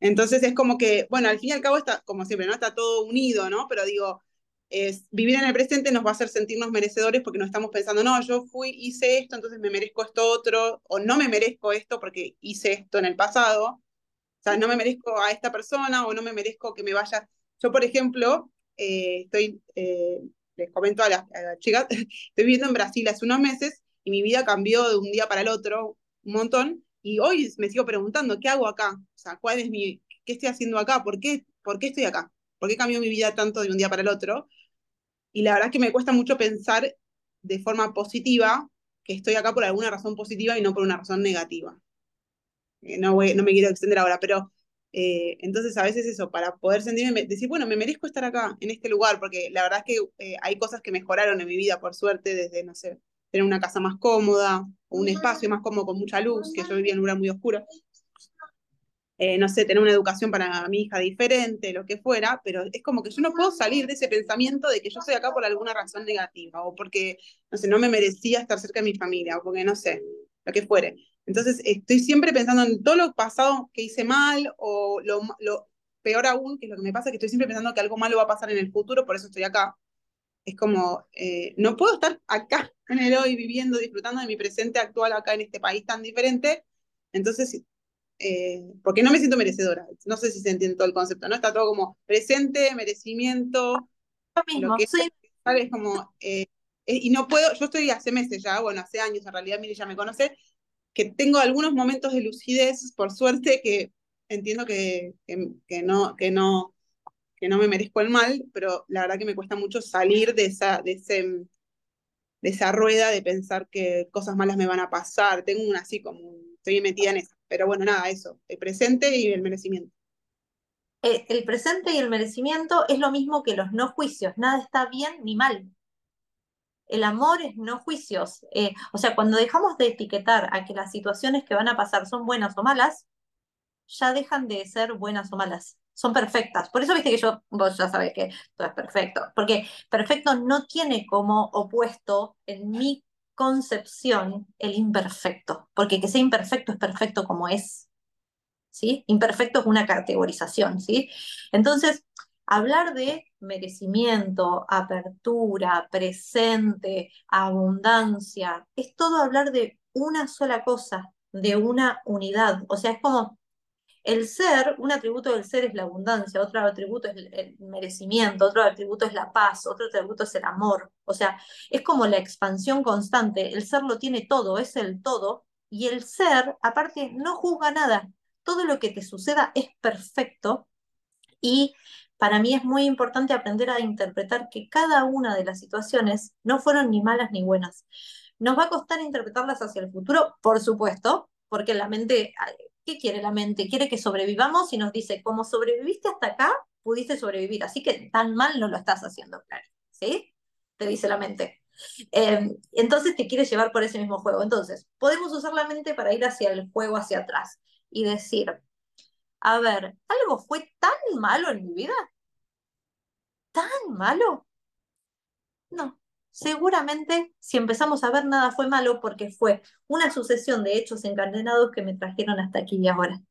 Entonces es como que, bueno, al fin y al cabo está, como siempre, ¿no? Está todo unido, ¿no? Pero digo, es, vivir en el presente nos va a hacer sentirnos merecedores porque no estamos pensando, no, yo fui, hice esto, entonces me merezco esto otro, o no me merezco esto porque hice esto en el pasado. O sea, no me merezco a esta persona o no me merezco que me vaya yo, por ejemplo, eh, estoy, eh, les comento a las, a chicas, estoy viviendo en Brasil hace unos meses y mi vida cambió de un día para el otro un montón y hoy me sigo preguntando, ¿qué hago acá? O sea, ¿cuál es mi, qué estoy haciendo acá? ¿Por qué, por qué estoy acá? ¿Por qué cambió mi vida tanto de un día para el otro? Y la verdad es que me cuesta mucho pensar de forma positiva que estoy acá por alguna razón positiva y no por una razón negativa. Eh, no, voy, no me quiero extender ahora, pero eh, entonces, a veces eso, para poder sentirme, decir, bueno, me merezco estar acá, en este lugar, porque la verdad es que eh, hay cosas que mejoraron en mi vida, por suerte, desde, no sé, tener una casa más cómoda, o un espacio más cómodo con mucha luz, que yo vivía en un lugar muy oscuro. Eh, no sé, tener una educación para mi hija diferente, lo que fuera, pero es como que yo no puedo salir de ese pensamiento de que yo estoy acá por alguna razón negativa, o porque, no sé, no me merecía estar cerca de mi familia, o porque, no sé, lo que fuere. Entonces, estoy siempre pensando en todo lo pasado que hice mal, o lo, lo peor aún, que es lo que me pasa, que estoy siempre pensando que algo malo va a pasar en el futuro, por eso estoy acá. Es como, eh, no puedo estar acá en el hoy viviendo, disfrutando de mi presente actual acá en este país tan diferente. Entonces, eh, porque no me siento merecedora. No sé si se entiende todo el concepto, ¿no? Está todo como presente, merecimiento. Lo mismo, que sí. es como, eh, eh, y no puedo, yo estoy hace meses ya, bueno, hace años en realidad, Miri ya me conoce, que tengo algunos momentos de lucidez, por suerte, que entiendo que, que, no, que, no, que no me merezco el mal, pero la verdad que me cuesta mucho salir de esa, de ese, de esa rueda de pensar que cosas malas me van a pasar. Tengo una así como, estoy metida en eso. Pero bueno, nada, eso, el presente y el merecimiento. Eh, el presente y el merecimiento es lo mismo que los no juicios, nada está bien ni mal. El amor es no juicios. Eh, o sea, cuando dejamos de etiquetar a que las situaciones que van a pasar son buenas o malas, ya dejan de ser buenas o malas. Son perfectas. Por eso viste que yo, vos ya sabés que todo es perfecto. Porque perfecto no tiene como opuesto en mi concepción el imperfecto, porque que sea imperfecto es perfecto como es. ¿Sí? Imperfecto es una categorización, ¿sí? Entonces, hablar de merecimiento, apertura, presente, abundancia, es todo hablar de una sola cosa, de una unidad. O sea, es como el ser, un atributo del ser es la abundancia, otro atributo es el, merecimiento, otro atributo es la paz, otro atributo es el amor. O sea, es como la expansión constante. El ser lo tiene todo, es el todo. Y el ser, aparte, no juzga nada. Todo lo que te suceda es perfecto. Y para mí es muy importante aprender a interpretar que cada una de las situaciones no fueron ni malas ni buenas. Nos va a costar interpretarlas hacia el futuro, por supuesto, porque la mente ¿Qué quiere la mente? Quiere que sobrevivamos y nos dice, como sobreviviste hasta acá, pudiste sobrevivir, así que tan mal no lo estás haciendo, claro. ¿Sí? Te dice la mente. Em, entonces te quiere llevar por ese mismo juego. Entonces, podemos usar la mente para ir hacia el juego, hacia atrás y decir, a ver, ¿algo fue tan malo en mi vida? ¿Tan malo? No, seguramente si empezamos a ver nada fue malo porque fue una sucesión de hechos encadenados que me trajeron hasta aquí y ahora.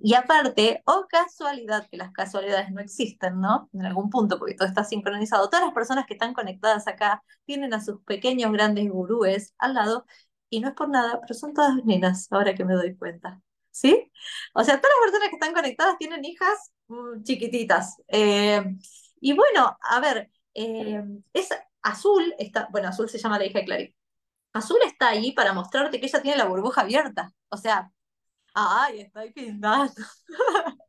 Y aparte, o casualidad, que las casualidades no existen, ¿no? En algún punto, porque todo está sincronizado. Todas las personas que están conectadas acá tienen a sus pequeños grandes gurúes al lado, y no es por nada, pero son todas nenas, ahora que me doy cuenta. ¿Sí? O sea, todas las personas que están conectadas tienen hijas mm, chiquititas. Eh, y bueno, a ver, eh, es Azul, está, bueno, Azul se llama la hija de Clary. Azul está ahí para mostrarte que ella tiene la burbuja abierta. O sea, ay, estoy pintando.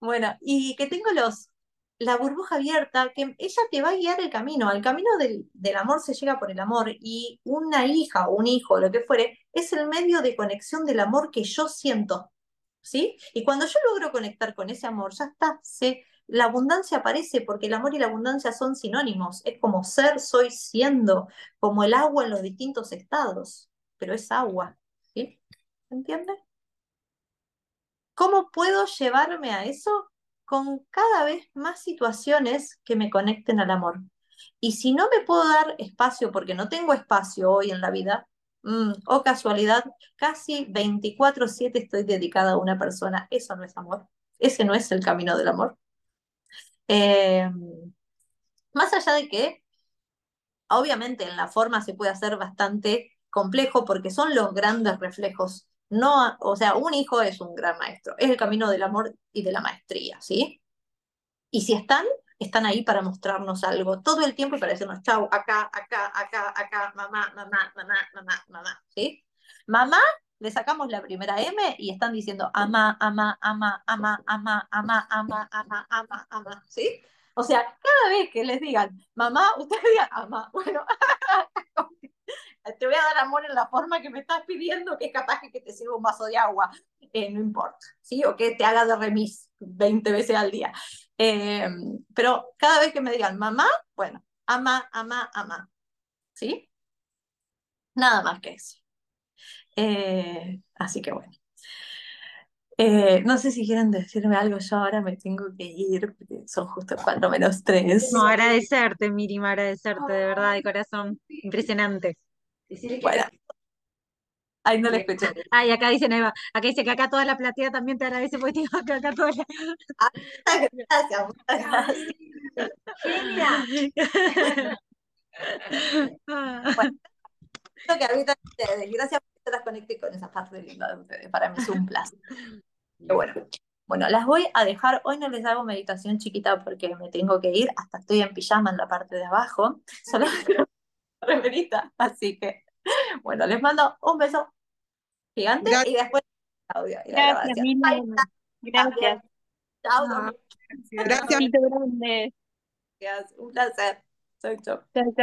bueno, y que tengo los, la burbuja abierta, que ella te va a guiar el camino. El camino del, del, amor se llega por el amor y una hija o un hijo, lo que fuere, es el medio de conexión del amor que yo siento. ¿Sí? Y cuando yo logro conectar con ese amor, ya está, se la abundancia aparece porque el amor y la abundancia son sinónimos. Es como ser, soy, siendo, como el agua en los distintos estados, pero es agua. ¿sí? ¿Entiendes? ¿Cómo puedo llevarme a eso? Con cada vez más situaciones que me conecten al amor. Y si no me puedo dar espacio porque no tengo espacio hoy en la vida, mm, o casualidad, casi 24/7 estoy dedicada a una persona. Eso no es amor. Ese no es el camino del amor. Eh, más allá de que, obviamente, en la forma se puede hacer bastante complejo porque son los grandes reflejos. No, o sea, un hijo es un gran maestro, es el camino del amor y de la maestría, ¿sí? Y si están, están ahí para mostrarnos algo todo el tiempo y para decirnos, chau, acá, acá, acá, acá, mamá, mamá, mamá, mamá, mamá, ¿sí? Mamá le sacamos la primera M y están diciendo ama, ama, ama, ama, ama, ama, ama, ama, ama, ama, ¿sí? O sea, cada vez que les digan mamá, ustedes digan ama. Bueno, te voy a dar amor en la forma que me estás pidiendo, que es capaz que te sirva un vaso de agua, eh, no importa, ¿sí? O que te haga de remis 20 veces al día. Eh, pero cada vez que me digan mamá, bueno, ama, ama, ama, ¿sí? Nada más que eso. Eh, así que bueno. Eh, no sé si quieren decirme algo, yo ahora me tengo que ir, porque son justo 4 menos 3. No, agradecerte, Miriam, agradecerte de verdad, de corazón. Impresionante. Bueno, ay, no la escuché. Ay, acá dicen, Eva, acá dice que acá toda la platea también te agradece porque digo acá toda la... Gracias, muchas gracias. Bueno, lo que ustedes. Gracias las conecté con esa parte linda de ustedes. Para mí es un placer. Pero bueno, bueno, las voy a dejar. Hoy no les hago meditación chiquita porque me tengo que ir. Hasta estoy en pijama en la parte de abajo. Solo remerita. Así que, bueno, les mando un beso gigante Gracias. y después audio y la Gracias. Gracias. Chao. Gracias. Gracias. Un placer. Chau, chau. Chao, chao.